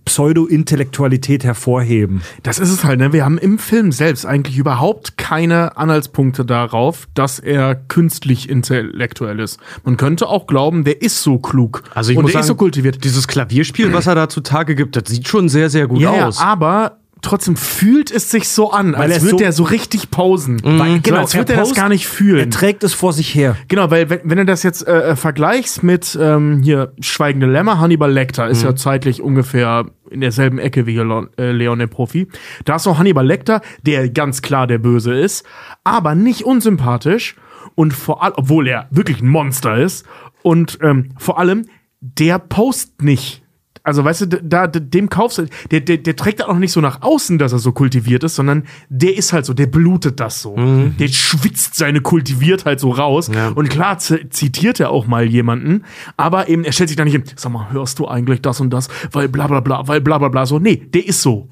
Pseudo-Intellektualität hervorheben. Das ist es halt, ne? Wir haben im Film selbst eigentlich überhaupt keine Anhaltspunkte darauf, dass er künstlich intellektuell ist. Man könnte auch glauben, der ist so klug. Also ich und muss der sagen, ist so kultiviert. Dieses Klavierspiel, was er da zutage gibt, das sieht schon sehr, sehr gut Ja, ja, aus. aber trotzdem fühlt es sich so an, Weil er als würde so- er so richtig pausen. Weil- So, genau, als würde er er das gar nicht Er fühlen. trägt es vor sich her. Genau, weil wenn, wenn du das jetzt äh, äh, vergleichst mit ähm, hier Schweigende Lämmer, Hannibal Lecter ist ja zeitlich ungefähr in derselben Ecke wie Leon, äh, Leon der Profi. Da ist noch Hannibal Lecter, der ganz klar der Böse ist, aber nicht unsympathisch und vor allem, obwohl er wirklich ein Monster ist und ähm, vor allem, der post nicht. Also, weißt du, da, dem kaufst du, der, der, der trägt auch nicht so nach außen, dass er so kultiviert ist, sondern der ist halt so, der blutet das so. Der schwitzt seine Kultiviertheit so raus. Ja. Und klar zitiert er auch mal jemanden, aber eben, er stellt sich da nicht hin, sag mal, hörst du eigentlich das und das, weil bla bla bla, weil bla bla bla so. Nee, der ist so.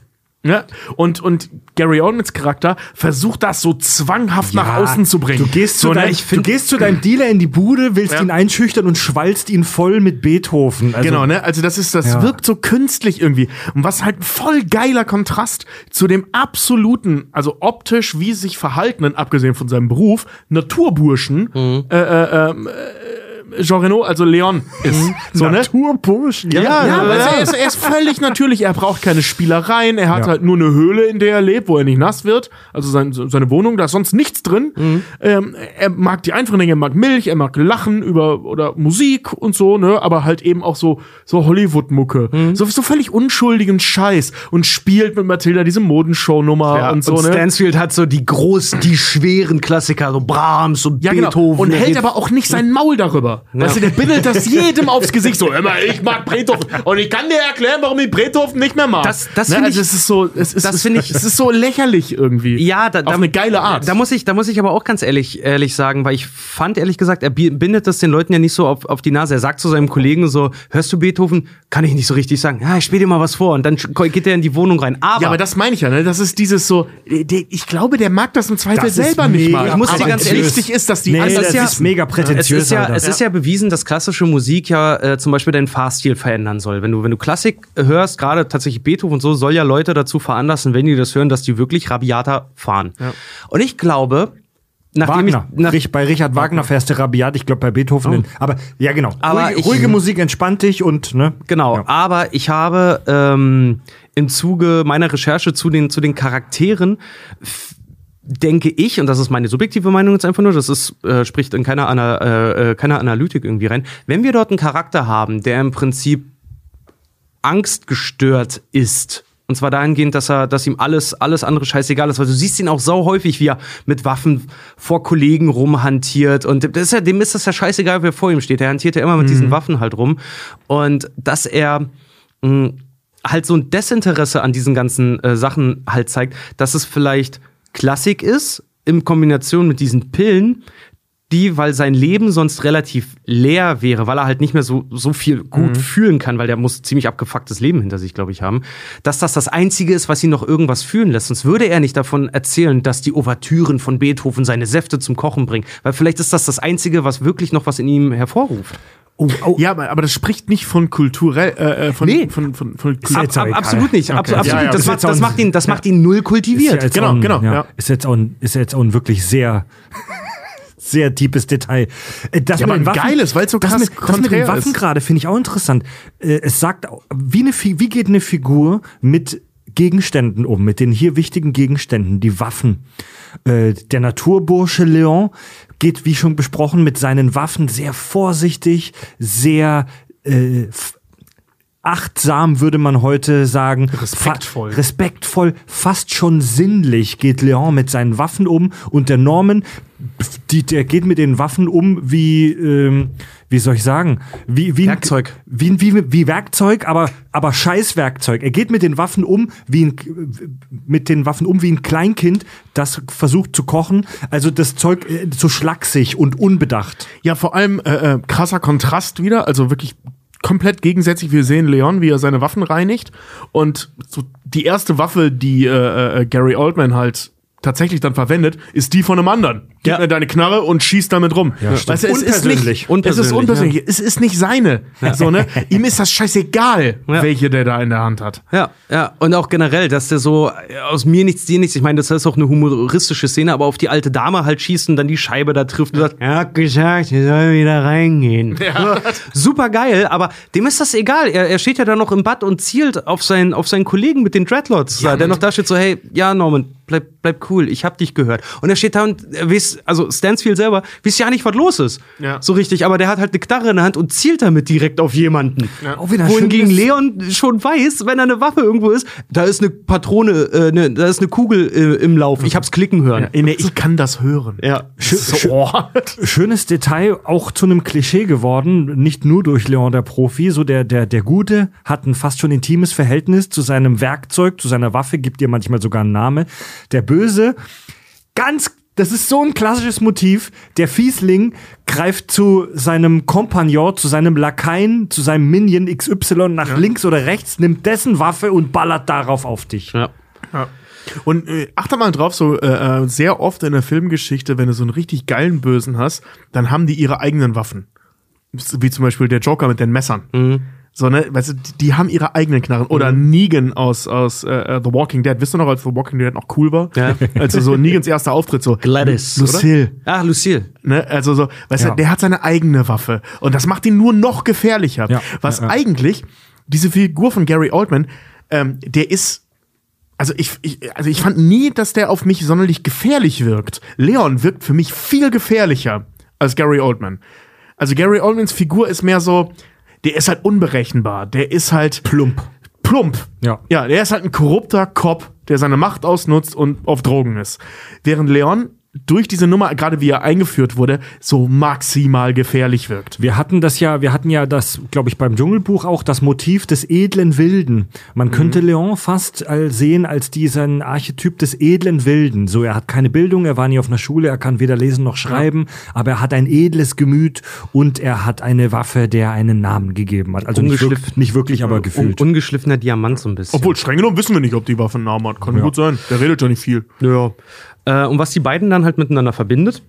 Ja, und, und Gary Oldmans Charakter versucht das so zwanghaft nach Ja, außen zu bringen. Du gehst, so, zu, ne? dein, ich du find, gehst zu deinem Dealer in die Bude, willst Ja. ihn einschüchtern und schwalzt ihn voll mit Beethoven. Also, Genau, ne? Also das ist, das Ja. wirkt so künstlich irgendwie. Und was halt ein voll geiler Kontrast zu dem absoluten, also optisch, wie sich verhaltenen, abgesehen von seinem Beruf, Naturburschen, Mhm. äh, äh, ähm, äh, Jean Reno, also Leon ist. So, ne? Naturburschen. Ja, ja, ja, also Er, ist, er ist völlig natürlich. Er braucht keine Spielereien. Er hat Ja. halt nur eine Höhle, in der er lebt, wo er nicht nass wird. Also sein, seine Wohnung, da ist sonst nichts drin. Mhm. Ähm, er mag die einfachen Dinge, er mag Milch, er mag Lachen über oder Musik und so, ne? Aber halt eben auch so so Hollywood-Mucke, Mhm. so so völlig unschuldigen Scheiß und spielt mit Matilda diese Modenshow-Nummer Ja, und so, ne? Stansfield hat so die großen, die schweren Klassiker, so Brahms und Ja, genau. Beethoven. Und Der hält aber auch nicht sein Maul darüber. Weißt du, der bindet das jedem aufs Gesicht. So, immer, ich mag Beethoven. Und ich kann dir erklären, warum ich Beethoven nicht mehr mag. Das- das ne? find also ich- es ist so, es ist, das es, find ich- es ist so lächerlich irgendwie. Ja, da, Auf da, eine geile Art. Da muss ich, da muss ich aber auch ganz ehrlich, ehrlich sagen, weil ich fand ehrlich gesagt, er bi- bindet das den Leuten ja nicht so auf, auf die Nase. Er sagt zu seinem Kollegen so, hörst du Beethoven? Kann ich nicht so richtig sagen. Ja, ich spiel dir mal was vor. Und dann geht er in die Wohnung rein. Aber, ja, aber das meine ich ja, ne? Das ist dieses so, der, ich glaube, der mag das im Zweifel Das selber nicht mega mal. Ich muss dir aber ganz ehrlich- wichtig ist, dass die Nee, das ja- ist mega es prätentiös. ist ja, es ist ja bewiesen, dass klassische Musik ja äh, zum Beispiel deinen Fahrstil verändern soll. Wenn du, wenn du Klassik hörst, gerade tatsächlich Beethoven und so, soll ja Leute dazu veranlassen, wenn die das hören, dass die wirklich rabiater fahren. Und ich glaube, nachdem Wagner. ich, nach, bei Richard Wagner fährst du rabiat, ich glaube bei Beethoven. in- Aber ja, genau. Aber ruhige, ich- ruhige Musik entspannt dich und ne. Genau, Ja. aber ich habe ähm, im Zuge meiner Recherche zu den, zu den Charakteren denke ich, und das ist meine subjektive Meinung jetzt einfach nur, das ist, äh, spricht in keiner, Ana, äh, äh, keiner Analytik irgendwie rein, wenn wir dort einen Charakter haben, der im Prinzip angstgestört ist, und zwar dahingehend, dass er, dass ihm alles, alles andere scheißegal ist, weil du siehst ihn auch sau häufig, wie er mit Waffen vor Kollegen rumhantiert und das ist ja, dem ist das ja scheißegal, wer vor ihm steht. Er hantiert ja immer mit diesen Waffen halt rum. Und dass er mh, halt so ein Desinteresse an diesen ganzen äh, Sachen halt zeigt, dass es vielleicht Klassik ist in Kombination mit diesen Pillen, die, weil sein Leben sonst relativ leer wäre, weil er halt nicht mehr so, so viel gut fühlen kann, weil der muss ziemlich abgefucktes Leben hinter sich, glaube ich, haben, dass das das Einzige ist, was ihn noch irgendwas fühlen lässt. Sonst würde er nicht davon erzählen, dass die Ouvertüren von Beethoven seine Säfte zum Kochen bringen, weil vielleicht ist das das Einzige, was wirklich noch was in ihm hervorruft. Oh, oh, Ja, aber, aber das spricht nicht von kulturell, äh, äh, von, Nee. von, von, von, auch Ab, egal. absolut nicht, ab, Okay. absolut Ja, ja, nicht. Das, macht, das macht ihn, das macht ihn null ist kultiviert. ja jetzt Genau, auch ein, genau, Ja, ja. Ist jetzt auch ein, ist jetzt auch ein wirklich sehr, sehr tiefes Detail. Äh, Das Ja, mit aber Waffen- geiles, weil's so das krass mit, das mit den Waffen gerade finde ich auch interessant. Äh, Es sagt, wie, eine, wie geht eine Figur mit Gegenständen um, mit den hier wichtigen Gegenständen, die Waffen. Äh, Der Naturbursche Leon geht, wie schon besprochen, mit seinen Waffen sehr vorsichtig, sehr äh, achtsam, würde man heute sagen. Respektvoll. Fa respektvoll, fast schon sinnlich geht Leon mit seinen Waffen um und der Norman, die, der geht mit den Waffen um wie, ähm, wie soll ich sagen, wie, wie Werkzeug. Ein, wie, wie, wie Werkzeug, aber, aber Scheißwerkzeug. Er geht mit den Waffen um wie ein, mit den Waffen um wie ein Kleinkind, das versucht zu kochen. Also das Zeug äh, so schlaksig und unbedacht. Ja, vor allem äh, äh, krasser Kontrast wieder, also wirklich komplett gegensätzlich. Wir sehen Leon, wie er seine Waffen reinigt und so die erste Waffe, die äh, äh, Gary Oldman halt tatsächlich dann verwendet, ist die von einem anderen. Gib Ja. mir deine Knarre und schieß damit rum. stimmt. weißt du, es ist Unpersönlich. nicht, Unpersönlich, es ist unpersönlich. Es ist nicht seine. So, ne? Ihm ist das scheißegal, Ja. welche der da in der Hand hat. Ja, ja. Und auch generell, dass der so äh, aus mir nichts, dir nichts. Ich meine, das ist auch eine humoristische Szene, aber auf die alte Dame halt schießt und dann die Scheibe da trifft und sagt, er hat gesagt, sie soll wieder reingehen. Super geil, aber dem ist das egal. Er, er steht ja da noch im Bad und zielt auf seinen, auf seinen Kollegen mit den Dreadlocks, der noch da steht so, hey, ja, Norman, bleib, bleib cool, ich hab dich gehört. Und er steht da und er weiß, also Stansfield selber, weiß ja nicht, was los ist. Ja. So richtig, aber der hat halt eine Knarre in der Hand und zielt damit direkt auf jemanden. Auch wieder Wohingegen Leon schon weiß, wenn da eine Waffe irgendwo ist, da ist eine Patrone, äh, ne, da ist eine Kugel äh, im Lauf. Ich hab's klicken hören. Nee, ich kann das hören. Ja. So, oh. Schönes Detail, auch zu einem Klischee geworden, nicht nur durch Leon der Profi, so der, der, der Gute hat ein fast schon intimes Verhältnis zu seinem Werkzeug, zu seiner Waffe, gibt ihr manchmal sogar einen Namen. Der Böse, ganz, das ist so ein klassisches Motiv, der Fiesling greift zu seinem Kompagnon, zu seinem Lakaien, zu seinem Minion XY nach links oder rechts, nimmt dessen Waffe und ballert darauf auf dich. Ja. Ja. Und äh, achte mal drauf, so äh, äh, sehr oft in der Filmgeschichte, wenn du so einen richtig geilen Bösen hast, dann haben die ihre eigenen Waffen. Wie zum Beispiel der Joker mit den Messern. So, ne, weißt du, die, die haben ihre eigenen Knarren. Oder Negan aus, aus äh, äh, The Walking Dead. Wisst ihr noch, als The Walking Dead noch cool war? Ja. Also so Negans erster Auftritt, so Gladys, Lucille. Ah, Lucille. Ne? Also so, weißt Ja. du, der hat seine eigene Waffe. Und das macht ihn nur noch gefährlicher. Ja. Was Ja, ja. eigentlich, diese Figur von Gary Oldman, ähm, der ist. Also ich, ich, also ich fand nie, dass der auf mich sonderlich gefährlich wirkt. Leon wirkt für mich viel gefährlicher als Gary Oldman. Also Gary Oldmans Figur ist mehr so, der ist halt unberechenbar. Der ist halt Plump. plump. Ja. Ja, der ist halt ein korrupter Cop, der seine Macht ausnutzt und auf Drogen ist. Während Leon durch diese Nummer, gerade wie er eingeführt wurde, so maximal gefährlich wirkt. Wir hatten das ja, wir hatten ja das, glaube ich, beim Dschungelbuch auch das Motiv des edlen Wilden. Man könnte Leon fast sehen als diesen Archetyp des edlen Wilden. So, er hat keine Bildung, er war nie auf einer Schule, er kann weder lesen noch schreiben, aber er hat ein edles Gemüt und er hat eine Waffe, der einen Namen gegeben hat. Also nicht, wirk Ungeschliffen. nicht wirklich, aber Un gefühlt. ungeschliffener Diamant so ein bisschen. Obwohl, streng genommen wissen wir nicht, ob die Waffe einen Namen hat. Kann gut sein. Der redet ja nicht viel. Ja. Äh, und was die beiden dann halt miteinander verbindet,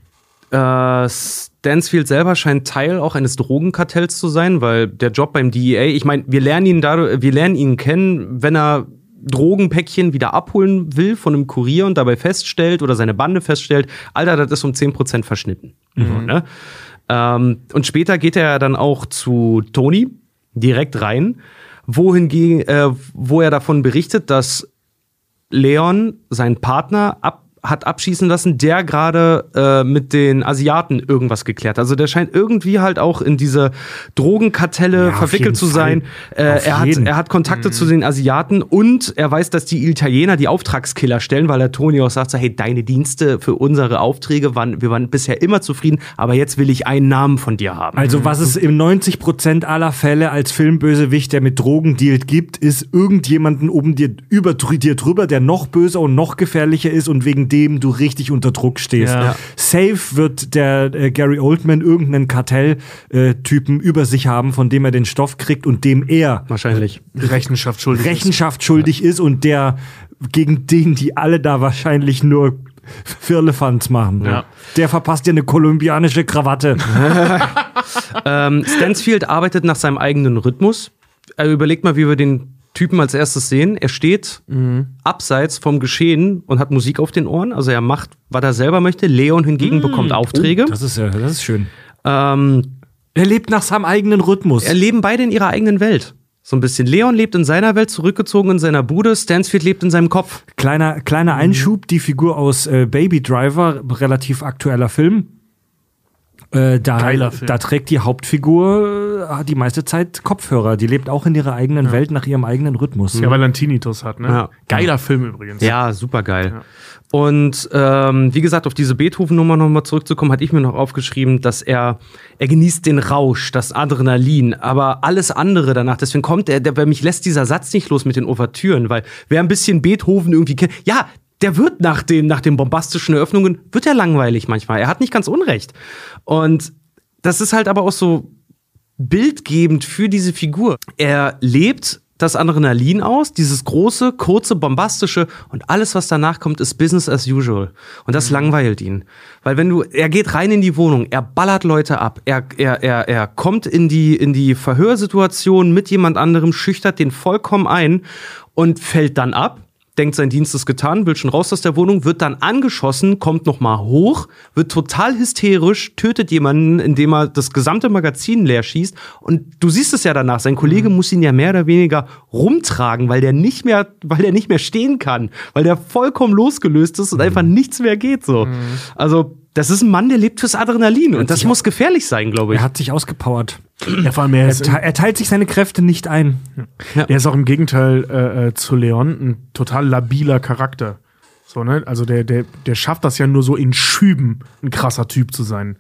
äh, Stansfield selber scheint Teil auch eines Drogenkartells zu sein, weil der Job beim DEA, ich meine, wir lernen ihn dadurch, wir lernen ihn kennen, wenn er Drogenpäckchen wieder abholen will von einem Kurier und dabei feststellt oder seine Bande feststellt, Alter, das ist um 10% verschnitten. So, ne? ähm, und später geht er dann auch zu Tony direkt rein, wohingegen, äh, wo er davon berichtet, dass Leon, sein Partner, ab, hat abschießen lassen, der gerade äh, mit den Asiaten irgendwas geklärt. hat. Also der scheint irgendwie halt auch in diese Drogenkartelle Ja, verwickelt zu sein. Äh, er, hat, er hat Kontakte zu den Asiaten und er weiß, dass die Italiener die Auftragskiller stellen, weil der Toni auch sagt, so, hey, deine Dienste für unsere Aufträge waren, wir waren bisher immer zufrieden, aber jetzt will ich einen Namen von dir haben. Also was es in 90% aller Fälle als Filmbösewicht, der mit Drogen dealt, gibt, ist irgendjemanden oben dir über dir drüber, der noch böser und noch gefährlicher ist und wegen dem du richtig unter Druck stehst. Ja. Safe wird der äh, Gary Oldman irgendeinen Kartelltypen über sich haben, von dem er den Stoff kriegt und dem er Wahrscheinlich. Rechenschaft schuldig. ist. Rechenschaft schuldig ist und der gegen den die alle da wahrscheinlich nur Firlefanz machen. Ja. Der verpasst dir eine kolumbianische Krawatte. Ähm, Stansfield arbeitet nach seinem eigenen Rhythmus. Er überlegt mal, wie wir den Typen als erstes sehen. Er steht abseits vom Geschehen und hat Musik auf den Ohren. Also er macht, was er selber möchte. Leon hingegen bekommt Aufträge. Das ist ja, das ist schön. Ähm, Er lebt nach seinem eigenen Rhythmus. er leben beide in ihrer eigenen Welt. So ein bisschen. Leon lebt in seiner Welt, zurückgezogen in seiner Bude. Stansfield lebt in seinem Kopf. Kleiner, kleiner Einschub, die Figur aus äh, Baby Driver, relativ aktueller Film. Äh, da, da trägt die Hauptfigur äh, die meiste Zeit Kopfhörer. Die lebt auch in ihrer eigenen Welt nach ihrem eigenen Rhythmus. Ja, weil er einen Tinnitus hat, ne? Ja. Geiler Film übrigens. Ja, super geil. Und ähm, wie gesagt, auf diese Beethoven-Nummer nochmal zurückzukommen, hatte ich mir noch aufgeschrieben, dass er, er genießt den Rausch, das Adrenalin, aber alles andere danach. Deswegen kommt er, der, bei mich lässt dieser Satz nicht los mit den Ouvertüren, weil wer ein bisschen Beethoven irgendwie kennt, ja, der wird nach den, nach den bombastischen Eröffnungen, wird er langweilig manchmal. Er hat nicht ganz Unrecht. Und das ist halt aber auch so bildgebend für diese Figur. Er lebt das Adrenalin aus, dieses große, kurze, bombastische und alles, was danach kommt, ist Business as usual. Und das langweilt ihn. Weil wenn du, er geht rein in die Wohnung, er ballert Leute ab, er, er, er, er kommt in die, in die Verhörsituation mit jemand anderem, schüchtert den vollkommen ein und fällt dann ab denkt, sein Dienst ist getan, will schon raus aus der Wohnung, wird dann angeschossen, kommt noch mal hoch, wird total hysterisch, tötet jemanden, indem er das gesamte Magazin leer schießt. Und du siehst es ja danach, sein Kollege muss ihn ja mehr oder weniger rumtragen, weil der nicht mehr, weil der nicht mehr stehen kann, weil der vollkommen losgelöst ist und einfach nichts mehr geht so. Also das ist ein Mann, der lebt fürs Adrenalin und das muss gefährlich sein, glaube ich. Er hat sich ausgepowert. Ja, vor allem, er Er, ist, er teilt sich seine Kräfte nicht ein. der ist auch im Gegenteil äh, äh, zu Leon ein total labiler Charakter. So, ne? Also der, der, der schafft das ja nur so in Schüben, ein krasser Typ zu sein.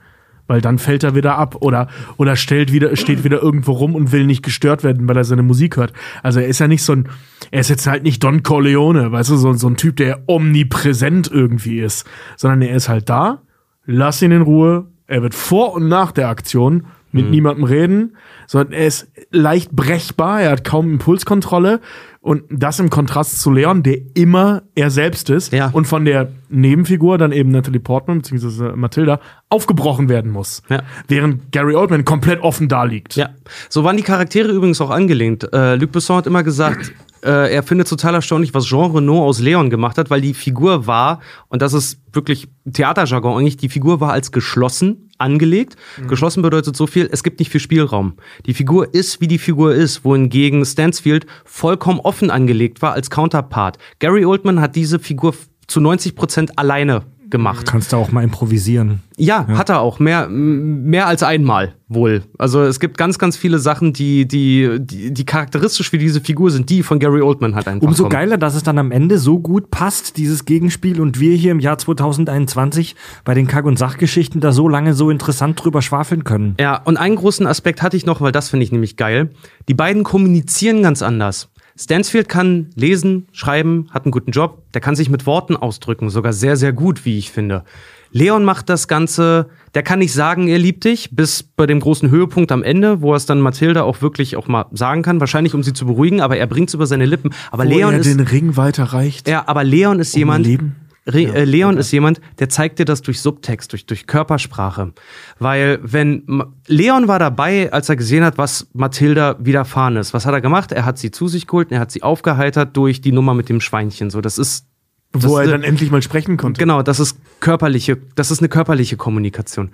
Weil dann fällt er wieder ab oder, oder stellt wieder, steht wieder irgendwo rum und will nicht gestört werden, weil er seine Musik hört. Also er ist ja nicht so ein, er ist jetzt halt nicht Don Corleone, weißt du, so, so ein Typ, der omnipräsent irgendwie ist. Sondern er ist halt da, lass ihn in Ruhe, er wird vor und nach der Aktion mit niemandem reden, sondern er ist leicht brechbar, er hat kaum Impulskontrolle und das im Kontrast zu Leon, der immer er selbst ist Ja. und von der Nebenfigur dann eben Natalie Portman bzw. Matilda aufgebrochen werden muss. Ja. Während Gary Oldman komplett offen da liegt. Ja, so waren die Charaktere übrigens auch angelehnt. Äh, Luc Besson hat immer gesagt, äh, er findet total erstaunlich, was Jean Renault aus Leon gemacht hat, weil die Figur war, und das ist wirklich Theaterjargon eigentlich, die Figur war als geschlossen angelegt. Geschlossen bedeutet so viel, es gibt nicht viel Spielraum. Die Figur ist, wie die Figur ist, wohingegen Stansfield vollkommen offen angelegt war als Counterpart. Gary Oldman hat diese Figur zu 90 Prozent alleine gemacht. Kannst du auch mal improvisieren. Ja, hat er auch. Mehr, mehr als einmal wohl. Also es gibt ganz, ganz viele Sachen, die, die, die, die charakteristisch für diese Figur sind, die von Gary Oldman halt einfach Umso kommen. geiler, dass es dann am Ende so gut passt, dieses Gegenspiel, und wir hier im Jahr 2021 bei den Kack- und Sachgeschichten da so lange so interessant drüber schwafeln können. Ja, und einen großen Aspekt hatte ich noch, weil das finde ich nämlich geil. Die beiden kommunizieren ganz anders. Stansfield kann lesen, schreiben, hat einen guten Job. Der kann sich mit Worten ausdrücken, sogar sehr, sehr gut, wie ich finde. Leon macht das Ganze, der kann nicht sagen, er liebt dich, bis bei dem großen Höhepunkt am Ende, wo er es dann Mathilda auch wirklich auch mal sagen kann, wahrscheinlich um sie zu beruhigen, aber er bringt es über seine Lippen. Aber Wo Leon er ist den Ring weiterreicht. ja, aber Leon ist jemand. Leben? Re äh, Leon ist jemand, der zeigt dir das durch Subtext, durch, durch Körpersprache. Weil, wenn Ma- Leon war dabei, als er gesehen hat, was Mathilda widerfahren ist. Was hat er gemacht? Er hat sie zu sich geholt und er hat sie aufgeheitert durch die Nummer mit dem Schweinchen. So, das ist. Das Wo er eine- dann endlich mal sprechen konnte. Genau, das ist körperliche, das ist eine körperliche Kommunikation.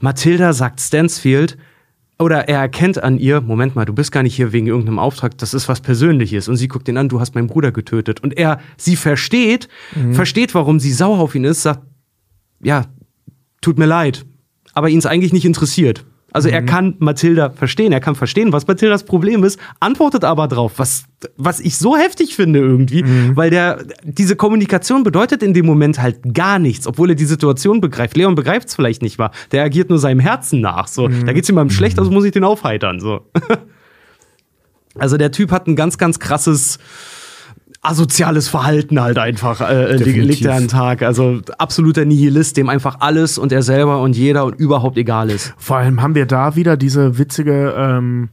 Mathilda sagt Stansfield, oder er erkennt an ihr, Moment mal, du bist gar nicht hier wegen irgendeinem Auftrag, das ist was Persönliches. Und sie guckt ihn an, du hast meinen Bruder getötet. Und er, sie versteht, versteht, warum sie sauer auf ihn ist, sagt, ja, tut mir leid. Aber ihn es eigentlich nicht interessiert. Also er kann Mathilda verstehen, er kann verstehen, was Mathildas Problem ist, antwortet aber drauf, was, was ich so heftig finde irgendwie, weil der, diese Kommunikation bedeutet in dem Moment halt gar nichts, obwohl er die Situation begreift. Leon begreift es vielleicht nicht wahr. Der agiert nur seinem Herzen nach. So, da geht's ihm mal schlecht, also muss ich den aufheitern. So. also der Typ hat ein ganz, ganz krasses asoziales Verhalten halt einfach äh, Definitiv. legt er an Tag. Also absoluter Nihilist, dem einfach alles und er selber und jeder und überhaupt egal ist. Vor allem haben wir da wieder diese witzige, ähm,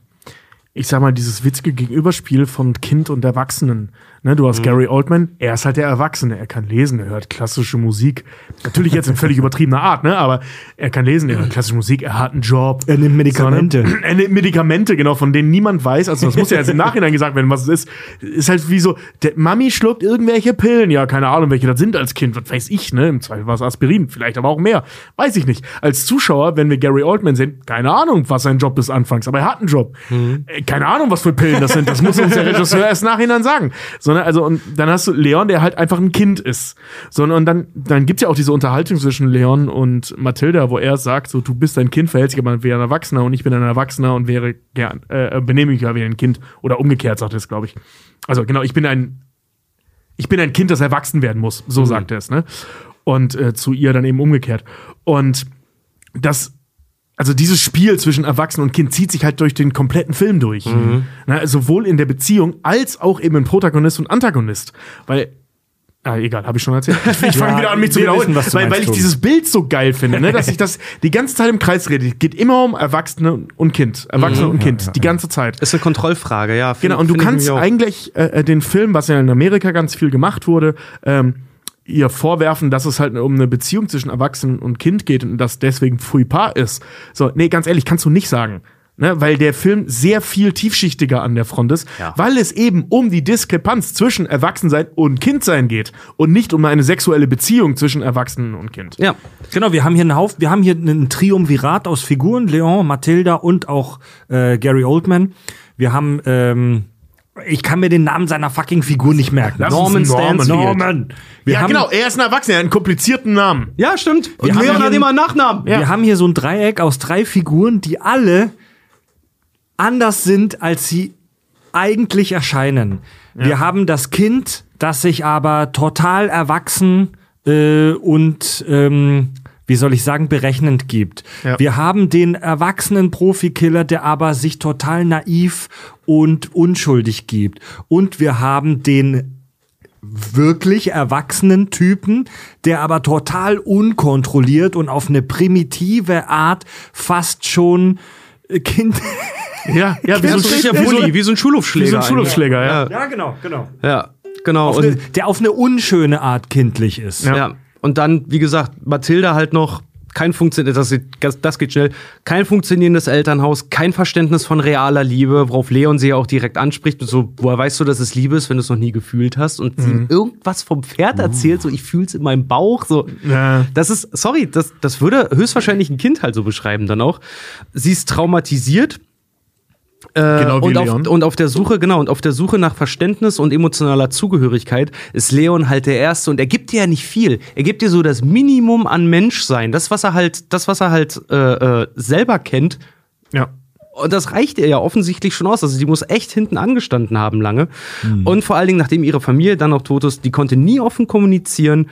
ich sag mal, dieses witzige Gegenüberspiel von Kind und Erwachsenen. Ne, du hast Mhm. Gary Oldman, er ist halt der Erwachsene, er kann lesen, er hört klassische Musik. Natürlich jetzt in völlig übertriebener Art, ne? Aber er kann lesen, er hört klassische Musik, er hat einen Job. Er nimmt Medikamente. So, ne? Er nimmt Medikamente, genau, von denen niemand weiß. Also das muss ja jetzt im Nachhinein gesagt werden, was es ist. Ist halt wie so, der Mami schluckt irgendwelche Pillen. Ja, keine Ahnung, welche das sind als Kind. Was weiß ich, ne? Im Zweifel war es Aspirin, vielleicht aber auch mehr. Weiß ich nicht. Als Zuschauer, wenn wir Gary Oldman sehen, keine Ahnung, was sein Job ist anfangs, aber er hat einen Job. Äh, Keine Ahnung, was für Pillen das sind. Das muss uns der Regisseur erst nachhinein sagen. Sondern, also, und dann hast du Leon, der halt einfach ein Kind ist. Sondern, und dann, dann gibt's ja auch diese Unterhaltung zwischen Leon und Mathilda, wo er sagt, so, du bist ein Kind, verhältst dich aber wie ein Erwachsener und ich bin ein Erwachsener und wäre gern, äh, benehme mich ja wie ein Kind. Oder umgekehrt, sagt er es, glaube ich. Also, genau, ich bin ein, ich bin ein Kind, das erwachsen werden muss. So sagt er es, ne? Und äh, zu ihr dann eben umgekehrt. Und das, also dieses Spiel zwischen Erwachsenen und Kind zieht sich halt durch den kompletten Film durch. Na, sowohl in der Beziehung als auch eben in Protagonist und Antagonist. Weil, ah, egal, habe ich schon erzählt. Ich, fange Ja, wieder an, mich zu wiederholen, wissen, was du weil, weil ich dieses Bild so geil finde, ne? dass ich das die ganze Zeit im Kreis rede. Es geht immer um Erwachsene und Kind. Erwachsene und Kind, die ganze Zeit. Ist eine Kontrollfrage, ja. find- Genau, und du kannst eigentlich äh, äh, den Film, was ja in Amerika ganz viel gemacht wurde, ähm, ihr vorwerfen, dass es halt um eine Beziehung zwischen Erwachsenen und Kind geht und das deswegen fouillepar ist. So, nee, ganz ehrlich, kannst du nicht sagen. Ne, weil der Film sehr viel tiefschichtiger an der Front ist, Ja. weil es eben um die Diskrepanz zwischen Erwachsensein und Kindsein geht und nicht um eine sexuelle Beziehung zwischen Erwachsenen und Kind. Ja, Genau, wir haben hier einen Haufen, wir haben hier einen Triumvirat aus Figuren, Leon, Mathilda und auch äh, Gary Oldman. Wir haben, ähm, ich kann mir den Namen seiner fucking Figur nicht merken. Lass Norman. Stansfield. Norman. Wir ja, haben, genau, er ist ein Erwachsener, er hat einen komplizierten Namen. ja stimmt. Und Wir haben Leon hat immer einen Nachnamen. Wir haben hier so ein Dreieck aus drei Figuren, die alle anders sind, als sie eigentlich erscheinen. Wir haben das Kind, das sich aber total erwachsen äh, und ähm, wie soll ich sagen, berechnend gibt. Ja. Wir haben den erwachsenen Profikiller, der aber sich total naiv und unschuldig gibt. Und wir haben den wirklich erwachsenen Typen, der aber total unkontrolliert und auf eine primitive Art fast schon äh, Kind. Ja, ja, wie Wie so ein wie so wie so ein Schulhofschläger. wie so ein Schulhofschläger, ja. Ja, genau, genau. Ja, genau. Auf Und- eine, der auf eine unschöne Art kindlich ist. Ja. Und dann, wie gesagt, Mathilda halt noch kein funktionierendes, das, geht- das geht schnell, kein funktionierendes Elternhaus, kein Verständnis von realer Liebe, worauf Leon sie ja auch direkt anspricht, und so, woher weißt du, dass es Liebe ist, wenn du es noch nie gefühlt hast und sie ihm irgendwas vom Pferd erzählt, so ich fühl's in meinem Bauch, so. Ja. Das ist, sorry, das, das würde höchstwahrscheinlich ein Kind halt so beschreiben dann auch. Sie ist traumatisiert, Genau wie und, Leon. auf, und auf der Suche, genau, und auf der Suche nach Verständnis und emotionaler Zugehörigkeit ist Leon halt der Erste und er gibt dir ja nicht viel. Er gibt dir so das Minimum an Menschsein, das, was er halt, das, was er halt äh, äh, selber kennt. ja. Und das reicht ihr ja offensichtlich schon aus. Also die muss echt hinten angestanden haben lange. Und vor allen Dingen, nachdem ihre Familie dann noch tot ist, die konnte nie offen kommunizieren.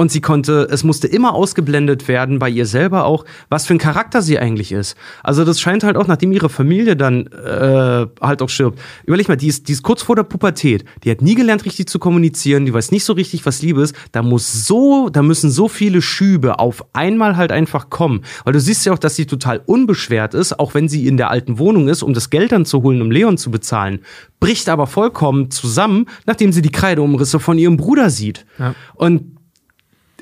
Und sie konnte, es musste immer ausgeblendet werden, bei ihr selber auch, was für ein Charakter sie eigentlich ist. Also das scheint halt auch, nachdem ihre Familie dann äh, halt auch stirbt. Überleg mal, die ist, die ist kurz vor der Pubertät. Die hat nie gelernt, richtig zu kommunizieren. Die weiß nicht so richtig, was Liebe ist. Da muss so, da müssen so viele Schübe auf einmal halt einfach kommen. Weil du siehst ja auch, dass sie total unbeschwert ist, auch wenn sie in der alten Wohnung ist, um das Geld dann zu holen, um Leon zu bezahlen. Bricht aber vollkommen zusammen, nachdem sie die Kreideumrisse von ihrem Bruder sieht. Und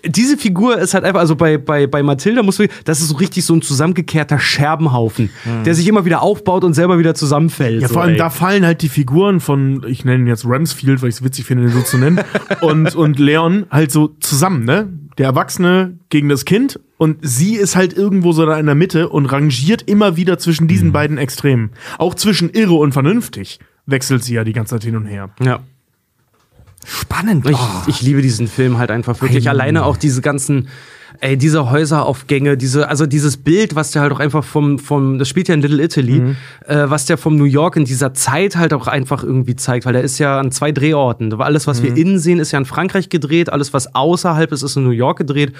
diese Figur ist halt einfach, also bei, bei, bei Mathilda muss man, das ist so richtig so ein zusammengekehrter Scherbenhaufen, der sich immer wieder aufbaut und selber wieder zusammenfällt. Ja, so, vor allem ey. da fallen halt die Figuren von, ich nenne ihn jetzt Ramsfield, weil ich es witzig finde, den so zu nennen, und, und Leon halt so zusammen, ne? Der Erwachsene gegen das Kind und sie ist halt irgendwo so da in der Mitte und rangiert immer wieder zwischen diesen beiden Extremen. Auch zwischen irre und vernünftig wechselt sie ja die ganze Zeit hin und her. Ja. Spannend. Ich, Oh. ich liebe diesen Film halt einfach wirklich. Ei. Alleine auch diese ganzen, ey, diese Häuseraufgänge, diese, also dieses Bild, was der halt auch einfach vom, vom, das spielt ja in Little Italy, äh, was der vom New York in dieser Zeit halt auch einfach irgendwie zeigt, weil der ist ja an zwei Drehorten. Alles, was wir innen sehen, ist ja in Frankreich gedreht, alles, was außerhalb ist, ist in New York gedreht.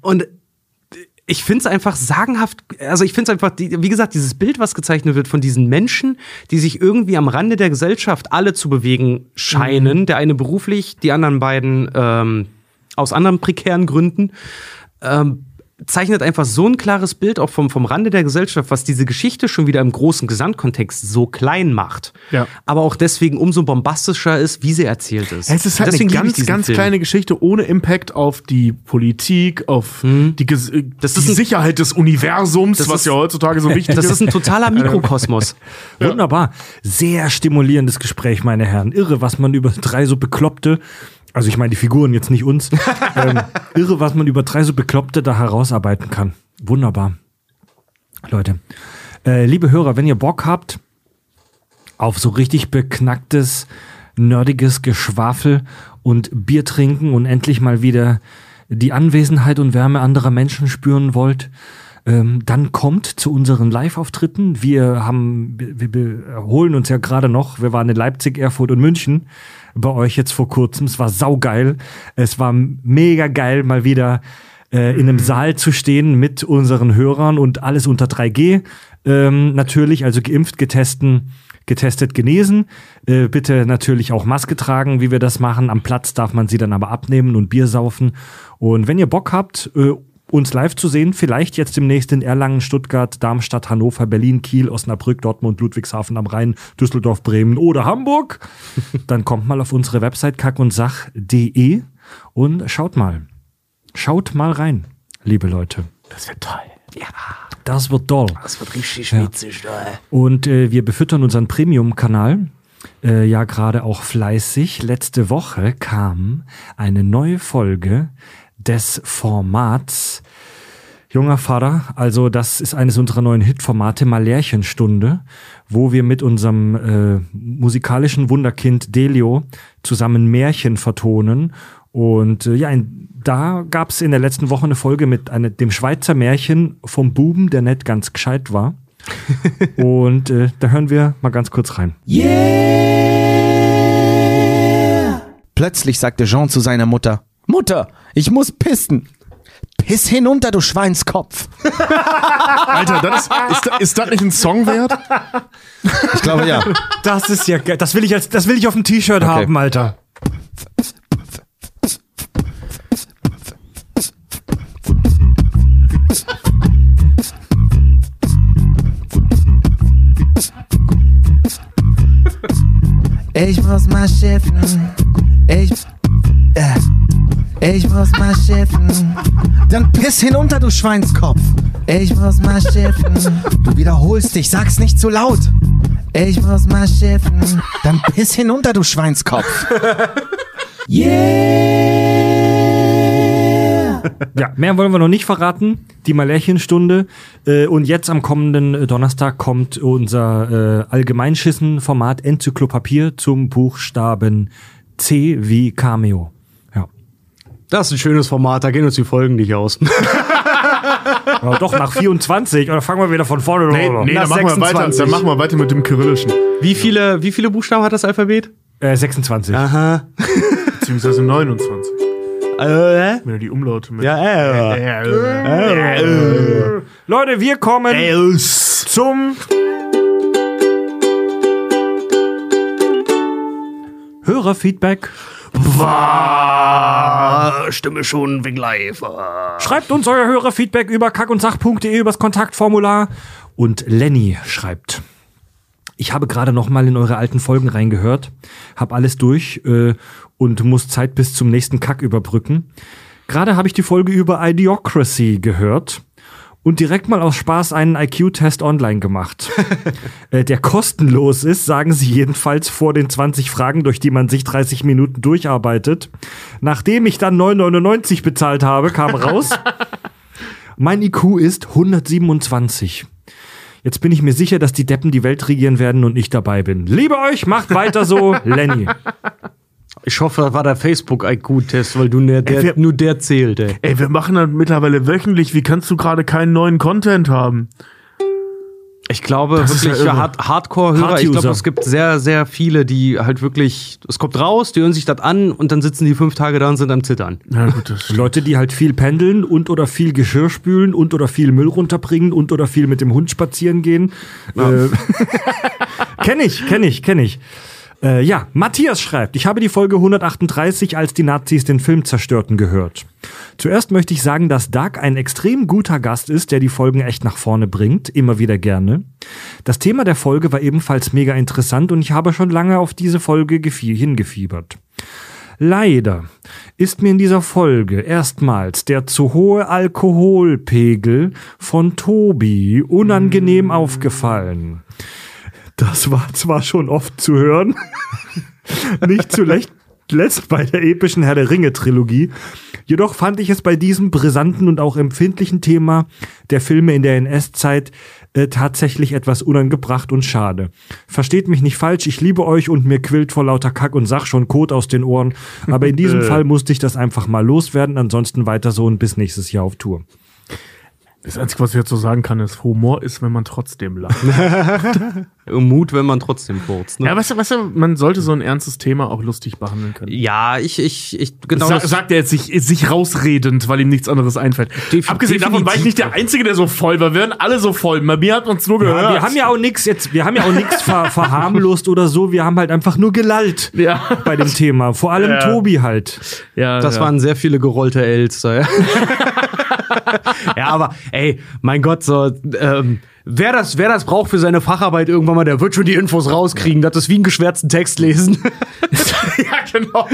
Und ich finde es einfach sagenhaft, also ich finde es einfach, wie gesagt, dieses Bild, was gezeichnet wird von diesen Menschen, die sich irgendwie am Rande der Gesellschaft alle zu bewegen scheinen, der eine beruflich, die anderen beiden ähm, aus anderen prekären Gründen, ähm, zeichnet einfach so ein klares Bild auch vom, vom Rande der Gesellschaft, was diese Geschichte schon wieder im großen Gesamtkontext so klein macht. Ja. Aber auch deswegen umso bombastischer ist, wie sie erzählt ist. Es ist halt Deswegen eine ganz, ganz Film. kleine Geschichte ohne Impact auf die Politik, auf die, Ges äh, Das die ist ein- Sicherheit des Universums, Das was ist- ja heutzutage so wichtig Das ist. ist ein totaler Mikrokosmos. Wunderbar. Sehr stimulierendes Gespräch, meine Herren. Irre, was man über drei so Bekloppte, also ich meine die Figuren, jetzt nicht uns, ähm, irre, was man über drei so Bekloppte da herausarbeiten kann. Wunderbar. Leute, äh, liebe Hörer, wenn ihr Bock habt auf so richtig beknacktes, nerdiges Geschwafel und Bier trinken und endlich mal wieder die Anwesenheit und Wärme anderer Menschen spüren wollt, ähm, dann kommt zu unseren Live-Auftritten. Wir haben, wir, wir holen uns ja gerade noch, wir waren in Leipzig, Erfurt und München bei euch jetzt vor kurzem. Es war saugeil. Es war mega geil, mal wieder äh, in einem Saal zu stehen mit unseren Hörern und alles unter 3G. Ähm, natürlich, also geimpft, getesten, getestet, genesen. Äh, bitte natürlich auch Maske tragen, wie wir das machen. Am Platz darf man sie dann aber abnehmen und Bier saufen. Und wenn ihr Bock habt, äh, uns live zu sehen, vielleicht jetzt demnächst in Erlangen, Stuttgart, Darmstadt, Hannover, Berlin, Kiel, Osnabrück, Dortmund, Ludwigshafen am Rhein, Düsseldorf, Bremen oder Hamburg, dann kommt mal auf unsere Website kackundsach.de und schaut mal. Schaut mal rein, liebe Leute. Das wird toll. Ja, Das wird toll. das wird richtig Ja. witzig. toll. Und äh, wir befüttern unseren Premium-Kanal äh, ja gerade auch fleißig. Letzte Woche kam eine neue Folge des Formats Junger Vater, also das ist eines unserer neuen Hitformate, Malärchenstunde, wo wir mit unserem äh, musikalischen Wunderkind Delio zusammen Märchen vertonen. Und äh, ja, in, da gab es in der letzten Woche eine Folge mit eine, dem Schweizer Märchen vom Buben, der nicht ganz gescheit war. Und äh, da hören wir mal ganz kurz rein. Plötzlich sagte Jean zu seiner Mutter: Mutter, ich muss pissen. Piss hinunter, du Schweinskopf. Alter, das ist, ist, ist das nicht ein Song wert? Ich glaube ja. Das ist ja geil. Das will ich als, das will ich auf dem T-Shirt okay. haben, Alter. Ich muss mal schiffen. Ich. Äh ich muss mal schiffen. Dann piss hinunter, du Schweinskopf. Ich muss mal schiffen. Du wiederholst dich, sag's nicht zu laut. Ich muss mal schiffen. Dann piss hinunter, du Schweinskopf. Ja, mehr wollen wir noch nicht verraten. Die Malärchenstunde. Äh, und jetzt am kommenden äh, Donnerstag kommt unser äh, Allgemeinschissen-Format Enzyklopapier zum Buchstaben C wie Cameo. Ja. Das ist ein schönes Format, da gehen uns die Folgen nicht aus. Aber doch nach 24 oder fangen wir wieder von vorne Nee, an? nee dann, machen wir weiter, 26. dann machen wir weiter mit dem Kyrillischen. Wie viele, wie viele Buchstaben hat das Alphabet? Äh, 26. Aha. Beziehungsweise 29. Äh, Wenn du die Umlaute mit. ja, äh. Leute, wir kommen zum Hörerfeedback. Stimme schon wegen live. Schreibt uns euer Hörerfeedback über kackundsach.de übers Kontaktformular. Und Lenny schreibt. Ich habe gerade noch mal in eure alten Folgen reingehört, habe alles durch äh, und muss Zeit bis zum nächsten Kack überbrücken. Gerade habe ich die Folge über Idiocracy gehört und direkt mal aus Spaß einen IQ-Test online gemacht. äh, der kostenlos ist, sagen sie jedenfalls vor den 20 Fragen, durch die man sich 30 Minuten durcharbeitet. Nachdem ich dann 9,99 bezahlt habe, kam raus, mein IQ ist 127. Jetzt bin ich mir sicher, dass die Deppen die Welt regieren werden und ich dabei bin. Liebe euch, macht weiter so, Lenny. Ich hoffe, das war der Facebook-IQ-Test, weil du der, der, wir- nur der zählt, ey. Ey, wir machen das mittlerweile wöchentlich. Wie kannst du gerade keinen neuen Content haben? Ich glaube Das wirklich, ja ja. Hard Hardcore-Hörer, ich glaube, es gibt sehr, sehr viele, die halt wirklich, es kommt raus, die hören sich das an und dann sitzen die fünf Tage da und sind am Zittern. Na gut, das Leute, die halt viel pendeln und oder viel Geschirr spülen und oder viel Müll runterbringen und oder viel mit dem Hund spazieren gehen. Äh, kenn ich, kenn ich, kenn ich. Äh, ja, Matthias schreibt, ich habe die Folge 138, als die Nazis den Film zerstörten, gehört. Zuerst möchte ich sagen, dass Doug ein extrem guter Gast ist, der die Folgen echt nach vorne bringt, immer wieder gerne. Das Thema der Folge war ebenfalls mega interessant und ich habe schon lange auf diese Folge gefie- hingefiebert. Leider ist mir in dieser Folge erstmals der zu hohe Alkoholpegel von Tobi unangenehm aufgefallen. Das war zwar schon oft zu hören, nicht zuletzt letzt bei der epischen Herr der Ringe Trilogie, jedoch fand ich es bei diesem brisanten und auch empfindlichen Thema der Filme in der NS-Zeit äh, tatsächlich etwas unangebracht und schade. Versteht mich nicht falsch, ich liebe euch und mir quillt vor lauter Kack und Sach schon Kot aus den Ohren, aber in diesem Fall musste ich das einfach mal loswerden, ansonsten weiter so und bis nächstes Jahr auf Tour. Das Einzige, was ich jetzt so sagen kann, ist, Humor ist, wenn man trotzdem lacht. Mut, wenn man trotzdem furzt. Ne? ja, weißt du, weißt du, man sollte so ein ernstes Thema auch lustig behandeln können. Ja, ich, ich, ich, genau. Sa das- sagt er jetzt sich, sich rausredend, weil ihm nichts anderes einfällt. Defi- Abgesehen davon war ich nicht der Einzige, der so voll war. Wir waren alle so voll. Bei mir hat es nur gehört. Ja, wir haben ja auch nichts jetzt, wir haben ja auch nichts ver verharmlost oder so, wir haben halt einfach nur gelallt Ja. bei dem Thema. Vor allem Ja. Tobi halt. ja, Das ja. waren sehr viele gerollte Ls da, ja. aber ey, mein Gott, so, ähm, wer das, wer das braucht für seine Facharbeit irgendwann mal, der wird schon die Infos rauskriegen. Das ist wie einen geschwärzten Text lesen. ja, genau.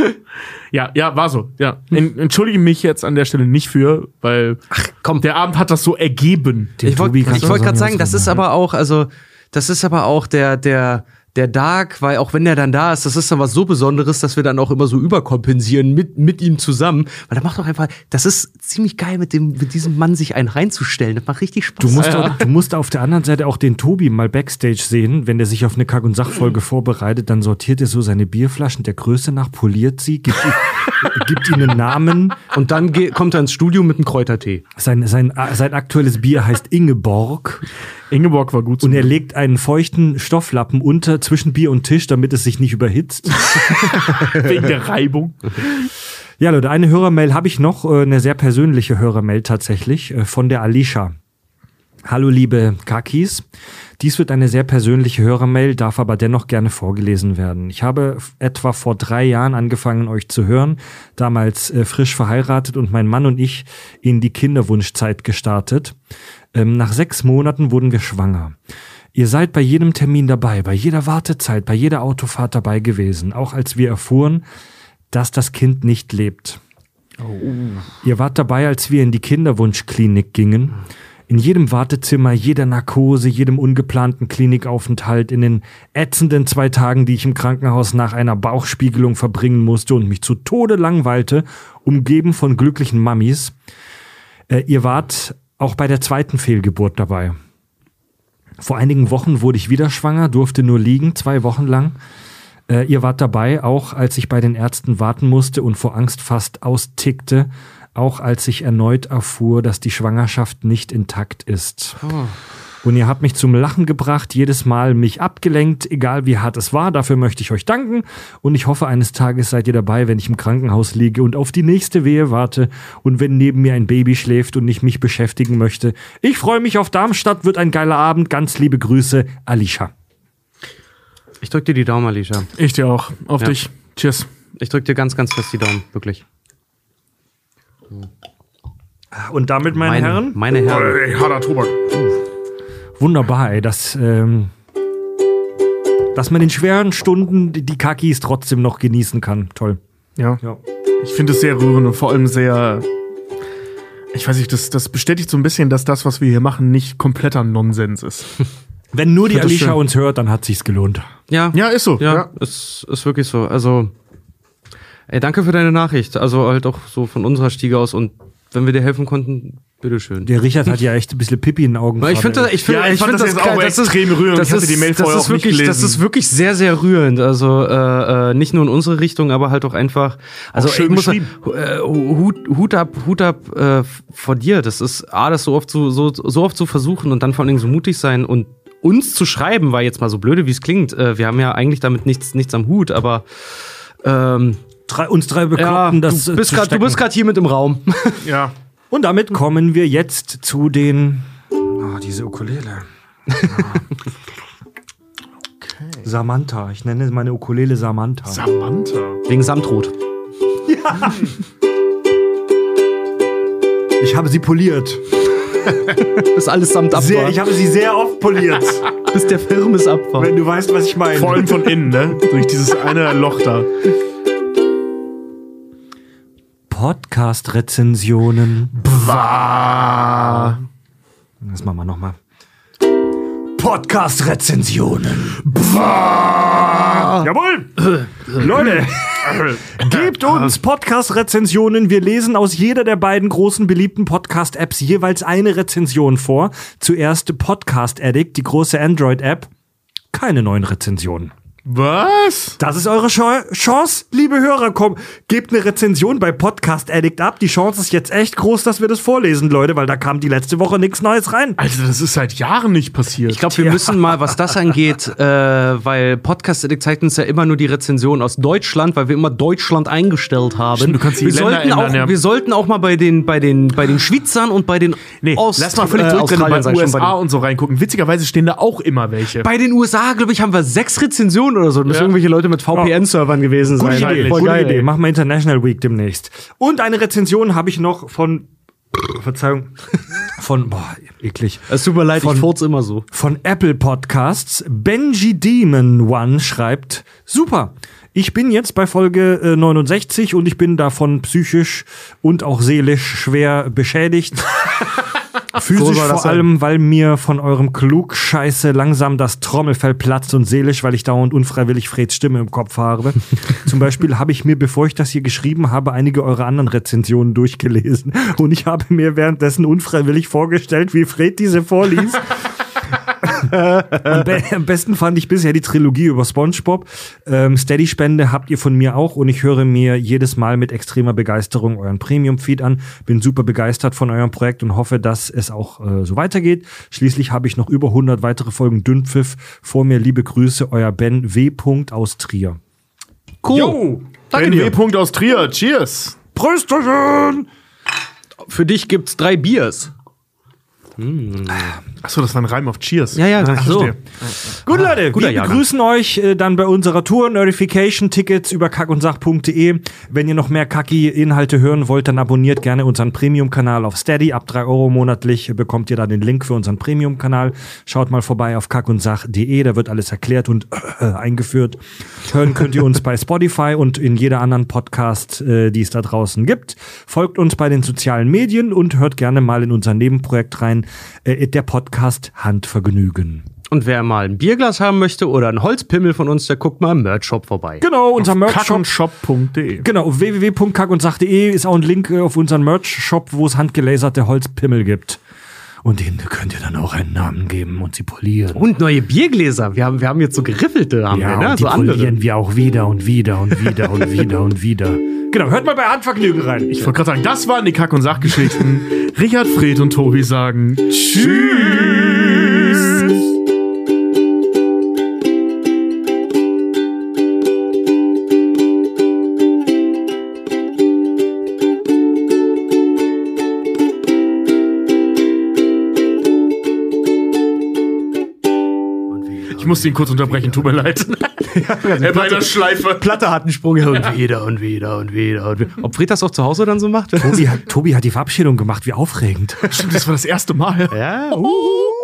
Ja, ja, war so. Ja. En entschuldige mich jetzt an der Stelle nicht für, weil komm. der Abend hat das so ergeben. Den ich wollte wollt gerade sagen, das ist aber auch, also, das ist aber auch der, der, der Dark, weil auch wenn der dann da ist, das ist dann was so Besonderes, dass wir dann auch immer so überkompensieren mit, mit ihm zusammen. Weil der macht doch einfach, das ist ziemlich geil, mit dem, mit diesem Mann sich einen reinzustellen. Das macht richtig Spaß. Du musst, auch, du musst auf der anderen Seite auch den Tobi mal backstage sehen, wenn der sich auf eine Kack- und Sachfolge vorbereitet, dann sortiert er so seine Bierflaschen der Größe nach, poliert sie, gibt, ihm- gibt ihnen einen Namen. Und dann geht, kommt er ins Studio mit einem Kräutertee. Sein, sein, sein aktuelles Bier heißt Ingeborg Ingeborg war gut. und er legt einen feuchten Stofflappen unter zwischen Bier und Tisch, damit es sich nicht überhitzt. wegen der Reibung. Ja, Leute, eine Hörermail habe ich noch, äh, eine sehr persönliche Hörermail tatsächlich, äh, von der Alicia. Hallo liebe Kakis, dies wird eine sehr persönliche Hörermail, darf aber dennoch gerne vorgelesen werden. Ich habe etwa vor drei Jahren angefangen, euch zu hören, damals äh, frisch verheiratet und mein Mann und ich in die Kinderwunschzeit gestartet. Ähm, nach sechs Monaten wurden wir schwanger. Ihr seid bei jedem Termin dabei, bei jeder Wartezeit, bei jeder Autofahrt dabei gewesen, auch als wir erfuhren, dass das Kind nicht lebt. Ihr wart dabei, als wir in die Kinderwunschklinik gingen. In jedem Wartezimmer, jeder Narkose, jedem ungeplanten Klinikaufenthalt, in den ätzenden zwei Tagen, die ich im Krankenhaus nach einer Bauchspiegelung verbringen musste und mich zu Tode langweilte, umgeben von glücklichen Mammis. Äh, ihr wart auch bei der zweiten Fehlgeburt dabei. Vor einigen Wochen wurde ich wieder schwanger, durfte nur liegen, zwei Wochen lang. Äh, ihr wart dabei, auch als ich bei den Ärzten warten musste und vor Angst fast austickte, auch als ich erneut erfuhr, dass die Schwangerschaft nicht intakt ist. Und ihr habt mich zum Lachen gebracht, jedes Mal mich abgelenkt, egal wie hart es war. Dafür möchte ich euch danken. Und ich hoffe, eines Tages seid ihr dabei, wenn ich im Krankenhaus liege und auf die nächste Wehe warte und wenn neben mir ein Baby schläft und ich mich beschäftigen möchte. Ich freue mich auf Darmstadt, wird ein geiler Abend. Ganz liebe Grüße, Alicia. Ich drück dir die Daumen, Alicia. Ich dir auch. Auf Ja. dich. Cheers. Ich drück dir ganz, ganz fest die Daumen, wirklich. Und damit, meine, Herren, Meine Herren. Ey, harter Tobak. Wunderbar, ey, dass, ähm, dass man in schweren Stunden die Kakis trotzdem noch genießen kann. Toll. Ja. Ja. Ich finde es sehr rührend und vor allem sehr. Ich weiß nicht, das, das bestätigt so ein bisschen, dass das, was wir hier machen, nicht kompletter Nonsens ist. Wenn nur die Alicia schön. uns hört, dann hat sich's gelohnt. Ja, Ja, ist so. ja, Ist, ist wirklich so. Also, ey, danke für deine Nachricht. Also halt auch so von unserer Stiege aus und wenn wir dir helfen konnten, bitteschön. Der Richard hat ja echt ein bisschen Pipi in den Augen. Ich finde, ich finde, Ja, ich ich fand finde das jetzt auch geil. extrem rührend. Das Ich hatte ist, die Mail das vorher ist auch nicht wirklich, das ist wirklich sehr, sehr rührend. Also äh, äh, nicht nur in unsere Richtung, aber halt auch einfach. Also schön ich muss sagen, geschrieben. äh, Hut, Hut ab, Hut ab äh, vor dir. Das ist a, das so oft zu, so, so oft zu versuchen und dann vor allen Dingen so mutig sein und uns zu schreiben, war jetzt mal so blöde, wie es klingt. Äh, wir haben ja eigentlich damit nichts, nichts am Hut, aber ähm, drei, uns drei ja, Bekloppten das du äh, bist grad, du bist gerade hier mit im Raum. Ja. Und damit kommen wir jetzt zu den. Oh, diese Ukulele. Samantha. Ich nenne meine Ukulele Samantha. Samantha. Wegen Samtrot. ich habe sie poliert. Bis alles samt ab Sehr, war. ich habe sie sehr oft poliert. Bis der Firmes ab war. wenn du weißt, was ich meine. Vor allem von innen, ne? Durch dieses eine Loch da. Podcast-Rezensionen. Ah. Das machen wir nochmal. Podcast-Rezensionen. Jawohl! Leute, gebt uns Podcast-Rezensionen. Wir lesen aus jeder der beiden großen beliebten Podcast-Apps jeweils eine Rezension vor. Zuerst Podcast Addict, die große Android-App. Keine neuen Rezensionen. Was? Das ist eure Chance, Chance, liebe Hörer. Komm, gebt eine Rezension bei Podcast Addict ab. Die Chance ist jetzt echt groß, dass wir das vorlesen, Leute, weil da kam die letzte Woche nichts Neues rein. Alter, das ist seit Jahren nicht passiert. Ich glaube, wir müssen mal, was das angeht, äh, weil Podcast Addict zeigt uns ja immer nur die Rezension aus Deutschland, weil wir immer Deutschland eingestellt haben. Stimmt, du kannst die wir Länder sollten ändern, auch, ja. Wir sollten auch mal bei den, bei den, bei den Schweizern und bei den Nee, Ost- lass mal völlig äh, zurück, Australien bei schon, USA bei, und so reingucken. Witzigerweise stehen da auch immer welche. den, bei den USA, glaube ich, haben wir sechs Rezensionen oder so. Das müssen Ja. irgendwelche Leute mit VPN-Servern gewesen Gute sein. Idee, Voll gute geil, Idee. Machen wir International Week demnächst. Und eine Rezension habe ich noch von, Verzeihung, von, boah, eklig. Es tut mir leid, Von- ich furz immer so. Von Apple Podcasts. Benji Demon One schreibt, super. Ich bin jetzt bei Folge äh, 69 und ich bin davon psychisch und auch seelisch schwer beschädigt. Physisch So vor sein. allem, weil mir von eurem Klugscheiße langsam das Trommelfell platzt und seelisch, weil ich dauernd unfreiwillig Freds Stimme im Kopf habe. Zum Beispiel habe ich mir, bevor ich das hier geschrieben habe, einige eurer anderen Rezensionen durchgelesen und ich habe mir währenddessen unfreiwillig vorgestellt, wie Fred diese vorliest. Am, be am besten fand ich bisher die Trilogie über SpongeBob. Ähm, Steady-Spende habt ihr von mir auch und ich höre mir jedes Mal mit extremer Begeisterung euren Premium-Feed an. Bin super begeistert von eurem Projekt und hoffe, dass es auch äh, so weitergeht. Schließlich habe ich noch über 100 weitere Folgen Dünnpfiff vor mir. Liebe Grüße, euer Ben W. aus Trier. Cool. Jo, Danke Ben dir. W. Aus Trier. Cheers. Prösterchen! Für dich gibt's drei Biers. Achso, das war ein Reim auf Cheers. Ja, ja, Ach, so. Gut, Leute, guter wir Jahrgang. begrüßen euch äh, dann bei unserer Tour. Notification-Tickets über kackundsach.de. Wenn ihr noch mehr Kacki-Inhalte hören wollt, dann abonniert gerne unseren Premium-Kanal auf Steady. Ab 3 Euro monatlich bekommt ihr da den Link für unseren Premium-Kanal. Schaut mal vorbei auf kackundsach.de. Da wird alles erklärt und äh, eingeführt. Hören könnt ihr uns bei Spotify und in jeder anderen Podcast, äh, die es da draußen gibt. Folgt uns bei den sozialen Medien und hört gerne mal in unser Nebenprojekt rein, äh, der Podcast Handvergnügen. Und wer mal ein Bierglas haben möchte oder ein Holzpimmel von uns, der guckt mal im Merch-Shop vorbei. Genau, unser Merch-Shop. Kackunshop.de. Genau, www.kackundsach.de ist auch ein Link äh, auf unseren Merch-Shop, wo es handgelaserte Holzpimmel gibt. Und denen könnt ihr dann auch einen Namen geben und sie polieren. Und neue Biergläser. Wir haben, wir haben jetzt so geriffelte, haben ja, wir, ne? und die So andere. polieren wir auch wieder und wieder und wieder und wieder und wieder. Genau, hört mal bei Handvergnügen rein. Ich wollte gerade sagen, das waren die Kack- und Sachgeschichten. Richard, Fred und Tobi sagen Tschüss. Musste ihn kurz unterbrechen, tut mir leid. er bei der Schleife. Platte hat einen Sprung und wieder und wieder und wieder und wieder. Ob Fred das auch zu Hause dann so macht? Tobi hat, Tobi hat die Verabschiedung gemacht, wie aufregend. Stimmt, das war das erste Mal. Ja. Uh.